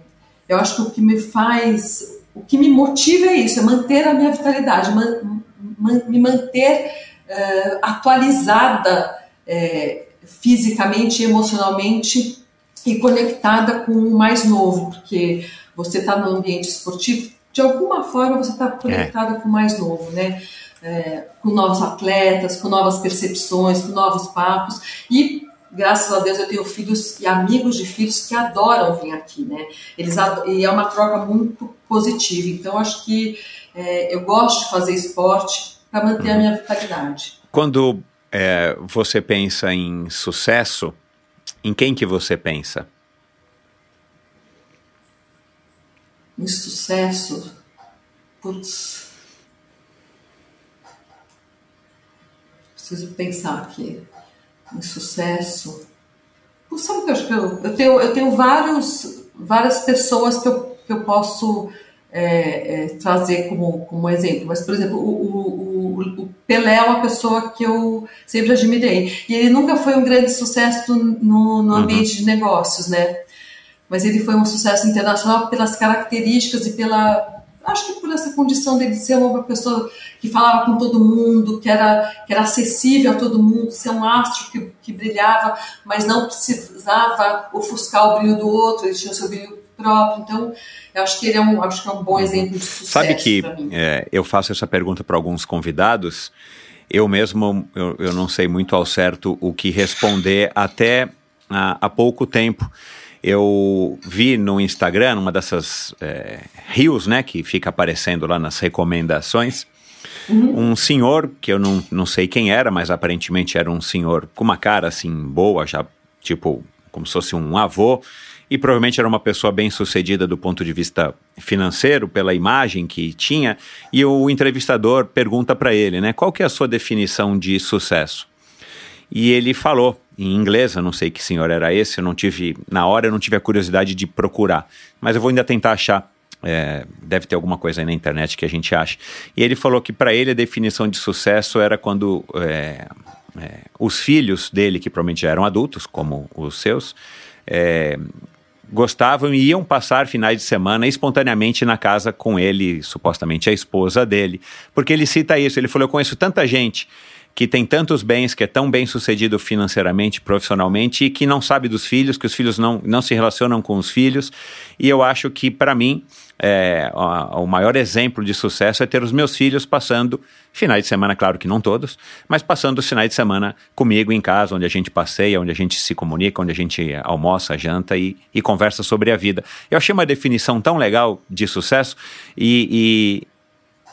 eu acho que o que me faz, o que me motiva é isso, é manter a minha vitalidade, man, man, me manter uh, atualizada uh, fisicamente, emocionalmente e conectada com o mais novo, porque você está no ambiente esportivo, de alguma forma você está conectada é. com o mais novo, né? é, com novos atletas, com novas percepções, com novos papos e graças a Deus eu tenho filhos e amigos de filhos que adoram vir aqui, né? Eles e é uma troca muito positiva. Então acho que é, eu gosto de fazer esporte para manter a minha vitalidade. Quando é, você pensa em sucesso, em quem que você pensa? Em sucesso, putz. preciso pensar aqui em sucesso. Sabe o que eu acho que eu, eu tenho? Eu tenho vários, várias pessoas que eu, que eu posso é, é, trazer como, como exemplo. Mas, por exemplo, o, o, o, Pelé é uma pessoa que eu sempre admirei. E ele nunca foi um grande sucesso no, no uhum. ambiente uhum. de negócios, né? Mas ele foi um sucesso internacional pelas características e pela acho que por essa condição dele ser uma pessoa que falava com todo mundo, que era, que era acessível a todo mundo, ser um astro que, que brilhava, mas não precisava ofuscar o brilho do outro, ele tinha o seu brilho próprio. Então, eu acho que ele é um, acho que é um bom exemplo de sucesso. Sabe que é, eu faço essa pergunta para alguns convidados. Eu mesmo, eu, eu não sei muito ao certo o que responder até há, pouco tempo eu vi no Instagram, numa dessas é, rios, né, que fica aparecendo lá nas recomendações, uhum. um senhor, que eu não, não sei quem era, mas aparentemente era um senhor com uma cara assim boa, já tipo como se fosse um avô, e provavelmente era uma pessoa bem sucedida do ponto de vista financeiro, pela imagem que tinha, e o entrevistador pergunta para ele, né, qual que é a sua definição de sucesso? E ele falou em inglês, eu não sei que senhor era esse, eu não tive, na hora eu não tive a curiosidade de procurar, mas eu vou ainda tentar achar. É, deve ter alguma coisa aí na internet que a gente acha. E ele falou que para ele a definição de sucesso era quando é, é, os filhos dele, que provavelmente já eram adultos, como os seus, é, gostavam e iam passar finais de semana espontaneamente na casa com ele, supostamente a esposa dele, porque ele cita isso. Ele falou: Eu conheço tanta gente que tem tantos bens, que é tão bem sucedido financeiramente, profissionalmente, e que não sabe dos filhos, que os filhos não, não se relacionam com os filhos. E eu acho que, para mim, é, o, maior exemplo de sucesso é ter os meus filhos passando finais de semana, claro que não todos, mas passando os finais de semana comigo em casa, onde a gente passeia, onde a gente se comunica, onde a gente almoça, janta e, e conversa sobre a vida. Eu achei uma definição tão legal de sucesso e,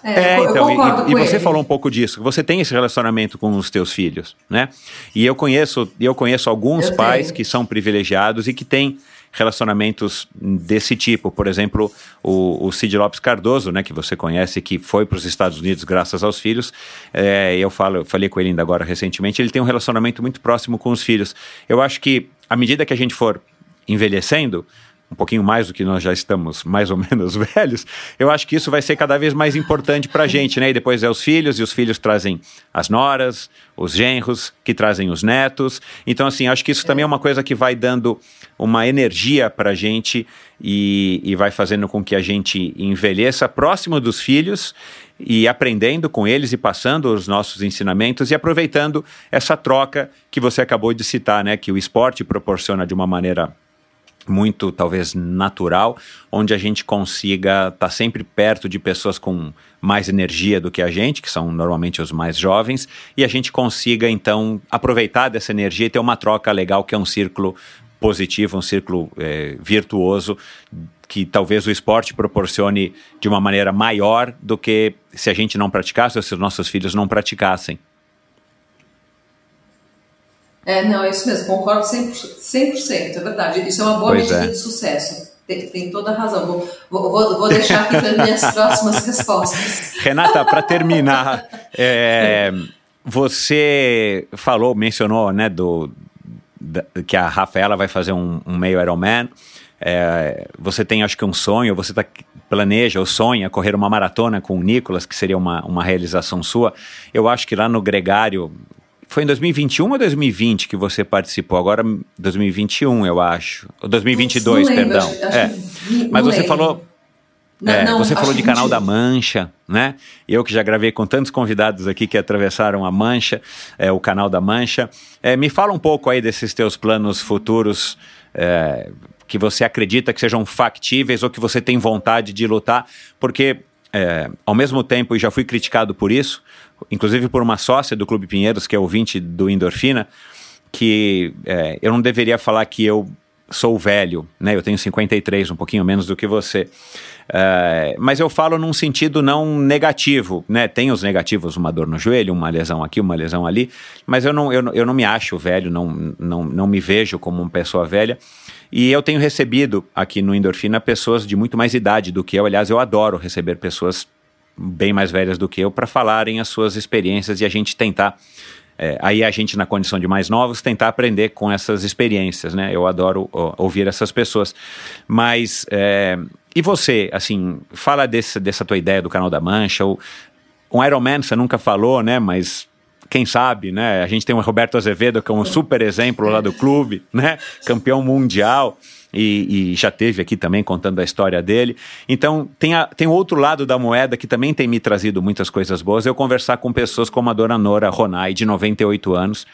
É, é então, e, e você falou um pouco disso. Você tem esse relacionamento com os teus filhos, né? E eu conheço, eu conheço alguns eu pais que são privilegiados e que têm relacionamentos desse tipo. Por exemplo, o, o Cid Lopes Cardoso, né, que você conhece, que foi para os Estados Unidos graças aos filhos. É, eu, falo, eu falei com ele ainda agora recentemente. Ele tem um relacionamento muito próximo com os filhos. Eu acho que à medida que a gente for envelhecendo, um pouquinho mais do que nós já estamos mais ou menos velhos, eu acho que isso vai ser cada vez mais importante para a gente, né? E depois é os filhos, e os filhos trazem as noras, os genros, que trazem os netos. Então, assim, acho que isso também é uma coisa que vai dando uma energia para a gente e, e vai fazendo com que a gente envelheça próximo dos filhos e aprendendo com eles e passando os nossos ensinamentos e aproveitando essa troca que você acabou de citar, né? Que o esporte proporciona de uma maneira muito talvez natural, onde a gente consiga estar tá sempre perto de pessoas com mais energia do que a gente, que são normalmente os mais jovens, e a gente consiga então aproveitar dessa energia e ter uma troca legal, que é um círculo positivo, um círculo é, virtuoso que talvez o esporte proporcione de uma maneira maior do que se a gente não praticasse ou se os nossos filhos não praticassem. É, não, é isso mesmo, concordo 100%, 100% é verdade. Isso é uma boa pois medida é. de sucesso. Tem, tem, toda a razão. Vou, vou, vou deixar aqui para minhas próximas respostas. Renata, para terminar, é, você falou, mencionou, né, do, da, que a Rafaela vai fazer um, um meio Ironman. É, você tem, acho que, um sonho, você tá, planeja ou sonha correr uma maratona com o Nicolas, que seria uma, uma realização sua. Eu acho que lá no Gregário, foi em 2021 ou 2020 que você participou? Agora 2021, eu acho. Ou 2022, lembro, perdão. Acho, acho é. Vi, Mas você lembro. falou. Não, é, não, você falou de Canal da Mancha, né? Eu que já gravei com tantos convidados aqui que atravessaram a Mancha, é, o Canal da Mancha. É, me fala um pouco aí desses teus planos futuros é, que você acredita que sejam factíveis ou que você tem vontade de lutar, porque é, ao mesmo tempo, e já fui criticado por isso, inclusive por uma sócia do Clube Pinheiros, que é ouvinte do Endorfina, que é, eu não deveria falar que eu sou velho, né? Eu tenho 53, um pouquinho menos do que você. É, mas eu falo num sentido não negativo, né? Tem os negativos, uma dor no joelho, uma lesão aqui, uma lesão ali, mas eu não, eu, eu não me acho velho, não, não, não me vejo como uma pessoa velha. E eu tenho recebido aqui no Endorfina pessoas de muito mais idade do que eu. Aliás, eu adoro receber pessoas bem mais velhas do que eu para falarem as suas experiências e a gente tentar é, aí a gente na condição de mais novos tentar aprender com essas experiências, né? Eu adoro ó, ouvir essas pessoas, mas é, e você, assim, fala desse, dessa tua ideia do canal da Mancha, ou um Iron Man você nunca falou, né? Mas quem sabe, né? A gente tem o Roberto Azevedo que é um super exemplo lá do clube, né? Campeão mundial e, e, já teve aqui também contando a história dele. Então, tem, a, tem outro lado da moeda que também tem me trazido muitas coisas boas. Eu conversar com pessoas como a dona Nora Ronai, de 98 anos,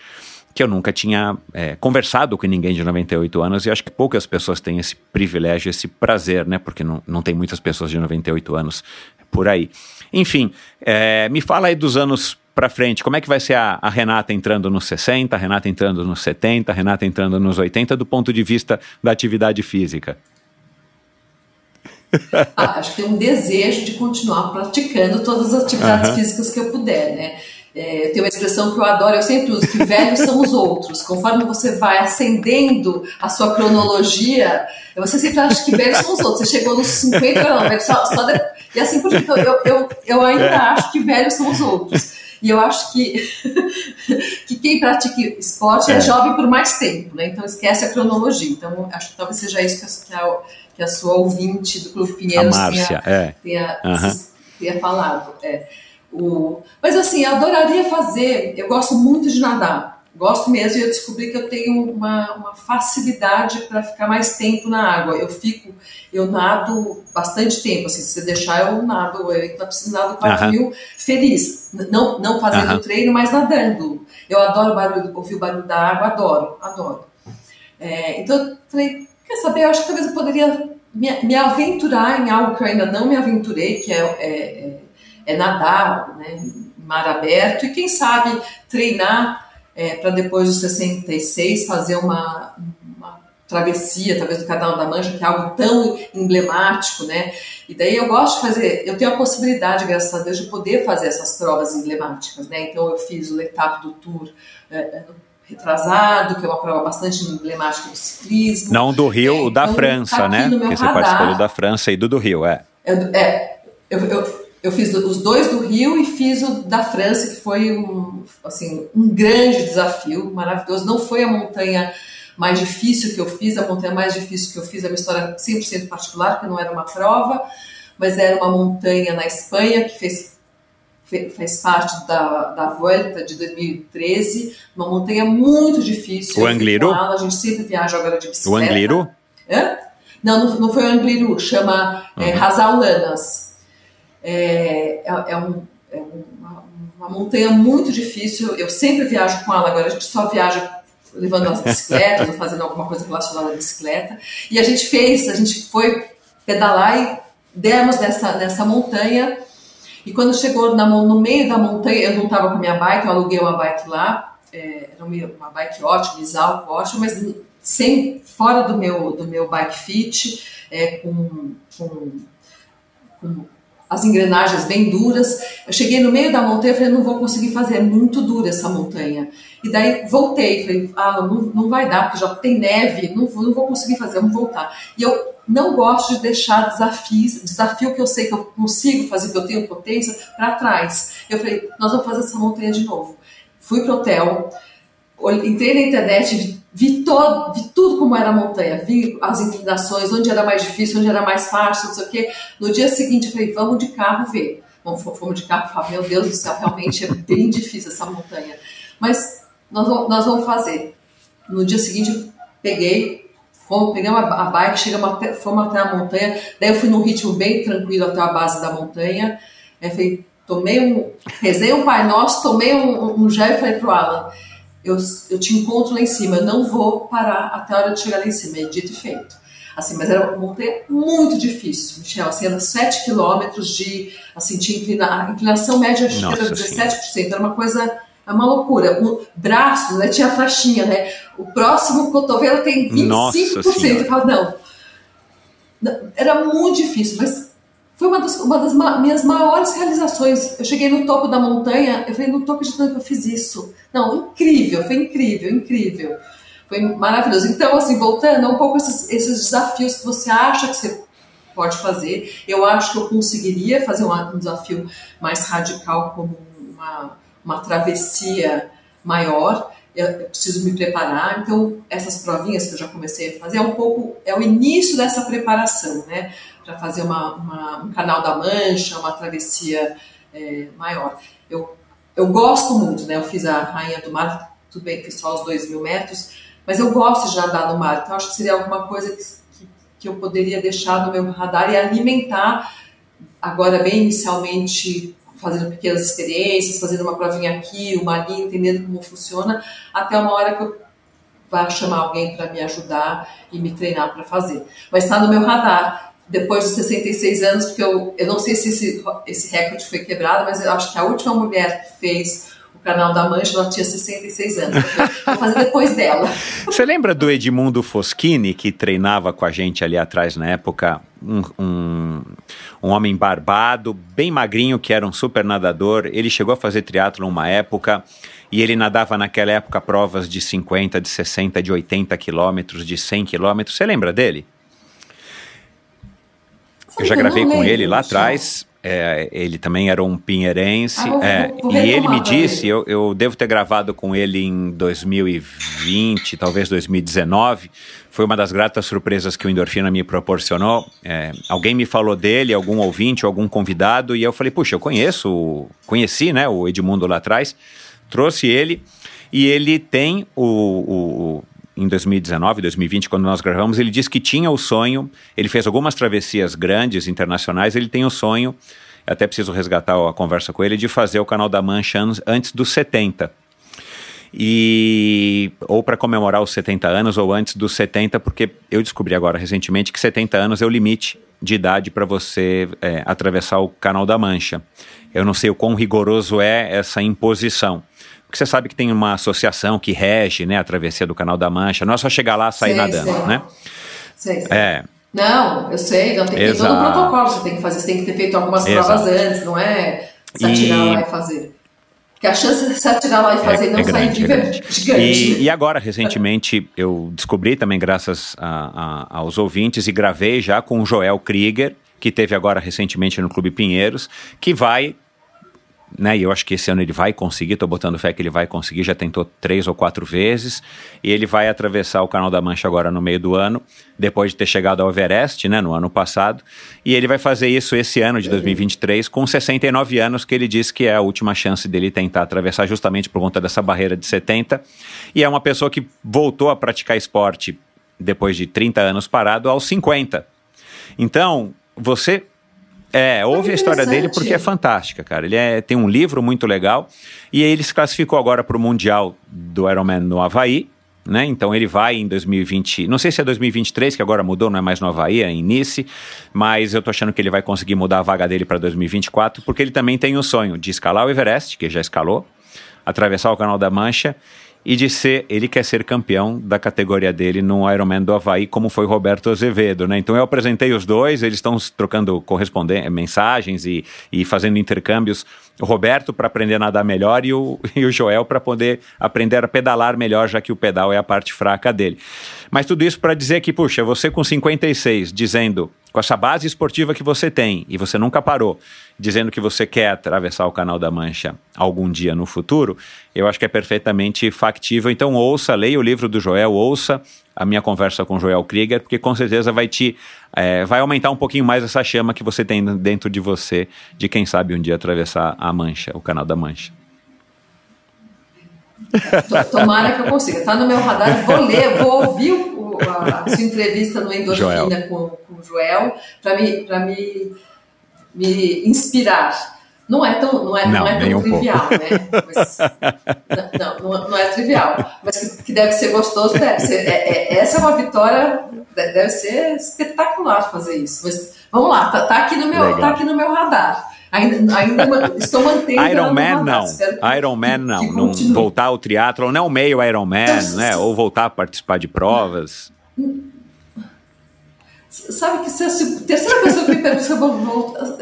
que eu nunca tinha é, conversado com ninguém de 98 anos, e acho que poucas pessoas têm esse privilégio, esse prazer, né? Porque não, não tem muitas pessoas de 98 anos por aí. Enfim, é, me fala aí dos anos para frente, como é que vai ser a, a, Renata entrando nos 60, a Renata entrando nos 70, a Renata entrando nos 80, do ponto de vista da atividade física? Ah, acho que tem um desejo de continuar praticando todas as atividades uhum. físicas que eu puder, né? É, tem uma expressão que eu adoro, eu sempre uso, que velhos são os outros. Conforme você vai ascendendo a sua cronologia, você sempre acha que velhos são os outros. Você chegou nos 50, não, só, só de... e assim por diante. Então, eu, eu, eu ainda é. acho que velhos são os outros. E eu acho que, que quem pratica esporte é. é. jovem por mais tempo, né? Então esquece a cronologia. Então acho que talvez seja isso que a, que a sua ouvinte do Clube Pinheiros Márcia, tenha, é. tenha, uhum. tenha falado. É. O, mas assim, eu adoraria fazer, eu gosto muito de nadar. Gosto mesmo e eu descobri que eu tenho uma, uma facilidade para ficar mais tempo na água. Eu fico, eu nado bastante tempo, assim, se você deixar eu nado, eu na piscina nado 4 uhum. mil feliz. Não, não fazendo uhum. treino, mas nadando. Eu adoro barulho, ouvir o barulho da água, adoro, adoro. É, então eu falei, quer saber, eu acho que talvez eu poderia me, me aventurar em algo que eu ainda não me aventurei, que é, é, é nadar, né, mar aberto, e quem sabe treinar é, para depois dos 66 fazer uma, uma travessia, talvez do Canal da Mancha, que é algo tão emblemático, né? E daí eu gosto de fazer, eu tenho a possibilidade, graças a Deus, de poder fazer essas provas emblemáticas, né? Então eu fiz o Letap do Tour é, retrasado, que é uma prova bastante emblemática do ciclismo. Não do Rio, é, o da então, França, tá né? Porque você participou do da França e do do Rio, é. É, é eu, eu, eu fiz os dois do Rio e fiz o da França, que foi um, assim, um grande desafio, maravilhoso. Não foi a montanha mais difícil que eu fiz, a montanha mais difícil que eu fiz é uma história 100% particular, que não era uma prova, mas era uma montanha na Espanha que fez, fez parte da, da Volta de 2013, uma montanha muito difícil. O Angliru? A gente sempre viaja agora de bicicleta. O Angliru? Hã? Não, não, não foi o Angliru, chama é, uhum. é, Rasalanas. É, é, é, um, é uma, uma montanha muito difícil, eu sempre viajo com ela, agora a gente só viaja levando as bicicletas ou fazendo alguma coisa relacionada à bicicleta. E a gente fez, a gente foi pedalar e demos nessa, nessa montanha. E quando chegou na, no meio da montanha, eu não estava com minha bike, eu aluguei uma bike lá, é, era uma bike ótima, Isalco ótima, mas sem, fora do meu, do meu bike fit, é, com, com, com as engrenagens bem duras. Eu cheguei no meio da montanha e falei, não vou conseguir fazer, é muito dura essa montanha. E daí voltei, falei, ah, não, não vai dar, porque já tem neve, não, não vou conseguir fazer, vamos voltar. E eu não gosto de deixar desafios, desafio que eu sei que eu consigo fazer, que eu tenho potência, para trás. Eu falei, nós vamos fazer essa montanha de novo. Fui pro hotel, entrei na internet, vi, todo, vi tudo como era a montanha, vi as inclinações, onde era mais difícil, onde era mais fácil, não sei o quê. No dia seguinte, eu falei, vamos de carro ver. Bom, fomos de carro e falei, meu Deus do céu, realmente é bem difícil essa montanha. Mas nós nós vamos fazer. No dia seguinte, peguei, fomos, pegamos a, bike, chegamos até, fomos até a montanha, daí eu fui num ritmo bem tranquilo até a base da montanha, aí falei, tomei um, rezei um Pai Nosso, tomei um, um gel e falei pro Alan, eu, eu te encontro lá em cima, eu não vou parar até a hora de chegar lá em cima, é dito e feito. Assim, mas era uma montanha muito difícil, Michel, assim, era 7 quilômetros de, assim, tinha inclina, inclinação média, acho que era 17%, era uma coisa é uma loucura. O braço, né, tinha a faixinha, né? O próximo cotovelo tem 25%. Nossa eu falo, não. Era muito difícil, mas foi uma das, uma das ma minhas maiores realizações. Eu cheguei no topo da montanha, eu falei, não estou acreditando que eu fiz isso. Não, incrível, foi incrível, incrível. Foi maravilhoso. Então, assim, voltando, um pouco esses, esses desafios que você acha que você pode fazer. Eu acho que eu conseguiria fazer um, um desafio mais radical como uma uma travessia maior, eu preciso me preparar. Então, essas provinhas que eu já comecei a fazer é um pouco, é o início dessa preparação, né? Para fazer uma, uma, um canal da Mancha, uma travessia é, maior. Eu, eu gosto muito, né? Eu fiz a Rainha do Mar, tudo bem, fiz só os dois mil metros, mas eu gosto de nadar no mar, então acho que seria alguma coisa que, que, que eu poderia deixar no meu radar e alimentar, agora bem inicialmente fazendo pequenas experiências, fazendo uma provinha aqui, uma ali, entendendo como funciona, até uma hora que eu vá chamar alguém para me ajudar e me treinar para fazer. Mas está no meu radar. Depois dos 66 anos, porque eu, eu não sei se esse, esse recorde foi quebrado, mas eu acho que a última mulher que fez canal da Mancha, ela tinha 66 anos. Vou fazer depois dela. Você lembra do Edmundo Foschini, que treinava com a gente ali atrás na época? Um, um, um homem barbado, bem magrinho, que era um super nadador. Ele chegou a fazer triatlo uma época e ele nadava naquela época provas de 50, de 60, de 80 quilômetros, de 100 quilômetros. Você lembra dele? Eu já gravei com ele lá atrás. É, ele também era um pinheirense. Ah, é, e ele me disse, eu, eu devo ter gravado com ele em 2020, talvez 2019. Foi uma das gratas surpresas que o Endorfina me proporcionou. É, alguém me falou dele, algum ouvinte, algum convidado, e eu falei, puxa, eu conheço, conheci né, o Edmundo lá atrás, trouxe ele, e ele tem o, o em 2019, 2020, quando nós gravamos, ele disse que tinha o sonho, ele fez algumas travessias grandes, internacionais, ele tem o sonho, até preciso resgatar a conversa com ele, de fazer o Canal da Mancha antes dos 70. E ou para comemorar os 70 anos ou antes dos 70, porque eu descobri agora recentemente que 70 anos é o limite de idade para você é, atravessar o Canal da Mancha. Eu não sei o quão rigoroso é essa imposição porque você sabe que tem uma associação que rege, né, a travessia do Canal da Mancha. Não é só chegar lá e sair sei, nadando, sei. né? Sei, sei. É. Não, eu sei, não tem que ter todo um protocolo, você tem que fazer, você tem que ter feito algumas Exato. provas antes, não é se atirar e... lá e fazer. Porque a chance de se atirar lá e é, fazer é, não é sair de é gigante. E, e, agora, recentemente, eu descobri também, graças a, a, aos ouvintes, e gravei já com o Joel Krieger, que teve agora recentemente no Clube Pinheiros, que vai né? E eu acho que esse ano ele vai conseguir, estou botando fé que ele vai conseguir, já tentou três ou quatro vezes, e ele vai atravessar o Canal da Mancha agora no meio do ano, depois de ter chegado ao Everest, né, no ano passado, e ele vai fazer isso esse ano de 2023 com 69 anos, que ele diz que é a última chance dele tentar atravessar justamente por conta dessa barreira de 70, e é uma pessoa que voltou a praticar esporte depois de 30 anos parado aos 50. Então, você é, ouve a história dele porque é fantástica, cara. Ele é, tem um livro muito legal e ele se classificou agora para o Mundial do Ironman no Havaí, né? Então ele vai em 2020, não sei se é 2023, que agora mudou, não é mais no Havaí, é em Nice, mas eu tô achando que ele vai conseguir mudar a vaga dele para 2024, porque ele também tem o sonho de escalar o Everest, que já escalou, atravessar o Canal da Mancha e de ser, ele quer ser campeão da categoria dele no Ironman do Havaí, como foi Roberto Azevedo, né? Então eu apresentei os dois, eles estão trocando correspondência, mensagens e, e fazendo intercâmbios. O Roberto para aprender a nadar melhor e o, e o Joel para poder aprender a pedalar melhor, já que o pedal é a parte fraca dele. Mas tudo isso para dizer que, puxa, você com 56 dizendo com essa base esportiva que você tem e você nunca parou, dizendo que você quer atravessar o Canal da Mancha algum dia no futuro, eu acho que é perfeitamente factível. Então ouça, leia o livro do Joel, ouça a minha conversa com o Joel Krieger, porque com certeza vai te é, vai aumentar um pouquinho mais essa chama que você tem dentro de você, de quem sabe um dia atravessar a Mancha, o Canal da Mancha. Tomara que eu consiga. Está no meu radar. Vou ler, vou ouvir o, a, a, sua entrevista no Endorfina com, com o Joel para me, me, me inspirar. Não é tão, não é, não, não é tão trivial, né? Mas, não, não, não, é trivial. Mas que, que, deve ser gostoso, deve ser. É, é, essa é uma vitória, deve ser espetacular fazer isso. Mas vamos lá, tá, tá aqui, no meu, tá aqui no meu radar. Ainda, ainda estou mantendo. Iron Man não. Iron Man não. não voltar ao triatlo, não é o meio Iron Man, então, né? Ou voltar a participar de provas. Sabe que se a terceira pessoa que me pergunta se eu vou voltar.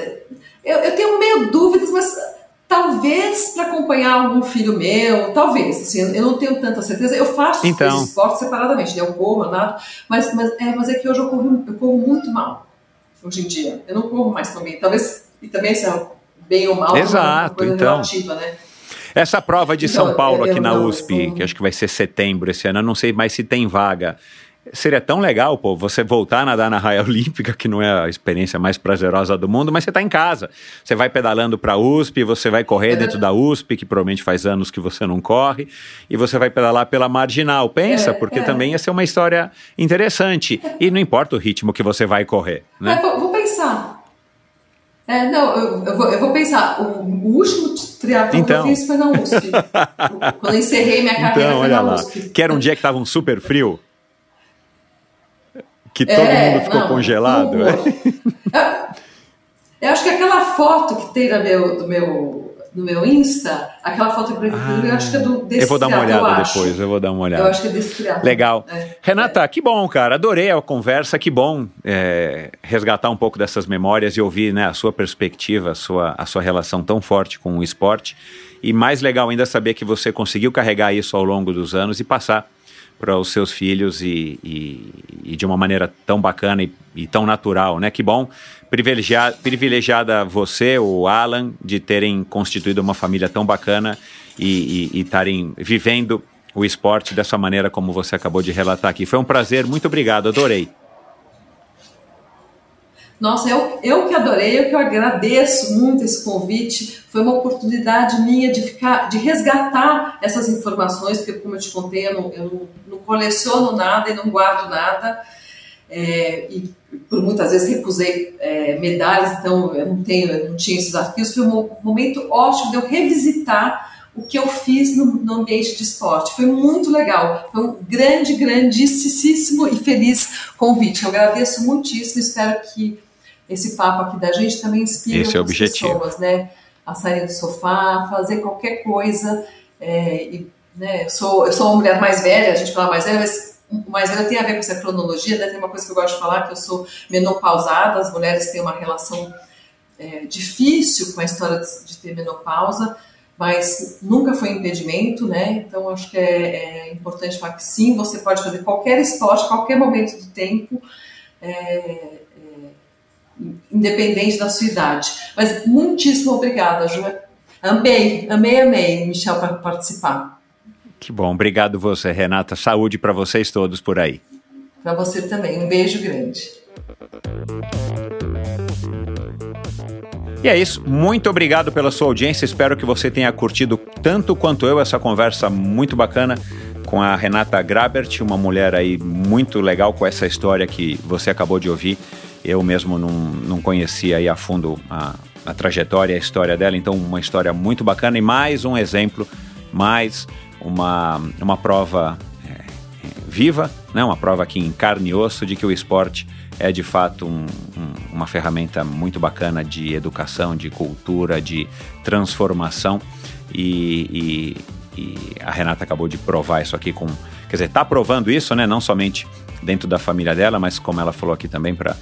Eu, eu tenho meio dúvidas, mas talvez para acompanhar algum filho meu, talvez, assim, eu não tenho tanta certeza. Eu faço então. esportes separadamente, né? Eu corro, eu nado, mas, mas, é, mas é que hoje eu corro, eu corro muito mal, hoje em dia. Eu não corro mais também. Talvez e também se é bem ou mal, Exato, uma então. Relativa, né? Essa prova de então, São Paulo aqui na USP, que acho que vai ser setembro esse ano, eu não sei mais se tem vaga. Seria tão legal, pô, você voltar a nadar na raia olímpica, que não é a experiência mais prazerosa do mundo, mas você está em casa. Você vai pedalando para a USP, você vai correr dentro da USP, que provavelmente faz anos que você não corre, e você vai pedalar pela marginal. Pensa, é, porque é. também ia ser uma história interessante. E não importa o ritmo que você vai correr, né? É, vou, vou pensar. É, não, eu, eu, vou, eu vou pensar. O, o último triatlon então. que eu fiz foi na USP. Quando eu encerrei minha carreira então, foi na lá. USP. Que era um dia que estava um super frio? Que todo é, mundo ficou não, congelado? É? Eu, acho que aquela foto que tem no meu, do meu no meu Insta, aquela foto branca ah, eu acho que é do desse Eu vou dar uma olhada eu depois, eu vou dar uma olhada. Eu acho que é desse criado. Legal. É. Renata, é. que bom, cara. Adorei a conversa, que bom é, resgatar um pouco dessas memórias e ouvir né, a sua perspectiva, a sua, a sua relação tão forte com o esporte. E mais legal ainda saber que você conseguiu carregar isso ao longo dos anos e passar para os seus filhos e, e, e, de uma maneira tão bacana e, e tão natural, né? Que bom, privilegiada, privilegiada você, o Alan, de terem constituído uma família tão bacana e estarem vivendo o esporte dessa maneira como você acabou de relatar aqui. Foi um prazer, muito obrigado, adorei. Nossa, eu, eu que adorei, eu que agradeço muito esse convite. Foi uma oportunidade minha de ficar, de resgatar essas informações, porque como eu te contei, eu não, eu não, não coleciono nada e não guardo nada. É, e por muitas vezes recusei é, medalhas, então eu não tenho, eu não tinha esses arquivos. Foi um momento ótimo de eu revisitar o que eu fiz no, no, ambiente de esporte. Foi muito legal. Foi um grande, grandíssimo e feliz convite. Eu agradeço muitíssimo. Espero que esse papo aqui da gente também inspira esse é pessoas, né? A sair do sofá, fazer qualquer coisa É, e, né, eu, sou, eu sou uma mulher mais velha, a gente fala mais velha, mas mais velha tem a ver com essa cronologia, né? Tem uma coisa que eu gosto de falar, que eu sou menopausada, as mulheres têm uma relação é, difícil com a história de, de, ter menopausa, mas nunca foi impedimento, né? Então acho que é, é, importante falar que sim, você pode fazer qualquer esporte, qualquer momento do tempo, é independente da sua idade. Mas muitíssimo obrigada, Ju. Amei, amei, amei, Michel, para participar. Que bom, obrigado você, Renata. Saúde para vocês todos por aí. Para você também, um beijo grande. E é isso. Muito obrigado pela sua audiência. Espero que você tenha curtido tanto quanto eu essa conversa muito bacana com a Renata Grabert, uma mulher aí muito legal com essa história que você acabou de ouvir. Eu mesmo não, não conhecia aí a fundo a, a trajetória, a história dela, então uma história muito bacana e mais um exemplo, mais uma, uma prova é, viva, né? uma prova aqui em carne e osso de que o esporte é de fato um, um, uma ferramenta muito bacana de educação, de cultura, de transformação. E, e, e, a Renata acabou de provar isso aqui com. Quer dizer, está provando isso, né? Não somente dentro da família dela, mas como ela falou aqui também para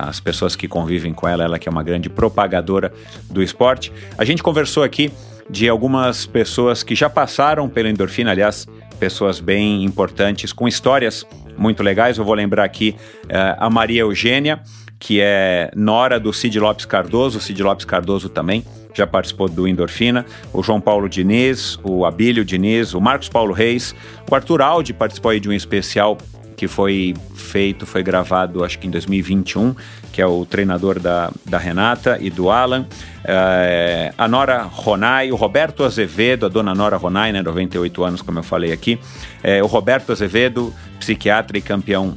as pessoas que convivem com ela, ela que é uma grande propagadora do esporte. A gente conversou aqui de algumas pessoas que já passaram pela endorfina, aliás, pessoas bem importantes, com histórias muito legais. Eu vou lembrar aqui uh, a Maria Eugênia, que é nora do Cid Lopes Cardoso, o Cid Lopes Cardoso também já participou do Endorfina, o João Paulo Diniz, o Abílio Diniz, o Marcos Paulo Reis, o Arthur Aldi participou aí de um especial que foi feito, foi gravado acho que em 2021, que é o treinador da, da Renata e do Alan, é, a Nora Ronai, o Roberto Azevedo, a dona Nora Ronai, né, 98 anos, como eu falei aqui, é, o Roberto Azevedo, psiquiatra e campeão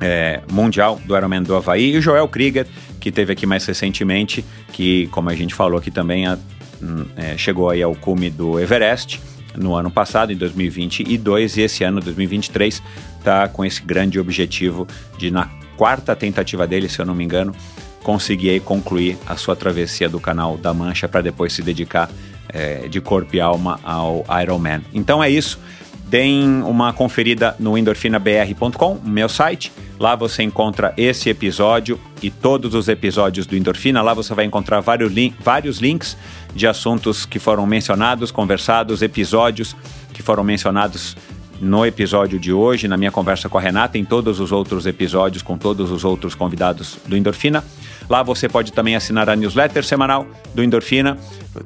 é, mundial do Ironman do Havaí, e o Joel Krieger, que teve aqui mais recentemente, que, como a gente falou aqui também, a, hum, chegou aí ao cume do Everest no ano passado, em 2022, e esse ano, 2023, está com esse grande objetivo de, na quarta tentativa dele, se eu não me engano, conseguir concluir a sua travessia do canal da Mancha para depois se dedicar é, de corpo e alma ao Ironman. Então é isso. Deem uma conferida no endorfinabr.com, meu site. Lá você encontra esse episódio e todos os episódios do Endorfina. Lá você vai encontrar vários, vários links de assuntos que foram mencionados, conversados, episódios que foram mencionados no episódio de hoje, na minha conversa com a Renata, em todos os outros episódios, com todos os outros convidados do Endorfina. Lá você pode também assinar a newsletter semanal do Endorfina,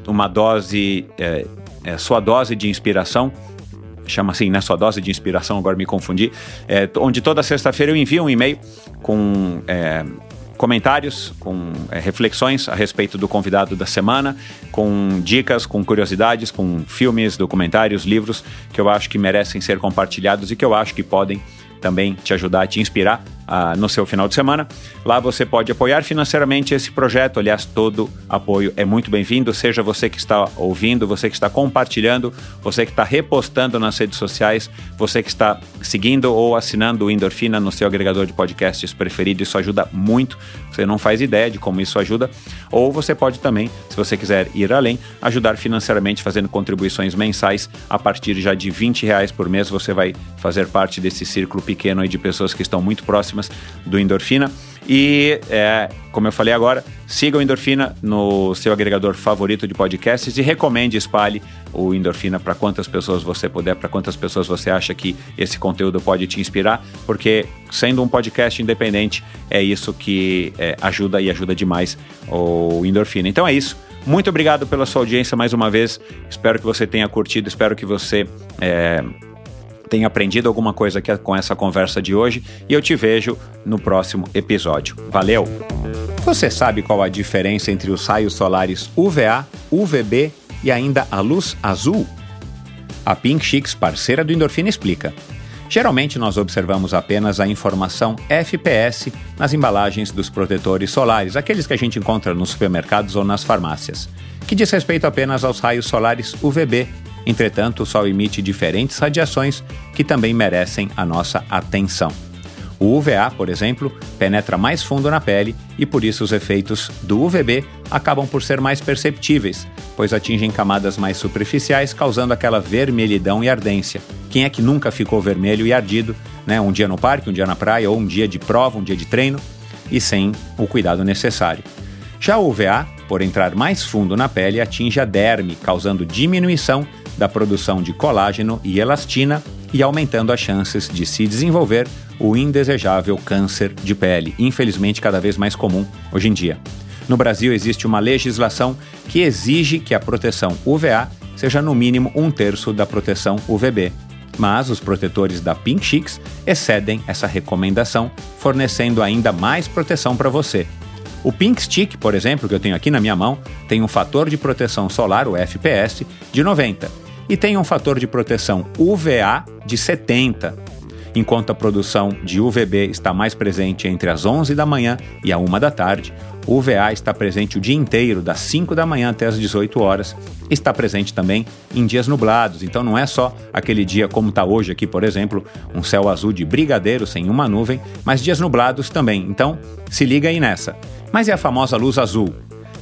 uma dose, é, é, sua dose de inspiração chama assim, né? Sua dose de inspiração, agora me confundi. É, onde toda sexta-feira eu envio um e-mail com é, comentários, com é, reflexões a respeito do convidado da semana, com dicas, com curiosidades, com filmes, documentários, livros que eu acho que merecem ser compartilhados e que eu acho que podem também te ajudar, te inspirar uh, no seu final de semana. Lá você pode apoiar financeiramente esse projeto. Aliás, todo apoio é muito bem-vindo, seja você que está ouvindo, você que está compartilhando, você que está repostando nas redes sociais, você que está seguindo ou assinando o Endorfina no seu agregador de podcasts preferido. Isso ajuda muito. Você não faz ideia de como isso ajuda. Ou você pode também, se você quiser ir além, ajudar financeiramente fazendo contribuições mensais a partir já de 20 reais por mês. Você vai fazer parte desse círculo pequeno de pessoas que estão muito próximas do Endorfina. E, é, como eu falei agora, siga o Endorfina no seu agregador favorito de podcasts e recomende, espalhe o Endorfina para quantas pessoas você puder, para quantas pessoas você acha que esse conteúdo pode te inspirar, porque sendo um podcast independente, é isso que é, ajuda e ajuda demais o Endorfina. Então é isso. Muito obrigado pela sua audiência mais uma vez. Espero que você tenha curtido, espero que você. É, tenha aprendido alguma coisa com essa conversa de hoje e eu te vejo no próximo episódio. Valeu! Você sabe qual a diferença entre os raios solares UVA, UVB e ainda a luz azul? A Pink Chicks, parceira do Endorfina, explica. Geralmente nós observamos apenas a informação FPS nas embalagens dos protetores solares, aqueles que a gente encontra nos supermercados ou nas farmácias, que diz respeito apenas aos raios solares UVB, Entretanto, o Sol emite diferentes radiações que também merecem a nossa atenção. O UVA, por exemplo, penetra mais fundo na pele e por isso os efeitos do UVB acabam por ser mais perceptíveis, pois atingem camadas mais superficiais, causando aquela vermelhidão e ardência. Quem é que nunca ficou vermelho e ardido, né? Um dia no parque, um dia na praia, ou um dia de prova, um dia de treino, e sem o cuidado necessário. Já o UVA, por entrar mais fundo na pele, atinge a derme, causando diminuição da produção de colágeno e elastina e aumentando as chances de se desenvolver o indesejável câncer de pele, infelizmente cada vez mais comum hoje em dia. No Brasil existe uma legislação que exige que a proteção UVA seja no mínimo um terço da proteção UVB, mas os protetores da Pink Chicks excedem essa recomendação, fornecendo ainda mais proteção para você. O Pink Stick, por exemplo, que eu tenho aqui na minha mão, tem um fator de proteção solar, o FPS, de 90 e tem um fator de proteção UVA de 70, enquanto a produção de UVB está mais presente entre as 11 da manhã e a 1 da tarde. O UVA está presente o dia inteiro, das 5 da manhã até as 18 horas. Está presente também em dias nublados, então não é só aquele dia como está hoje aqui, por exemplo, um céu azul de brigadeiro sem uma nuvem, mas dias nublados também. Então, se liga aí nessa. Mas é a famosa luz azul.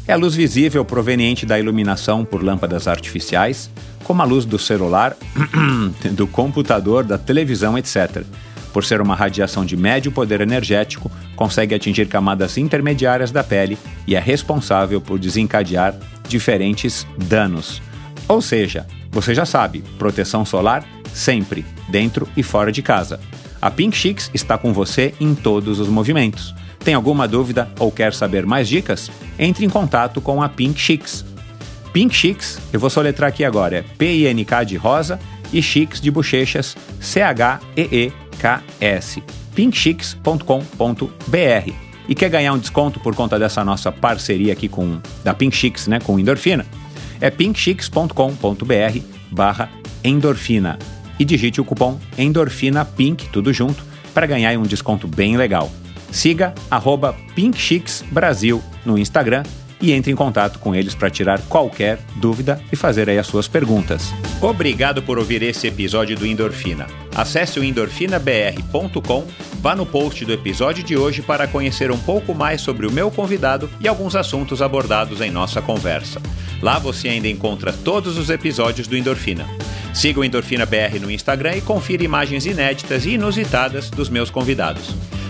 É a luz visível proveniente da iluminação por lâmpadas artificiais, como a luz do celular, do computador, da televisão, etc. Por ser uma radiação de médio poder energético, consegue atingir camadas intermediárias da pele e é responsável por desencadear diferentes danos. Ou seja, você já sabe, proteção solar sempre, dentro e fora de casa. A Pink Chicks está com você em todos os movimentos. Tem alguma dúvida ou quer saber mais dicas? Entre em contato com a Pink Chicks Pink Chicks, eu vou soletrar aqui agora, é P-I-N-K de rosa e Chicks de bochechas, C-H-E-E-K-S. pinkchicks.com.br. E quer ganhar um desconto por conta dessa nossa parceria aqui com da Pink Chicks, né, com endorfina? É pinkchicks.com.br barra endorfina. E digite o cupom endorfina pink, tudo junto, para ganhar um desconto bem legal. Siga arroba Pink Chicks Brasil no Instagram e entre em contato com eles para tirar qualquer dúvida e fazer aí as suas perguntas. Obrigado por ouvir esse episódio do Endorfina. Acesse o endorfinabr.com, vá no post do episódio de hoje para conhecer um pouco mais sobre o meu convidado e alguns assuntos abordados em nossa conversa. Lá você ainda encontra todos os episódios do Endorfina. Siga o Endorfina BR no Instagram e confira imagens inéditas e inusitadas dos meus convidados.